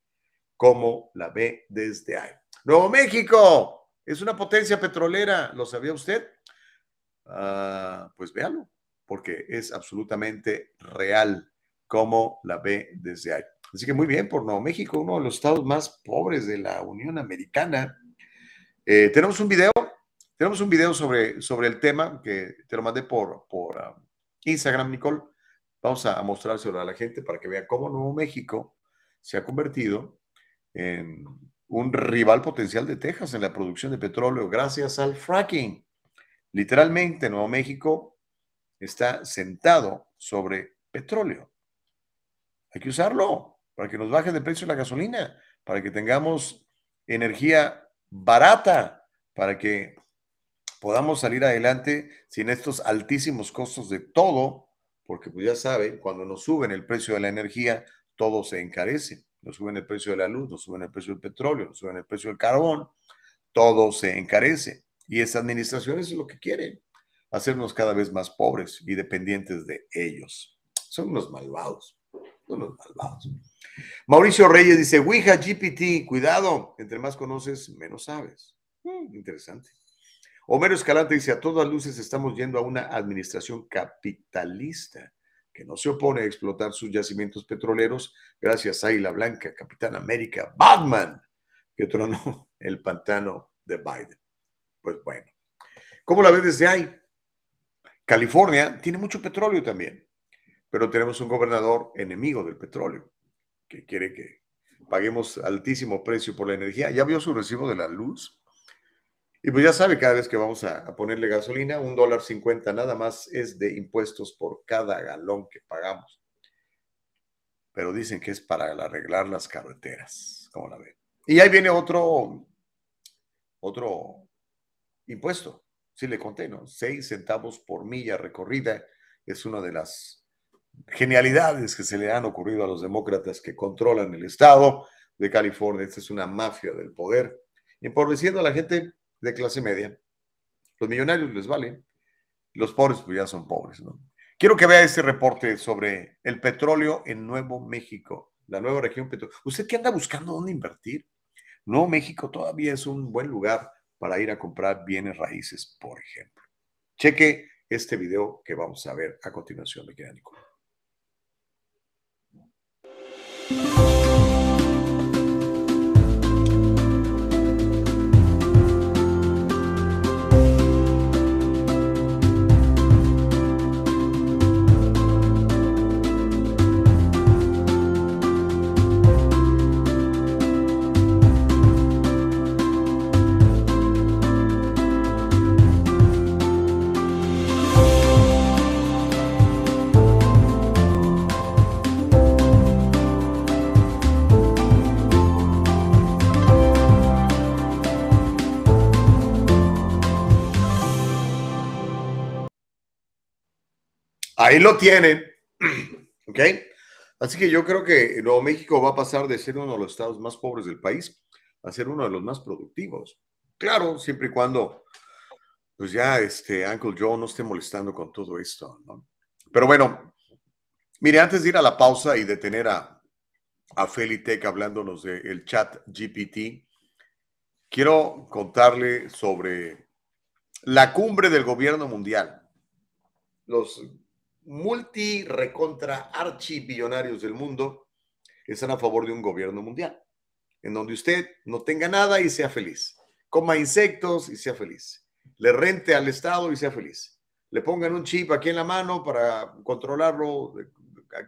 como la ve desde ahí. Nuevo México es una potencia petrolera, ¿lo sabía usted? Ah, pues véalo, porque es absolutamente real como la ve desde ahí. Así que muy bien por Nuevo México, uno de los estados más pobres de la Unión Americana. Eh, tenemos un video, tenemos un video sobre, sobre el tema que te lo mandé por, por ah, Instagram, Nicole. Vamos a, a mostrárselo a la gente para que vea cómo Nuevo México se ha convertido en un rival potencial de Texas en la producción de petróleo gracias al fracking. Literalmente, Nuevo México está sentado sobre petróleo. Hay que usarlo para que nos baje de precio la gasolina, para que tengamos energía barata, para que podamos salir adelante sin estos altísimos costos de todo, porque pues ya saben, cuando nos suben el precio de la energía, todo se encarece nos suben el precio de la luz, nos suben el precio del petróleo, nos suben el precio del carbón, todo se encarece. Y esa administración es lo que quiere, hacernos cada vez más pobres y dependientes de ellos. Son unos malvados, son unos malvados. Mauricio Reyes dice, Ouija GPT, cuidado, entre más conoces, menos sabes. Mm, interesante. Homero Escalante dice, a todas luces estamos yendo a una administración capitalista que no se opone a explotar sus yacimientos petroleros gracias a Águila Blanca, Capitán América, Batman, que tronó el pantano de Biden. Pues bueno, ¿cómo la ves desde ahí? California tiene mucho petróleo también, pero tenemos un gobernador enemigo del petróleo, que quiere que paguemos altísimo precio por la energía. ¿Ya vio su recibo de la luz? Y pues ya sabe, cada vez que vamos a, ponerle gasolina, un dólar cincuenta nada más es de impuestos por cada galón que pagamos. Pero dicen que es para arreglar las carreteras, como la ven. Y ahí viene otro, otro impuesto. Sí le conté, ¿no? Seis centavos por milla recorrida es una de las genialidades que se le han ocurrido a los demócratas que controlan el estado de California. Esta es una mafia del poder, empobreciendo a la gente de clase media. Los millonarios les valen, los pobres pues ya son pobres, ¿no? Quiero que vea este reporte sobre el petróleo en Nuevo México, la nueva región petrolera. ¿Usted qué anda buscando dónde invertir? Nuevo México todavía es un buen lugar para ir a comprar bienes raíces, por ejemplo. Cheque este video que vamos a ver a continuación, me queda Nicolás. Bye. Ahí lo tienen. ¿Ok? Así que yo creo que Nuevo México va a pasar de ser uno de los estados más pobres del país a ser uno de los más productivos. Claro, siempre y cuando, pues ya este Uncle Joe no esté molestando con todo esto, ¿no? Pero bueno, mire, antes de ir a la pausa y detener a, a Felitec hablándonos del chat GPT, quiero contarle sobre la cumbre del gobierno mundial. Los multi recontra archibillonarios del mundo están a favor de un gobierno mundial, en donde usted no tenga nada y sea feliz, coma insectos y sea feliz, le rente al Estado y sea feliz, le pongan un chip aquí en la mano para controlarlo,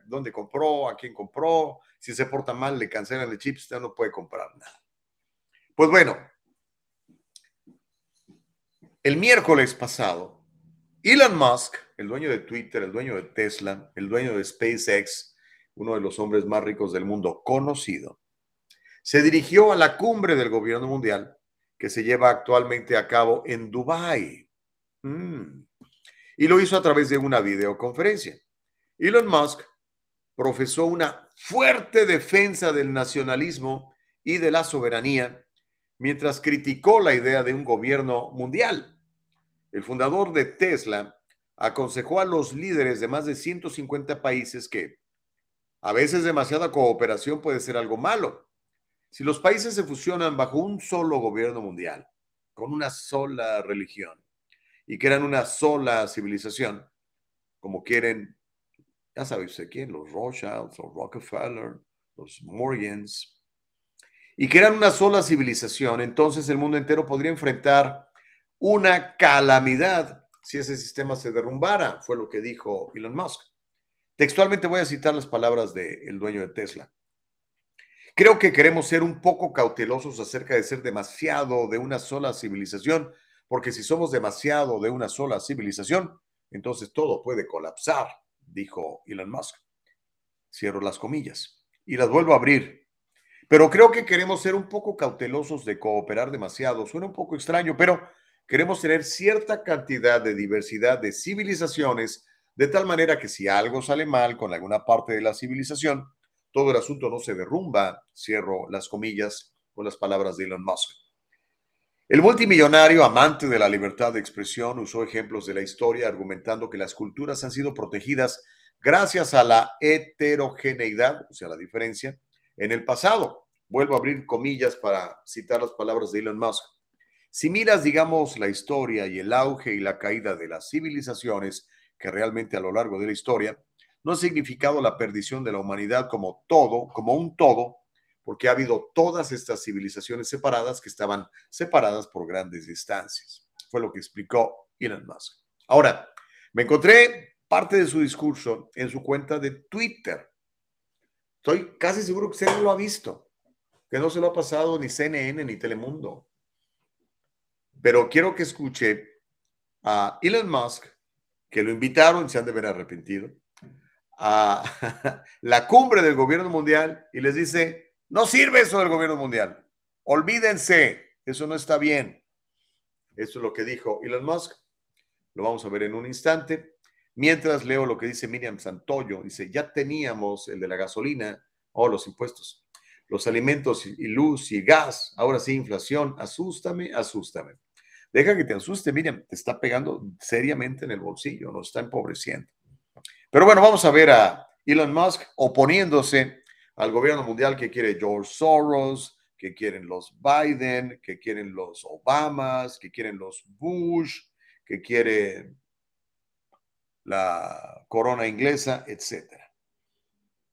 dónde compró, a quién compró, si se porta mal le cancelan el chip, usted no puede comprar nada. Pues bueno, el miércoles pasado, Elon Musk el dueño de Twitter, el dueño de Tesla, el dueño de SpaceX, uno de los hombres más ricos del mundo conocido, se dirigió a la cumbre del gobierno mundial que se lleva actualmente a cabo en Dubái. Mm. Y lo hizo a través de una videoconferencia. Elon Musk profesó una fuerte defensa del nacionalismo y de la soberanía mientras criticó la idea de un gobierno mundial. El fundador de Tesla aconsejó a los líderes de más de 150 países que a veces demasiada cooperación puede ser algo malo. Si los países se fusionan bajo un solo gobierno mundial, con una sola religión, y crean una sola civilización, como quieren, ya sabe usted quién, los Rothschilds, los Rockefeller, los Morgans, y crean una sola civilización, entonces el mundo entero podría enfrentar una calamidad si ese sistema se derrumbara, fue lo que dijo Elon Musk. Textualmente voy a citar las palabras del dueño de Tesla. Creo que queremos ser un poco cautelosos acerca de ser demasiado de una sola civilización, porque si somos demasiado de una sola civilización, entonces todo puede colapsar, dijo Elon Musk. Cierro las comillas y las vuelvo a abrir. Pero creo que queremos ser un poco cautelosos de cooperar demasiado. Suena un poco extraño, pero queremos tener cierta cantidad de diversidad de civilizaciones, de tal manera que si algo sale mal con alguna parte de la civilización, todo el asunto no se derrumba, cierro las comillas con las palabras de Elon Musk. El multimillonario amante de la libertad de expresión usó ejemplos de la historia argumentando que las culturas han sido protegidas gracias a la heterogeneidad, o sea, la diferencia, en el pasado. Vuelvo a abrir comillas para citar las palabras de Elon Musk. Si miras, digamos, la historia y el auge y la caída de las civilizaciones, que realmente a lo largo de la historia no ha significado la perdición de la humanidad como todo, como un todo, porque ha habido todas estas civilizaciones separadas que estaban separadas por grandes distancias. Fue lo que explicó Elon Musk. Ahora, me encontré parte de su discurso en su cuenta de Twitter. Estoy casi seguro que usted no lo ha visto, que no se lo ha pasado ni CNN ni Telemundo. Pero quiero que escuche a Elon Musk, que lo invitaron, se han de ver arrepentido, a la cumbre del gobierno mundial y les dice, no sirve eso del gobierno mundial, olvídense, eso no está bien. Eso es lo que dijo Elon Musk. Lo vamos a ver en un instante. Mientras leo lo que dice Miriam Santoyo, dice, ya teníamos el de la gasolina o los impuestos, los alimentos y luz y gas, ahora sí inflación, asústame, asústame. Deja que te asuste, Miriam, te está pegando seriamente en el bolsillo, nos está empobreciendo. Pero bueno, vamos a ver a Elon Musk oponiéndose al gobierno mundial que quiere George Soros, que quieren los Biden, que quieren los Obamas, que quieren los Bush, que quiere la corona inglesa, etcétera.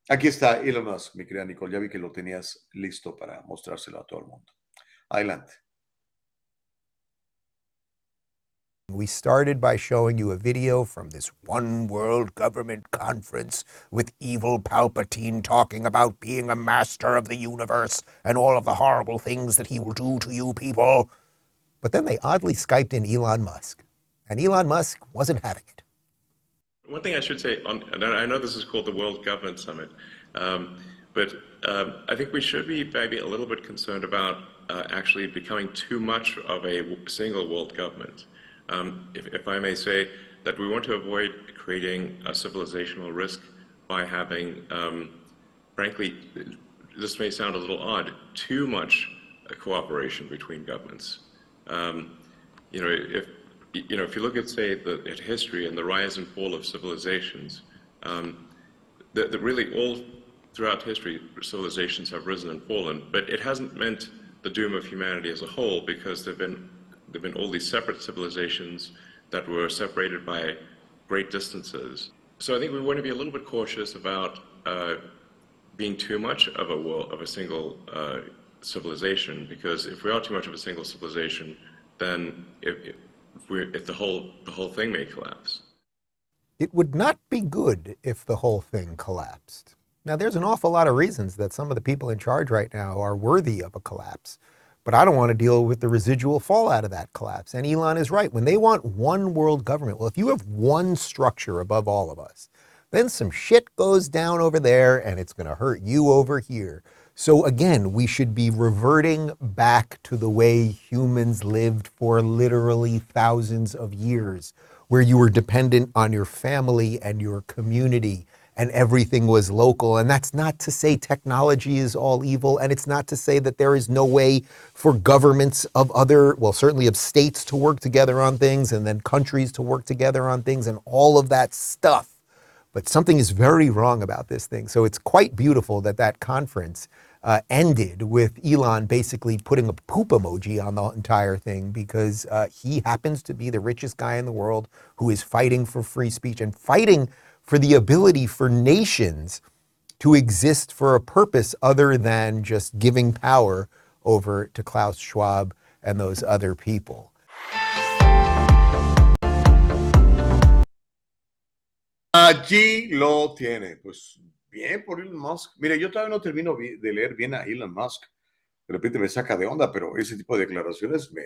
Aquí está Elon Musk, mi querida Nicole. Ya vi que lo tenías listo para mostrárselo a todo el mundo. Adelante. We started by showing you a video from this one world government conference with evil Palpatine talking about being a master of the universe and all of the horrible things that he will do to you people. But then they oddly Skyped in Elon Musk, and Elon Musk wasn't having it. One thing I should say, on, I know this is called the World Government Summit, um, but um, I think we should be maybe a little bit concerned about uh, actually becoming too much of a single world government. Um, if, if, I may say that we want to avoid creating a civilizational risk by having, um, frankly, this may sound a little odd, too much cooperation between governments. Um, you know, if you know, if you look at say the at history and the rise and fall of civilizations, um, that really all throughout history civilizations have risen and fallen, but it hasn't meant the doom of humanity as a whole because there've been there've been all these separate civilizations that were separated by great distances. So I think we want to be a little bit cautious about uh, being too much of a world, of a single uh, civilization because if we are too much of a single civilization, then if, if, if the whole the whole thing may collapse. It would not be good if the whole thing collapsed. Now, there's an awful lot of reasons that some of the people in charge right now are worthy of a collapse. But I don't want to deal with the residual fallout of that collapse. And Elon is right. When they want one world government, well, if you have one structure above all of us, then some shit goes down over there and it's going to hurt you over here. So again, we should be reverting back to the way humans lived for literally thousands of years, where you were dependent on your family and your community and everything was local. And that's not to say technology is all evil, and it's not to say that there is no way for governments of other, well, certainly of states to work together on things and then countries to work together on things and all of that stuff. But something is very wrong about this thing. So it's quite beautiful that that conference uh, ended with Elon basically putting a poop emoji on the entire thing because uh, he happens to be the richest guy in the world who is fighting for free speech and fighting for the ability for nations to exist for a purpose other than just giving power over to Klaus Schwab and those other people. Allí lo tiene. Pues bien por Elon Musk. Mire, yo todavía no termino de leer bien a Elon Musk. De repente me saca de onda, pero ese tipo de declaraciones me,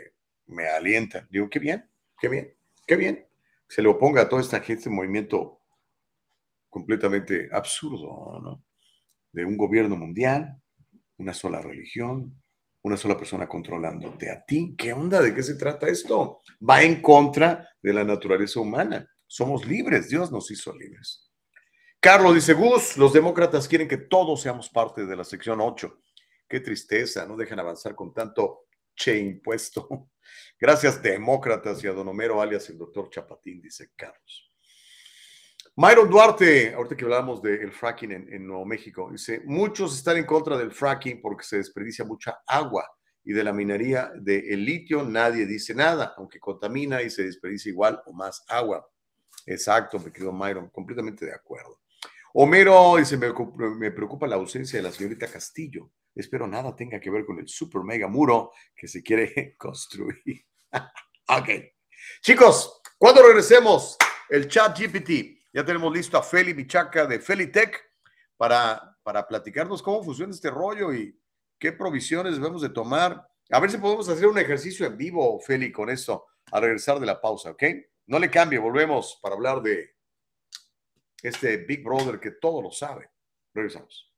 me alientan. Digo, qué bien, qué bien, qué bien. Se le oponga a toda esta gente, movimiento completamente absurdo, ¿no? De un gobierno mundial, una sola religión, una sola persona controlándote a ti. ¿Qué onda? ¿De qué se trata esto? Va en contra de la naturaleza humana. Somos libres, Dios nos hizo libres. Carlos dice, Gus, los demócratas quieren que todos seamos parte de la sección 8. Qué tristeza, no dejan avanzar con tanto che impuesto. Gracias, demócratas, y a don Homero, alias el doctor Chapatín, dice Carlos. Myron Duarte, ahorita que hablábamos del fracking en, Nuevo México, dice, muchos están en contra del fracking porque se desperdicia mucha agua y de la minería del litio nadie dice nada, aunque contamina y se desperdicia igual o más agua. Exacto, mi querido Myron, completamente de acuerdo. Homero dice, me, me preocupa la ausencia de la señorita Castillo. Espero nada tenga que ver con el super mega muro que se quiere construir. ok. Chicos, cuando regresemos, el chat GPT ya tenemos listo a Feli Bichaca de Felitech para, para platicarnos cómo funciona este rollo y qué provisiones debemos de tomar. A ver si podemos hacer un ejercicio en vivo, Feli, con esto, a regresar de la pausa, ¿ok? No le cambie, volvemos para hablar de este Big Brother que todo lo sabe. Regresamos.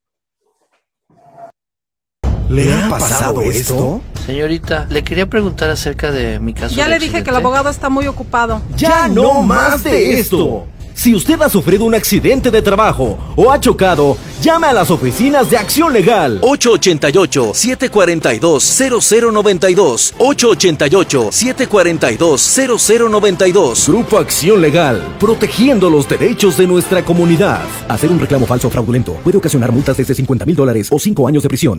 ¿Le ha pasado esto? Señorita, le quería preguntar acerca de mi caso. Ya le dije que el abogado está muy ocupado. ¡Ya no más de esto! Si usted ha sufrido un accidente de trabajo o ha chocado, llame a las oficinas de Acción Legal. 888-742-0092. 888-742-0092. Grupo Acción Legal, protegiendo los derechos de nuestra comunidad. Hacer un reclamo falso o fraudulento puede ocasionar multas desde 50 mil dólares o 5 años de prisión.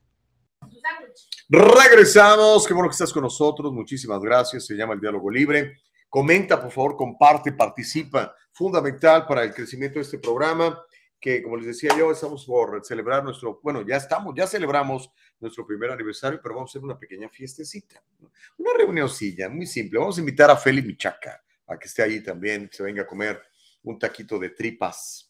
Regresamos, qué bueno que estás con nosotros, muchísimas gracias, se llama el Diálogo Libre. Comenta, por favor, comparte, participa, fundamental para el crecimiento de este programa, que como les decía yo, estamos por celebrar nuestro, bueno, ya estamos, ya celebramos nuestro primer aniversario, pero vamos a hacer una pequeña fiestecita, una reunioncilla, muy simple. Vamos a invitar a Feli Michaca a que esté ahí también, se venga a comer un taquito de tripas.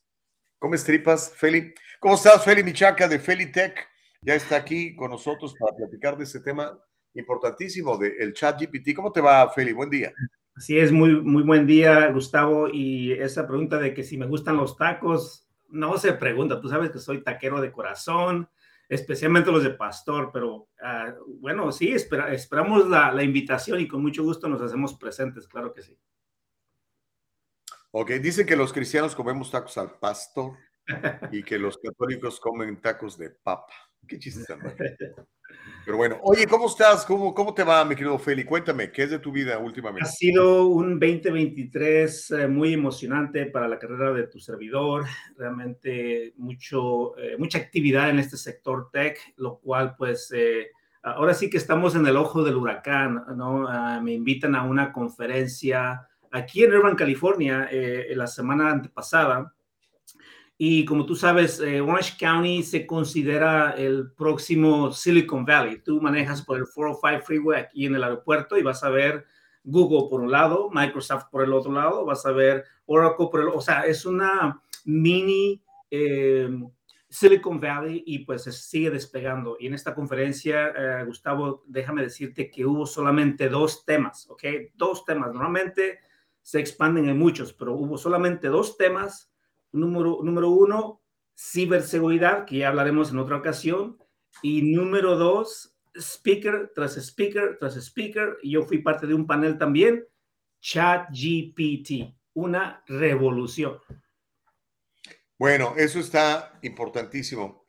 ¿Comes tripas, Feli? ¿Cómo estás, Feli Michaca de Felitech? Ya está aquí con nosotros para platicar de este tema importantísimo del chat GPT. ¿Cómo te va, Feli? Buen día. Así es, muy, muy buen día, Gustavo. Y esa pregunta de que si me gustan los tacos, no se pregunta. Tú sabes que soy taquero de corazón, especialmente los de pastor, pero ah, bueno, sí, espera- esperamos la, la invitación y con mucho gusto nos hacemos presentes, claro que sí. Ok, dicen que los cristianos comemos tacos al pastor y que los católicos comen tacos de papa. Qué chiste tan malo. Pero bueno, oye, ¿cómo estás? ¿Cómo, ¿Cómo te va, mi querido Feli? Cuéntame, ¿qué es de tu vida Ha últimamente? sido un 2023 eh, muy emocionante para la carrera de tu servidor, realmente mucho, eh, mucha actividad en este sector tech, lo cual pues eh, ahora sí que estamos en el ojo del huracán, ¿no? Ah, me invitan a una conferencia aquí en Irvine, California, eh, la semana antepasada. Y como tú sabes, eh, Orange County se considera el próximo Silicon Valley. Tú manejas por el 405 Freeway aquí en el aeropuerto y vas a ver Google por un lado, Microsoft por el otro lado, vas a ver Oracle por el otro. O sea, es una mini eh, Silicon Valley y pues se sigue despegando. Y en esta conferencia, eh, Gustavo, déjame decirte que hubo solamente dos temas, ¿ok? Dos temas. Normalmente se expanden en muchos, pero hubo solamente dos temas Número, número uno, ciberseguridad, que ya hablaremos en otra ocasión. Y número dos, speaker tras speaker tras speaker. Yo fui parte de un panel también, ChatGPT, una revolución. Bueno, eso está importantísimo.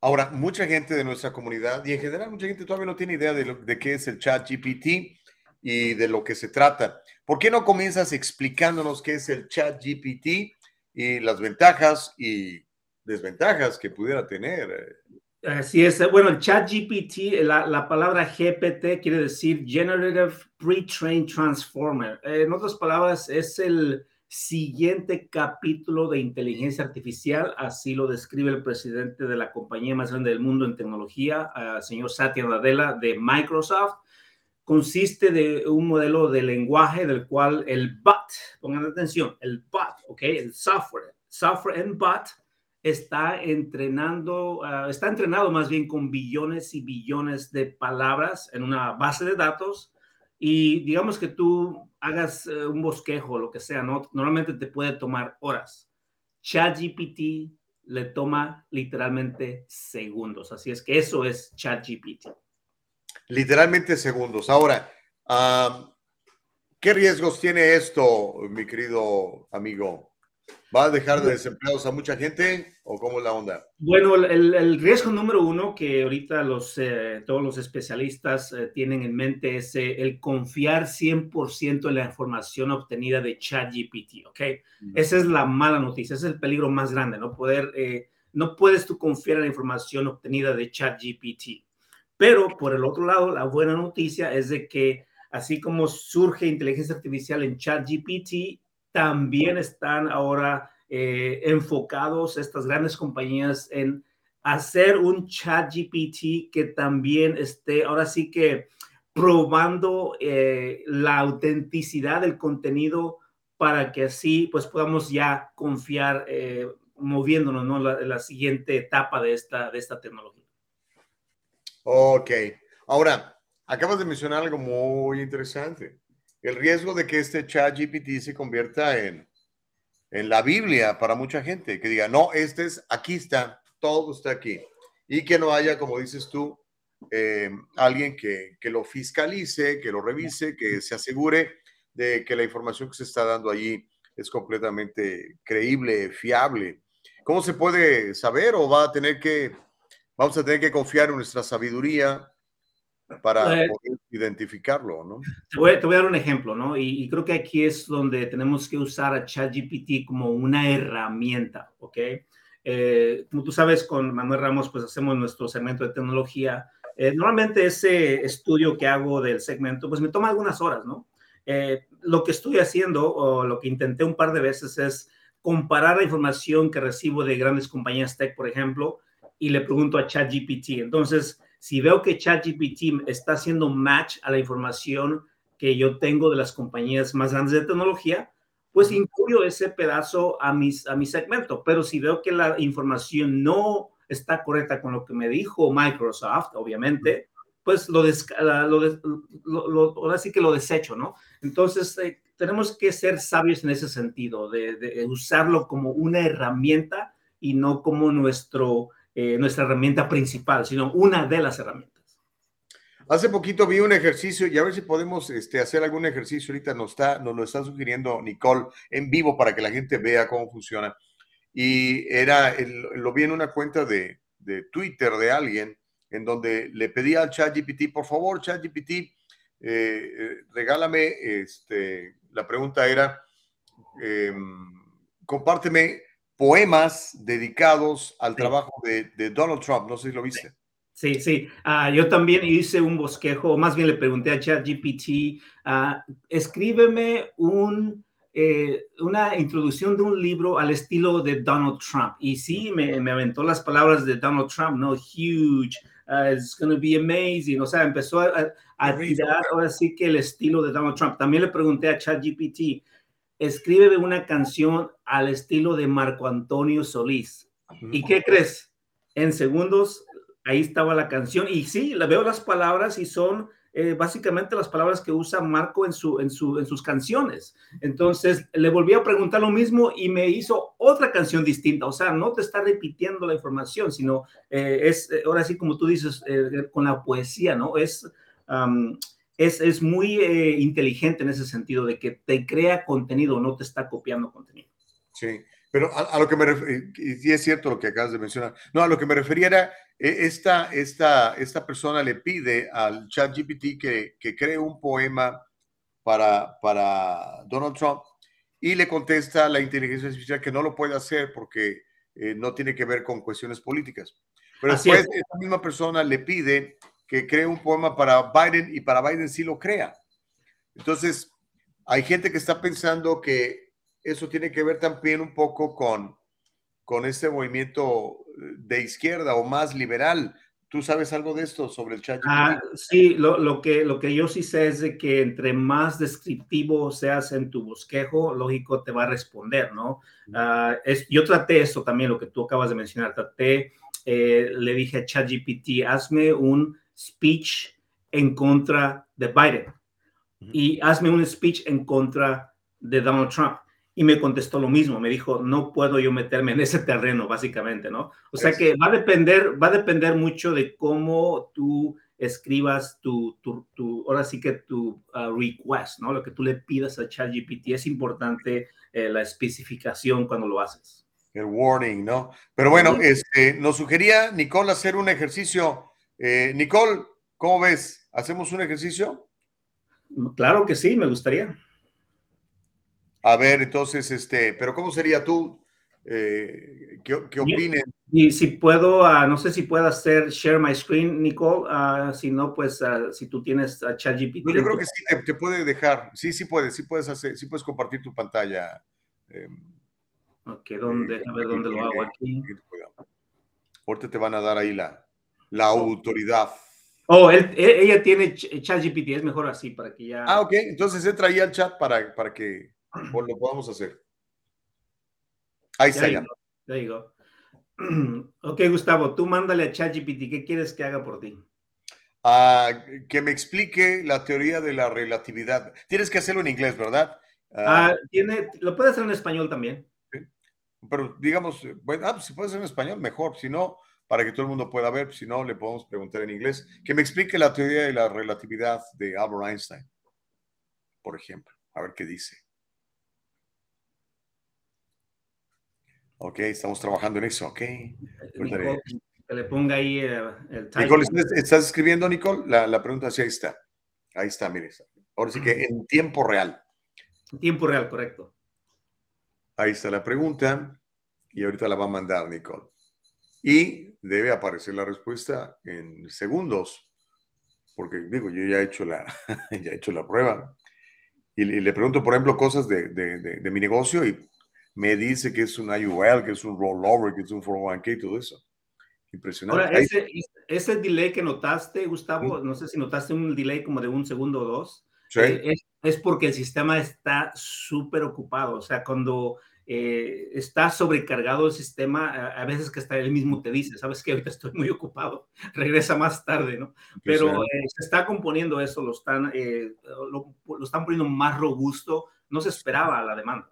Ahora, mucha gente de nuestra comunidad y en general mucha gente todavía no tiene idea de, lo- de qué es el chat GPT y de lo que se trata. ¿Por qué no comienzas explicándonos qué es el chat GPT y las ventajas y desventajas que pudiera tener? Así es. Bueno, el chat GPT, la, la palabra GPT quiere decir Generative Pre-Trained Transformer. En otras palabras, es el siguiente capítulo de inteligencia artificial, así lo describe el presidente de la compañía más grande del mundo en tecnología, eh, señor Satya Nadella de Microsoft. Consiste de un modelo de lenguaje del cual el bot, pongan atención, el bot, ¿ok? El software, software and bot está entrenando, ah, está entrenado más bien con billones y billones de palabras en una base de datos y digamos que tú hagas eh, un bosquejo, lo que sea, ¿no? Normalmente te puede tomar horas. ChatGPT le toma literalmente segundos, así es que eso es ChatGPT. Literalmente segundos. Ahora, ah, ¿qué riesgos tiene esto, mi querido amigo? ¿Va a dejar de desempleados a mucha gente o cómo es la onda? Bueno, el, el riesgo número uno que ahorita los, eh, todos los especialistas eh, tienen en mente es eh, el confiar 100% en la información obtenida de ChatGPT, ¿ok? Esa es la mala noticia, ese es el peligro más grande, no poder, no puedes tú confiar en la información obtenida de ChatGPT. Pero por el otro lado, la buena noticia es de que así como surge inteligencia artificial en ChatGPT, también están ahora eh, enfocados estas grandes compañías en hacer un chat GPT que también esté ahora sí que probando eh, la autenticidad del contenido para que así pues podamos ya confiar eh, moviéndonos ¿no? la, la siguiente etapa de esta, de esta tecnología. Ok, ahora acabas de mencionar algo muy interesante el riesgo de que este chat GPT se convierta en, en la Biblia para mucha gente, que diga, no, este es, aquí está, todo está aquí. Y que no haya, como dices tú, eh, alguien que, que, lo fiscalice, que lo revise, que se asegure de que la información que se está dando allí es completamente creíble, fiable. ¿Cómo se puede saber o va a tener que, vamos a tener que confiar en nuestra sabiduría, para Eh, poder identificarlo, ¿no? Te voy, te voy a dar un ejemplo, ¿no? Y, y creo que aquí es donde tenemos que usar a ChatGPT como una herramienta, ¿ok? Eh, como tú sabes, con Manuel Ramos, pues hacemos nuestro segmento de tecnología. Eh, normalmente ese estudio que hago del segmento, pues me toma algunas horas, ¿no? Eh, lo que estoy haciendo o lo que intenté un par de veces es comparar la información que recibo de grandes compañías tech, por ejemplo, y le pregunto a ChatGPT. Entonces, si veo que ChatGPT está haciendo match a la información que yo tengo de las compañías más grandes de tecnología, pues incluyo ese pedazo a, mis, a mi segmento. Pero si veo que la información no está correcta con lo que me dijo Microsoft, obviamente, pues lo, des, lo, lo, lo, ahora sí que lo desecho, ¿no? Entonces, eh, tenemos que ser sabios en ese sentido, de, de, usarlo como una herramienta y no como nuestro, eh, nuestra herramienta principal, sino una de las herramientas. Hace poquito vi un ejercicio y a ver si podemos este, hacer algún ejercicio. Ahorita nos, está, nos lo está sugiriendo Nicole en vivo para que la gente vea cómo funciona. Y era, lo vi en una cuenta de, de, Twitter de alguien en donde le pedía al ChatGPT, por favor, ChatGPT, eh, eh, regálame, este, la pregunta era, eh, compárteme poemas dedicados al sí. trabajo de, de, Donald Trump. No sé si lo viste. Sí, sí. Uh, yo también hice un bosquejo, más bien le pregunté a ChatGPT, uh, escríbeme un, eh, una introducción de un libro al estilo de Donald Trump. Y sí, me, me aventó las palabras de Donald Trump, ¿no? Huge, uh, it's going to be amazing. O sea, empezó a, a tirar ahora sí que el estilo de Donald Trump. También le pregunté a ChatGPT, escríbeme una canción al estilo de Marco Antonio Solís. ¿Y qué crees? En segundos, ahí estaba la canción. Y sí, veo las palabras y son eh, básicamente las palabras que usa Marco en, su, en, su, en sus canciones. Entonces, le volví a preguntar lo mismo y me hizo otra canción distinta. O sea, no te está repitiendo la información, sino eh, es, ahora sí, como tú dices, eh, con la poesía, ¿no? Es... Um, es, es, muy eh, inteligente en ese sentido de que te crea contenido, no te está copiando contenido. Sí, pero a, a lo que me refiero, y es cierto lo que acabas de mencionar, no, a lo que me refería era, eh, esta, esta, esta persona le pide al chat GPT que, que cree un poema para, para Donald Trump y le contesta la inteligencia artificial que no lo puede hacer porque eh, no tiene que ver con cuestiones políticas. Pero Así después es. esa misma persona le pide que cree un poema para Biden y para Biden sí lo crea. Entonces, hay gente que está pensando que eso tiene que ver también un poco con, con este movimiento de izquierda o más liberal. ¿Tú sabes algo de esto sobre el chat? Ah, sí, lo, lo, que, lo que yo sí sé es de que entre más descriptivo seas en tu bosquejo, lógico te va a responder, ¿no? Ah, es, yo traté esto también, lo que tú acabas de mencionar, traté, eh, le dije a ChatGPT, hazme un speech en contra de Biden y hazme un speech en contra de Donald Trump y me contestó lo mismo, me dijo, no puedo yo meterme en ese terreno, básicamente, ¿no? O sea que va a depender, va a depender mucho de cómo tú escribas tu, tu, tu ahora sí que tu uh, request, ¿no? Lo que tú le pidas a ChatGPT, es importante eh, la especificación cuando lo haces. El warning, ¿no? Pero bueno, este, nos sugería Nicole hacer un ejercicio. Eh, Nicole, ¿cómo ves? ¿Hacemos un ejercicio? Claro que sí, me gustaría. A ver, entonces, este, pero ¿cómo sería tú? Eh, ¿qué, ¿qué? Y, si puedo, uh, no sé si puedo hacer share my screen, Nicole. Uh, si no, pues uh, si tú tienes a ChatGPT. No, yo creo que sí te, te, puede dejar. Sí, sí puedes, sí puedes hacer, sí puedes compartir tu pantalla. Eh, ok, ¿dónde? a ver dónde lo hago aquí. Ahorita te van a dar ahí la, la autoridad. Oh, él, ella tiene ChatGPT, es mejor así para que ya. Ah, ok, entonces entra ahí al chat para, para que pues lo podamos hacer. Ahí está ya. Ya digo. Ok, Gustavo, tú mándale a ChatGPT, ¿qué quieres que haga por ti? Uh, que me explique la teoría de la relatividad. Tienes que hacerlo en inglés, ¿verdad? Uh, uh, tiene, lo puede hacer en español también. Pero digamos, bueno, pues, si puede ser en español, mejor. Si no, para que todo el mundo pueda ver, si no, le podemos preguntar en inglés. Que me explique la teoría de la relatividad de Albert Einstein, por ejemplo. A ver qué dice. Ok, estamos trabajando en eso, ok. Nicole, que le ponga ahí uh, el. Nicole, ¿estás escribiendo, Nicole? La, la, pregunta sí, ahí está. Ahí está, mire. Ahora sí que en tiempo real. En tiempo real, correcto. Ahí está la pregunta y ahorita la va a mandar Nicole. Y debe aparecer la respuesta en segundos, porque digo, yo ya he hecho la, ya he hecho la prueba. Y, le pregunto, por ejemplo, cosas de, de, de, de mi negocio y me dice que es un IUL, que es un rollover, que es un 401k, todo eso. Impresionante. Ahora, ese, ese delay que notaste, Gustavo, ¿Mm? no sé si notaste un delay como de un segundo o dos, sí. eh, es, es, porque el sistema está súper ocupado. O sea, cuando eh, está sobrecargado el sistema, a, a, veces que hasta él mismo te dice, sabes que ahorita estoy muy ocupado, regresa más tarde, ¿no? Pero eh, se está componiendo eso, lo están, eh, lo, lo están poniendo más robusto, no se esperaba la demanda.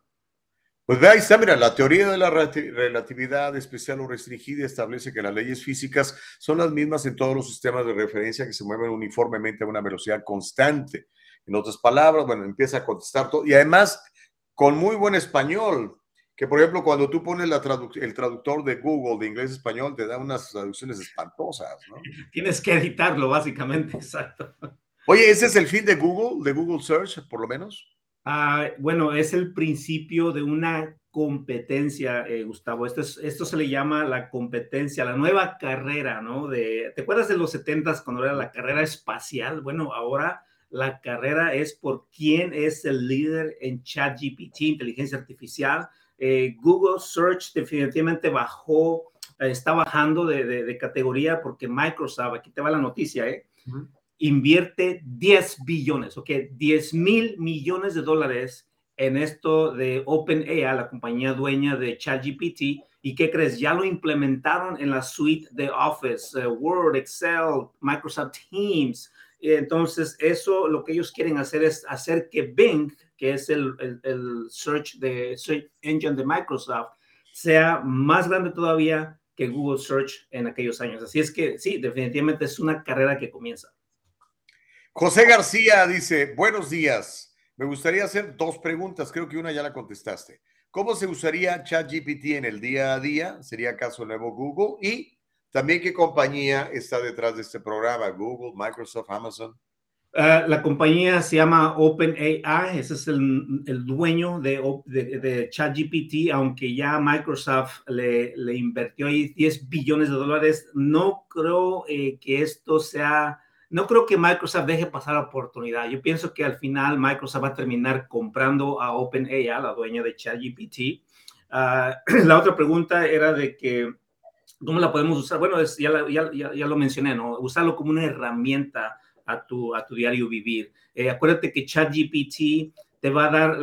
Pues ahí está, mira, la teoría de la relatividad especial o restringida establece que las leyes físicas son las mismas en todos los sistemas de referencia que se mueven uniformemente a una velocidad constante. En otras palabras, bueno, empieza a contestar todo y además con muy buen español, que por ejemplo cuando tú pones la traduc el traductor de Google de inglés a español te da unas traducciones espantosas, ¿no? Tienes que editarlo básicamente, exacto. Oye, ¿ese es el fin de Google, de Google Search, por lo menos? Uh, bueno, es el principio de una competencia, eh, Gustavo. Esto, es, esto se le llama la competencia, la nueva carrera, ¿no? De, ¿Te acuerdas de los 70 cuando era la carrera espacial? Bueno, ahora la carrera es por quién es el líder en ChatGPT, inteligencia artificial. Eh, Google Search definitivamente bajó, eh, está bajando de, de, de, categoría porque Microsoft, aquí te va la noticia, ¿eh? Uh -huh invierte 10 billones, ok, 10 mil millones de dólares en esto de OpenAI, la compañía dueña de ChatGPT. ¿Y qué crees? Ya lo implementaron en la suite de Office, uh, Word, Excel, Microsoft Teams. Entonces, eso lo que ellos quieren hacer es hacer que Bing, que es el, el, search, de, search engine de Microsoft, sea más grande todavía que Google Search en aquellos años. Así es que sí, definitivamente es una carrera que comienza. José García dice, buenos días. Me gustaría hacer dos preguntas, creo que una ya la contestaste. ¿Cómo se usaría ChatGPT en el día a día? ¿Sería acaso nuevo Google? Y también qué compañía está detrás de este programa, Google, Microsoft, Amazon. Uh, la compañía se llama OpenAI, ese es el, el dueño de, de, de, ChatGPT, aunque ya Microsoft le, le, invirtió ahí 10 billones de dólares. No creo eh, que esto sea no creo que Microsoft deje pasar la oportunidad. Yo pienso que al final Microsoft va a terminar comprando a OpenAI, la dueña de ChatGPT. Uh, la otra pregunta era de que ¿Cómo la podemos usar? Bueno, ya, lo mencioné, ¿no? Usarlo como una herramienta a tu, a tu diario vivir. Eh, acuérdate que ChatGPT te va a dar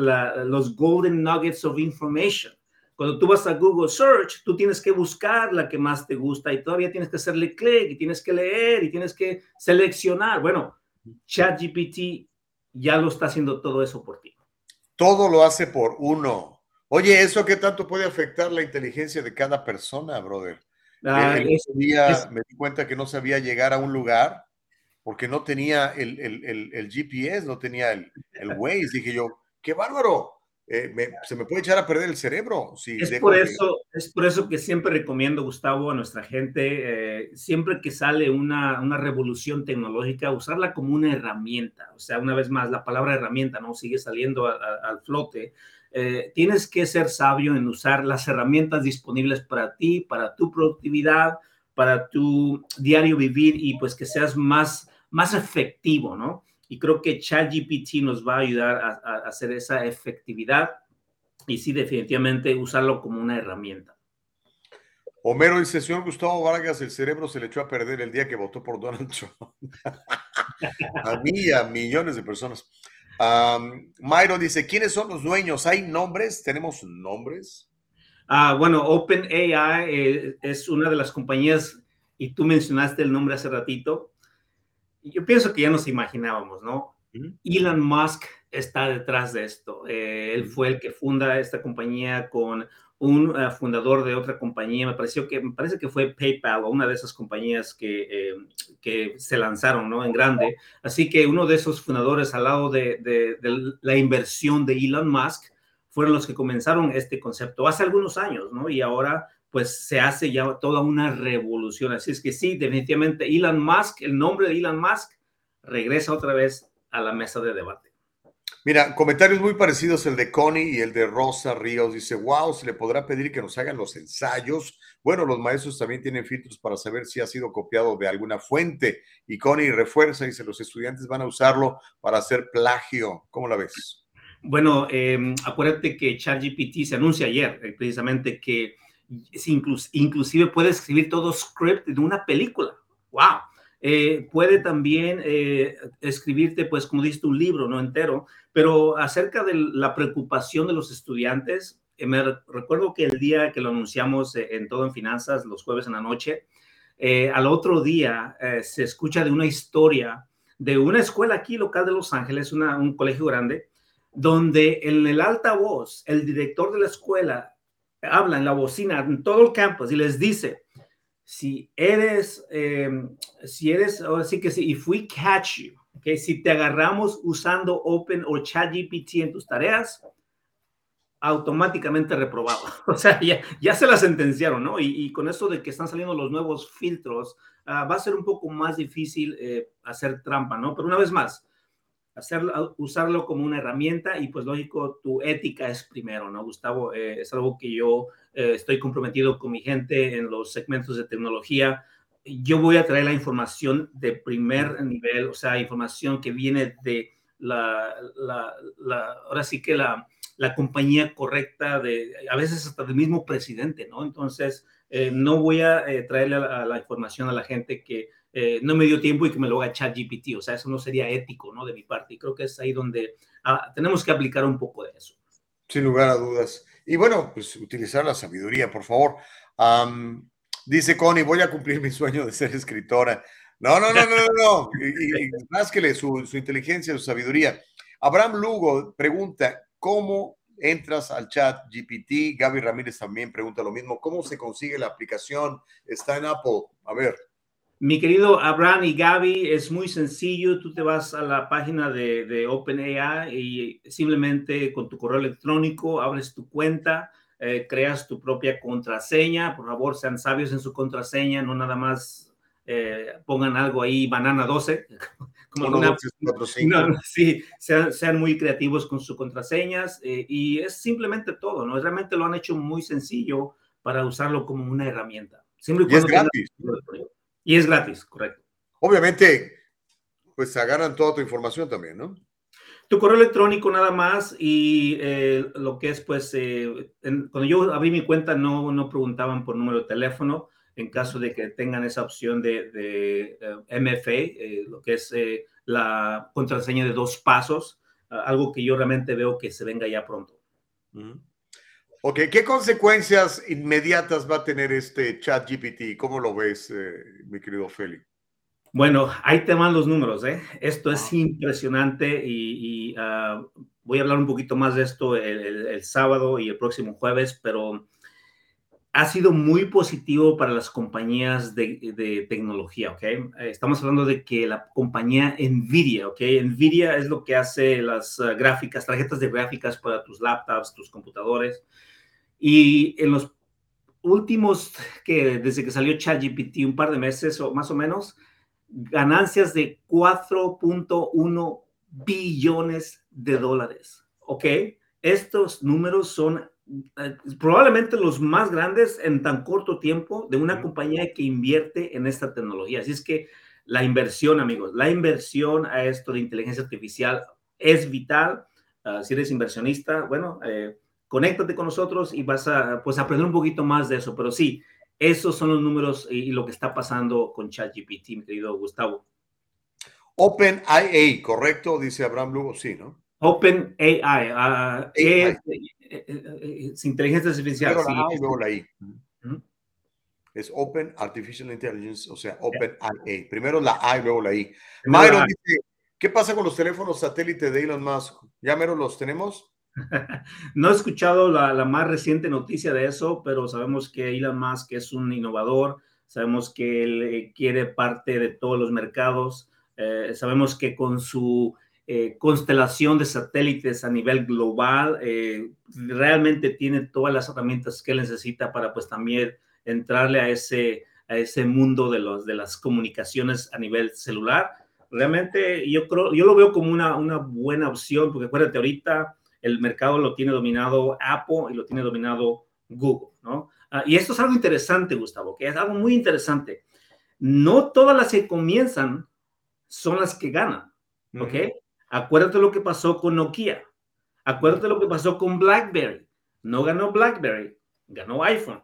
los golden nuggets of information. Cuando tú vas a Google Search, tú tienes que buscar la que más te gusta y todavía tienes que hacerle clic y tienes que leer y tienes que seleccionar. Bueno, ChatGPT ya lo está haciendo todo eso por ti. Todo lo hace por uno. Oye, ¿eso qué tanto puede afectar la inteligencia de cada persona, brother? Ah, es- día es- me di cuenta que no sabía llegar a un lugar porque no tenía el, el- el- el GPS, no tenía el, el Waze. Dije yo, qué bárbaro. Eh, me- se me puede echar a perder el cerebro. Si Es por eso, es por eso que siempre recomiendo, Gustavo, a nuestra gente, eh, siempre que sale una, una revolución tecnológica, usarla como una herramienta. O sea, una vez más, la palabra herramienta no sigue saliendo a- a- al flote. Eh, tienes que ser sabio en usar las herramientas disponibles para ti, para tu productividad, para tu diario vivir y pues que seas más, más efectivo, ¿no? Y creo que ChatGPT nos va a ayudar a, a hacer esa efectividad y sí, definitivamente usarlo como una herramienta. Homero dice, señor Gustavo Vargas, el cerebro se le echó a perder el día que votó por Donald Trump. a mí y a millones de personas. Mayro dice, ¿quiénes son los dueños? ¿Hay nombres? ¿Tenemos nombres? Ah, bueno, OpenAI eh, es una de las compañías, y tú mencionaste el nombre hace ratito. Yo pienso que ya nos imaginábamos, ¿no? Elon Musk está detrás de esto. Eh, él fue el que funda esta compañía con un eh, fundador de otra compañía. Me pareció que me parece que fue PayPal o una de esas compañías que, eh, que se lanzaron, ¿no? En grande. Así que uno de esos fundadores al lado de, de- de la inversión de Elon Musk fueron los que comenzaron este concepto hace algunos años, ¿no? Y ahora pues se hace ya toda una revolución. Así es que sí, definitivamente Elon Musk, el nombre de Elon Musk regresa otra vez a la mesa de debate. Mira, comentarios muy parecidos el de Connie y el de Rosa Ríos. Dice, wow, se le podrá pedir que nos hagan los ensayos. Bueno, los maestros también tienen filtros para saber si ha sido copiado de alguna fuente. Y Connie refuerza, dice, los estudiantes van a usarlo para hacer plagio. ¿Cómo la ves? Bueno, eh, acuérdate que ChatGPT se anuncia ayer, eh, precisamente que inclusive puede escribir todo script de una película. ¡Wow! Eh, puede también eh, escribirte, pues, como dices, un libro, no entero, pero acerca de la preocupación de los estudiantes, eh, me re- recuerdo que el día que lo anunciamos en Todo en Finanzas, los jueves en la noche, al otro día se escucha de una historia de una escuela aquí local de Los Ángeles, un colegio grande, donde en el altavoz el director de la escuela habla en la bocina en todo el campus y les dice, si eres, eh, si eres, ahora sí que sí, if we catch you, okay, si te agarramos usando Open o ChatGPT en tus tareas, automáticamente reprobado. O sea, ya, ya se la sentenciaron, ¿no? Y, y con eso de que están saliendo los nuevos filtros, ah, va a ser un poco más difícil eh, hacer trampa, ¿no? Pero una vez más, hacerlo, usarlo como una herramienta y pues lógico, tu ética es primero, ¿no, Gustavo? Eh, es algo que yo eh, estoy comprometido con mi gente en los segmentos de tecnología. Yo voy a traer la información de primer nivel, o sea, información que viene de la, la, la ahora sí que la, la compañía correcta, de, a veces hasta del mismo presidente, ¿no? Entonces, eh, no voy a eh, traerle la, la, información a la gente que eh, no me dio tiempo y que me lo haga ChatGPT. O sea, eso no sería ético, ¿no? De mi parte. Y creo que es ahí donde ah, tenemos que aplicar un poco de eso. Sin lugar a dudas. Y bueno, pues utilizar la sabiduría, por favor. Dice Connie, voy a cumplir mi sueño de ser escritora. No, no, no, no, no, no. Y másquele su, su inteligencia, su sabiduría. Abraham Lugo pregunta, ¿cómo entras al chat GPT? Gaby Ramírez también pregunta lo mismo. ¿Cómo se consigue la aplicación? Está en Apple. A ver. Mi querido Abraham y Gaby, es muy sencillo. Tú te vas a la página de, de OpenAI y simplemente con tu correo electrónico abres tu cuenta, eh, creas tu propia contraseña. Por favor, sean sabios en su contraseña, no nada más eh, pongan algo ahí, banana 12. Como una, dos, tres, cuatro, no, sí, sean, sean, muy creativos con sus contraseñas eh, y es simplemente todo, ¿no? Realmente lo han hecho muy sencillo para usarlo como una herramienta. Siempre y, y es gratis. Y es gratis, correcto. Obviamente, pues agarran toda tu información también, ¿no? Tu correo electrónico nada más y eh, lo que es, pues, eh, en, cuando yo abrí mi cuenta no, no preguntaban por número de teléfono. en caso de que tengan esa opción de, de eh, MFA, lo que es la contraseña de dos pasos, algo que yo realmente veo que se venga ya pronto. Ok, ¿qué consecuencias inmediatas va a tener este chat GPT? ¿Cómo lo ves, mi querido Feli? Bueno, ahí te van los números, ¿eh? Esto es impresionante y, ah, voy a hablar un poquito más de esto el, sábado y el próximo jueves, pero ha sido muy positivo para las compañías de, tecnología, ¿ok? Estamos hablando de que la compañía Nvidia, ¿ok? Nvidia es lo que hace las ah, gráficas, tarjetas de gráficas para tus laptops, tus computadores. Y en los últimos, que desde que salió ChatGPT, un par de meses o más o menos, ganancias de 4.1 billones de dólares, ¿ok? Estos números son eh, probablemente los más grandes en tan corto tiempo de una compañía que invierte en esta tecnología. Así es que la inversión, amigos, la inversión a esto de inteligencia artificial es vital. Ah, si eres inversionista, bueno, eh, conéctate con nosotros y vas a pues, aprender un poquito más de eso. Pero sí, esos son los números y, lo que está pasando con ChatGPT, mi querido Gustavo. OpenAI, ¿correcto? Dice Abraham Lugo, sí, ¿no? OpenAI, uh, es, es, inteligencia artificial. sí, la A y luego la I. Es Open Artificial Intelligence, o sea, OpenAI. Primero la A y luego la I. Myron dice, ¿qué pasa con los teléfonos satélite de Elon Musk? ¿Ya mero los tenemos? no he escuchado la, más reciente noticia de eso, pero sabemos que Elon Musk es un innovador, sabemos que él eh, quiere parte de todos los mercados, eh, sabemos que con su eh, constelación de satélites a nivel global, realmente tiene todas las herramientas que él necesita para pues también entrarle a ese, a ese mundo de, los, de las comunicaciones a nivel celular. Realmente yo creo, yo lo veo como una, una buena opción, porque acuérdate, ahorita el mercado lo tiene dominado Apple y lo tiene dominado Google, ¿no? Ah, y esto es algo interesante, Gustavo, que es algo muy interesante. No todas las que comienzan son las que ganan, ¿ok? Acuérdate lo que pasó con Nokia. Acuérdate lo que pasó con BlackBerry. No ganó BlackBerry, ganó iPhone.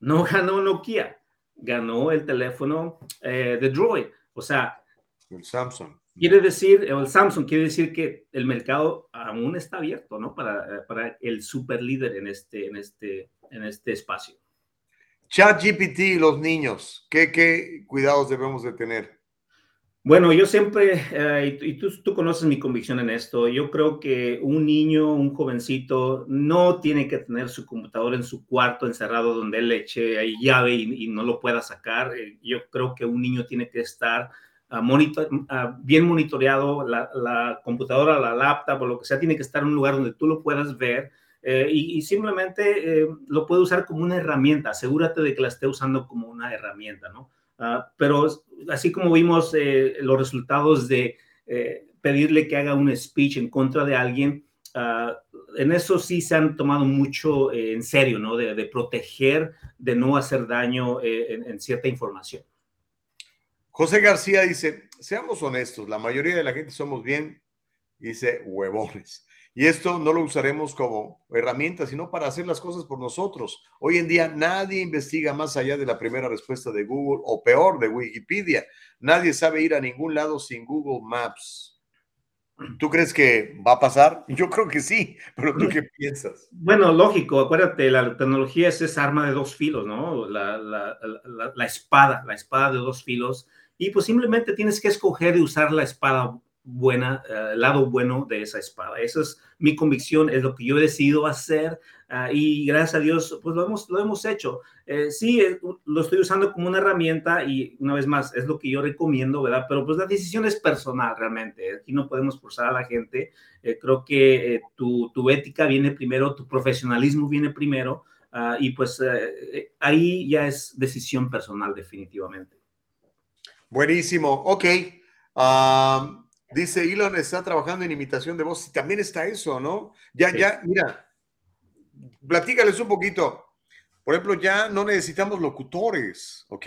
No ganó Nokia, ganó el teléfono eh, de Droid. O sea, el Samsung. Quiere decir, el Samsung quiere decir que el mercado aún está abierto, ¿no? Para, para el super líder en este, en este, en este espacio. ChatGPT y los niños, ¿qué, ¿qué cuidados debemos de tener? Bueno, yo siempre, eh, y tú, tú, conoces mi convicción en esto, yo creo que un niño, un jovencito, no tiene que tener su computador en su cuarto encerrado donde él eche ahí llave y, y no lo pueda sacar. Eh, yo creo que un niño tiene que estar monitor, bien monitoreado, la, computadora, la laptop o lo que sea, tiene que estar en un lugar donde tú lo puedas ver eh, y, simplemente eh, lo puede usar como una herramienta. Asegúrate de que la esté usando como una herramienta, ¿no? Ah, pero así como vimos eh, los resultados de pedirle que haga un speech en contra de alguien, ah, en eso sí se han tomado mucho en serio, ¿no? De, proteger, de no hacer daño en cierta información. José García dice, seamos honestos, la mayoría de la gente somos bien, dice, huevones. Y esto no lo usaremos como herramienta, sino para hacer las cosas por nosotros. Hoy en día nadie investiga más allá de la primera respuesta de Google o peor de Wikipedia. Nadie sabe ir a ningún lado sin Google Maps. ¿Tú crees que va a pasar? Yo creo que sí, pero ¿tú qué piensas? Bueno, lógico, acuérdate, la tecnología es esa arma de dos filos, ¿no? La, la espada, la espada de dos filos y pues simplemente tienes que escoger y usar la espada buena, eh, el lado bueno de esa espada. Esa es mi convicción, es lo que yo he decidido hacer ah, y gracias a Dios pues lo hemos, lo hemos hecho. Eh, sí, eh, lo estoy usando como una herramienta y una vez más es lo que yo recomiendo, ¿verdad? Pero pues la decisión es personal realmente. Aquí no podemos forzar a la gente. creo que tu, tu, ética viene primero, tu profesionalismo viene primero ah, y pues ahí ya es decisión personal definitivamente. Buenísimo, ok. dice Elon está trabajando en imitación de voz. También está eso, ¿no? Ya, ya, mira, platícales un poquito. Por ejemplo, ya no necesitamos locutores, ¿ok?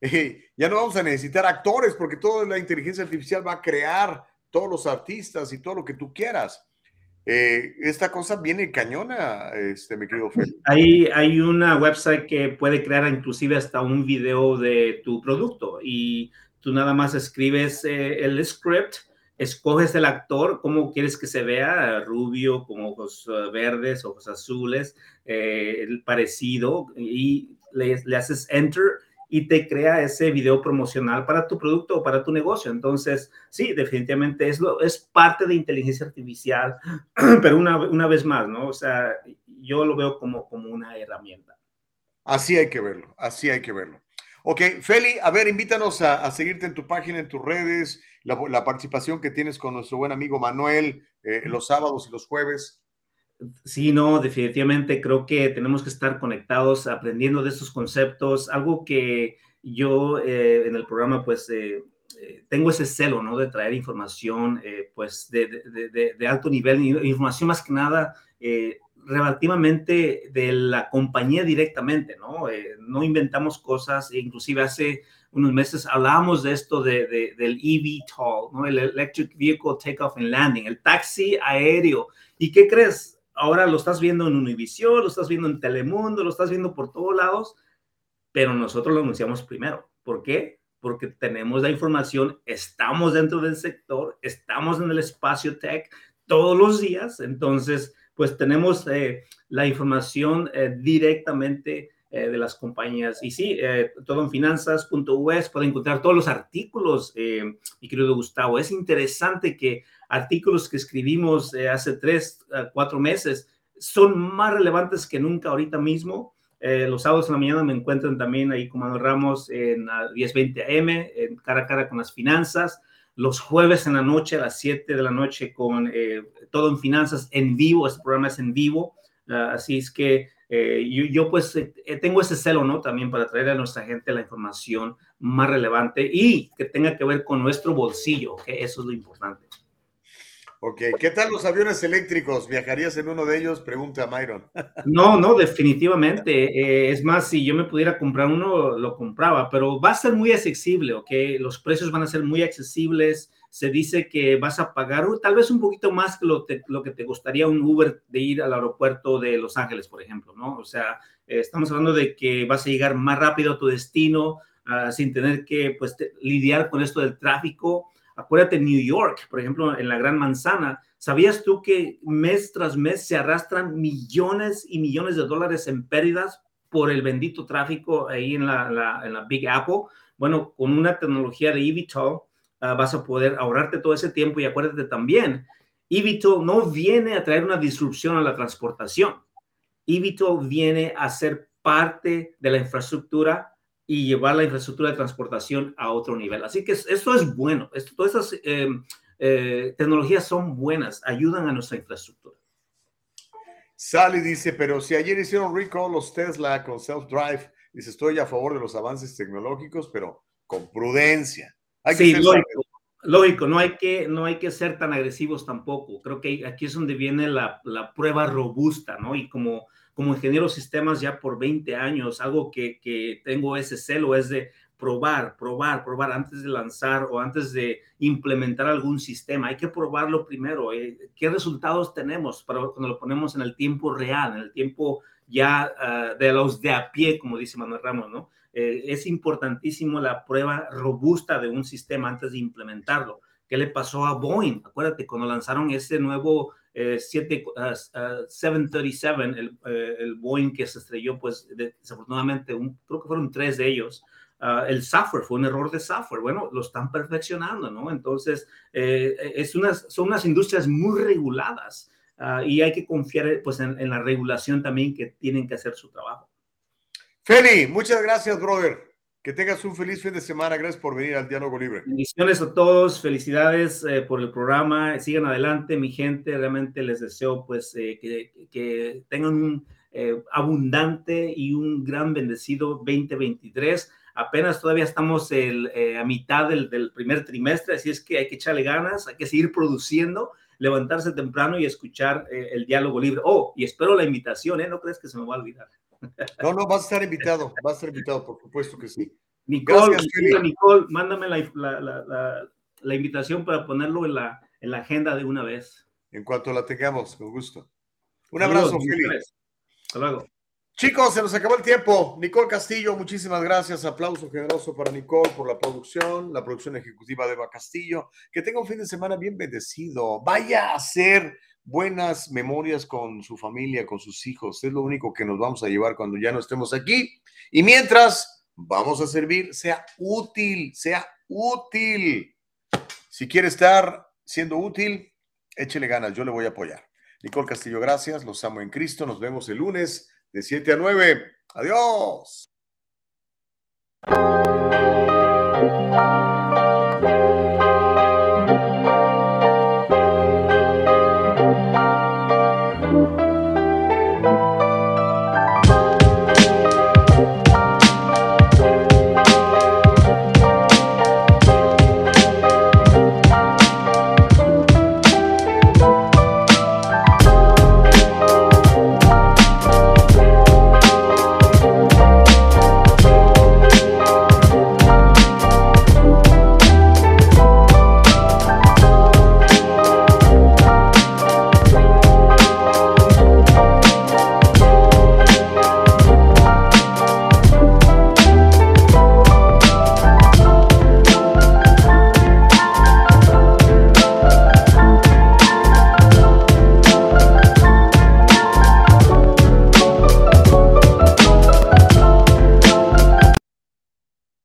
ya no vamos a necesitar actores porque toda la inteligencia artificial va a crear todos los artistas y todo lo que tú quieras. Eh, esta cosa viene cañona, este, mi querido Feli. Hay, hay una website que puede crear inclusive hasta un video de tu producto y tú nada más escribes eh, el script, escoges el actor, cómo quieres que se vea, rubio, con ojos eh, verdes, ojos azules, eh, el parecido, y le, le haces enter y te crea ese video promocional para tu producto o para tu negocio. Entonces, sí, definitivamente es, lo, es parte de inteligencia artificial, pero una, una vez más, ¿no? O sea, yo lo veo como, como una herramienta. Así hay que verlo, así hay que verlo. Ok, Feli, a ver, invítanos a, a seguirte en tu página, en tus redes, la, la, participación que tienes con nuestro buen amigo Manuel eh, los sábados y los jueves. Sí, no, definitivamente creo que tenemos que estar conectados, aprendiendo de estos conceptos. Algo que yo eh, en el programa, pues, eh, eh, tengo ese celo, ¿no? De traer información, eh, pues, de, alto nivel, información más que nada eh, relativamente de la compañía directamente, ¿no? no inventamos cosas, e inclusive hace unos meses hablábamos de esto de, de, del eVTOL, ¿no? El Electric Vehicle Takeoff and Landing, el taxi aéreo. ¿Y qué crees? Ahora lo estás viendo en Univision, lo estás viendo en Telemundo, lo estás viendo por todos lados, pero nosotros lo anunciamos primero. ¿Por qué? Porque tenemos la información, estamos dentro del sector, estamos en el espacio tech todos los días, entonces, pues tenemos eh, la información eh, directamente eh, de las compañías. Y sí, todo en finanzas.us pueden encontrar todos los artículos, mi querido Gustavo. Es interesante que artículos que escribimos eh, hace tres, uh, cuatro meses son más relevantes que nunca ahorita mismo. Eh, los sábados en la mañana me encuentran también ahí con Manuel Ramos en 1020 AM, en cara a cara con las finanzas. Los jueves en la noche a las 7 de la noche con eh, todo en finanzas en vivo. Este programa es en vivo. Uh, así es que eh, yo, yo, pues eh, tengo ese celo, ¿no? También para traer a nuestra gente la información más relevante y que tenga que ver con nuestro bolsillo, que eso es lo importante. Ok, ¿qué tal los aviones eléctricos? ¿Viajarías en uno de ellos? Pregunta Myron. No, no, definitivamente. Eh, es más, si yo me pudiera comprar uno, lo compraba, pero va a ser muy accesible, ¿ok? Los precios van a ser muy accesibles. Se dice que vas a pagar tal vez un poquito más que lo, que te costaría un Uber de ir al aeropuerto de Los Ángeles, por ejemplo, ¿no? O sea, eh, estamos hablando de que vas a llegar más rápido a tu destino uh, sin tener que, pues, lidiar con esto del tráfico Acuérdate, New York, por ejemplo, en la Gran Manzana, ¿sabías tú que mes tras mes se arrastran millones y millones de dólares en pérdidas por el bendito tráfico ahí en la, la, en la Big Apple? Bueno, con una tecnología de eVTOL uh, vas a poder ahorrarte todo ese tiempo y acuérdate también, eVTOL no viene a traer una disrupción a la transportación. eVTOL viene a ser parte de la infraestructura y llevar la infraestructura de transportación a otro nivel. Así que esto es bueno, esto, todas estas eh, eh, tecnologías son buenas, ayudan a nuestra infraestructura. Sally dice, pero si ayer hicieron recall los Tesla con self-drive, dice, estoy a favor de los avances tecnológicos, pero con prudencia. Hay sí, que lógico, lógico, no hay que, no hay que ser tan agresivos tampoco. Creo que aquí es donde viene la, la prueba robusta, ¿no? Y como como ingeniero de sistemas ya por 20 años, algo que, que, tengo ese celo es de probar, probar, probar antes de lanzar o antes de implementar algún sistema. Hay que probarlo primero. ¿eh? ¿Qué resultados tenemos para cuando lo ponemos en el tiempo real, en el tiempo ya uh, de los de a pie, como dice Manuel Ramos, ¿no? Eh, es importantísimo la prueba robusta de un sistema antes de implementarlo. ¿Qué le pasó a Boeing? Acuérdate, cuando lanzaron ese nuevo eh, 7, uh, uh, 737, el, uh, el, Boeing que se estrelló, pues desafortunadamente, un, creo que fueron tres de ellos. Ah, el software fue un error de software. Bueno, lo están perfeccionando, ¿no? Entonces, eh, es unas, son unas industrias muy reguladas ah, y hay que confiar pues, en, en la regulación también que tienen que hacer su trabajo. Feli, muchas gracias, brother. Que tengas un feliz fin de semana. Gracias por venir al Diálogo Libre. Bendiciones a todos. Felicidades eh, por el programa. Sigan adelante, mi gente. Realmente les deseo pues eh, que, que, tengan un eh, abundante y un gran bendecido 2023. Apenas todavía estamos el, eh, a mitad del, del, primer trimestre, así es que hay que echarle ganas, hay que seguir produciendo, levantarse temprano y escuchar eh, el diálogo libre. Oh, y espero la invitación, ¿eh? No crees que se me va a olvidar. No, no, vas a estar invitado, vas a estar invitado, por supuesto que sí. Nicole, Gracias, Nicole mándame la, la, la, la, invitación para ponerlo en la, en la agenda de una vez. en cuanto la tengamos, con gusto. Un Saludos, abrazo, Feli. bendiciones. Hasta luego. Chicos, se nos acabó el tiempo. Nicole Castillo, muchísimas gracias. Aplauso generoso para Nicole por la producción, la producción ejecutiva de Eva Castillo. Que tenga un fin de semana bien bendecido. Vaya a hacer buenas memorias con su familia, con sus hijos. Es lo único que nos vamos a llevar cuando ya no estemos aquí. Y mientras vamos a servir, sea útil, sea útil. Si quiere estar siendo útil, échele ganas, yo le voy a apoyar. Nicole Castillo, gracias. Los amo en Cristo. Nos vemos el lunes de 7 a 9. Adiós.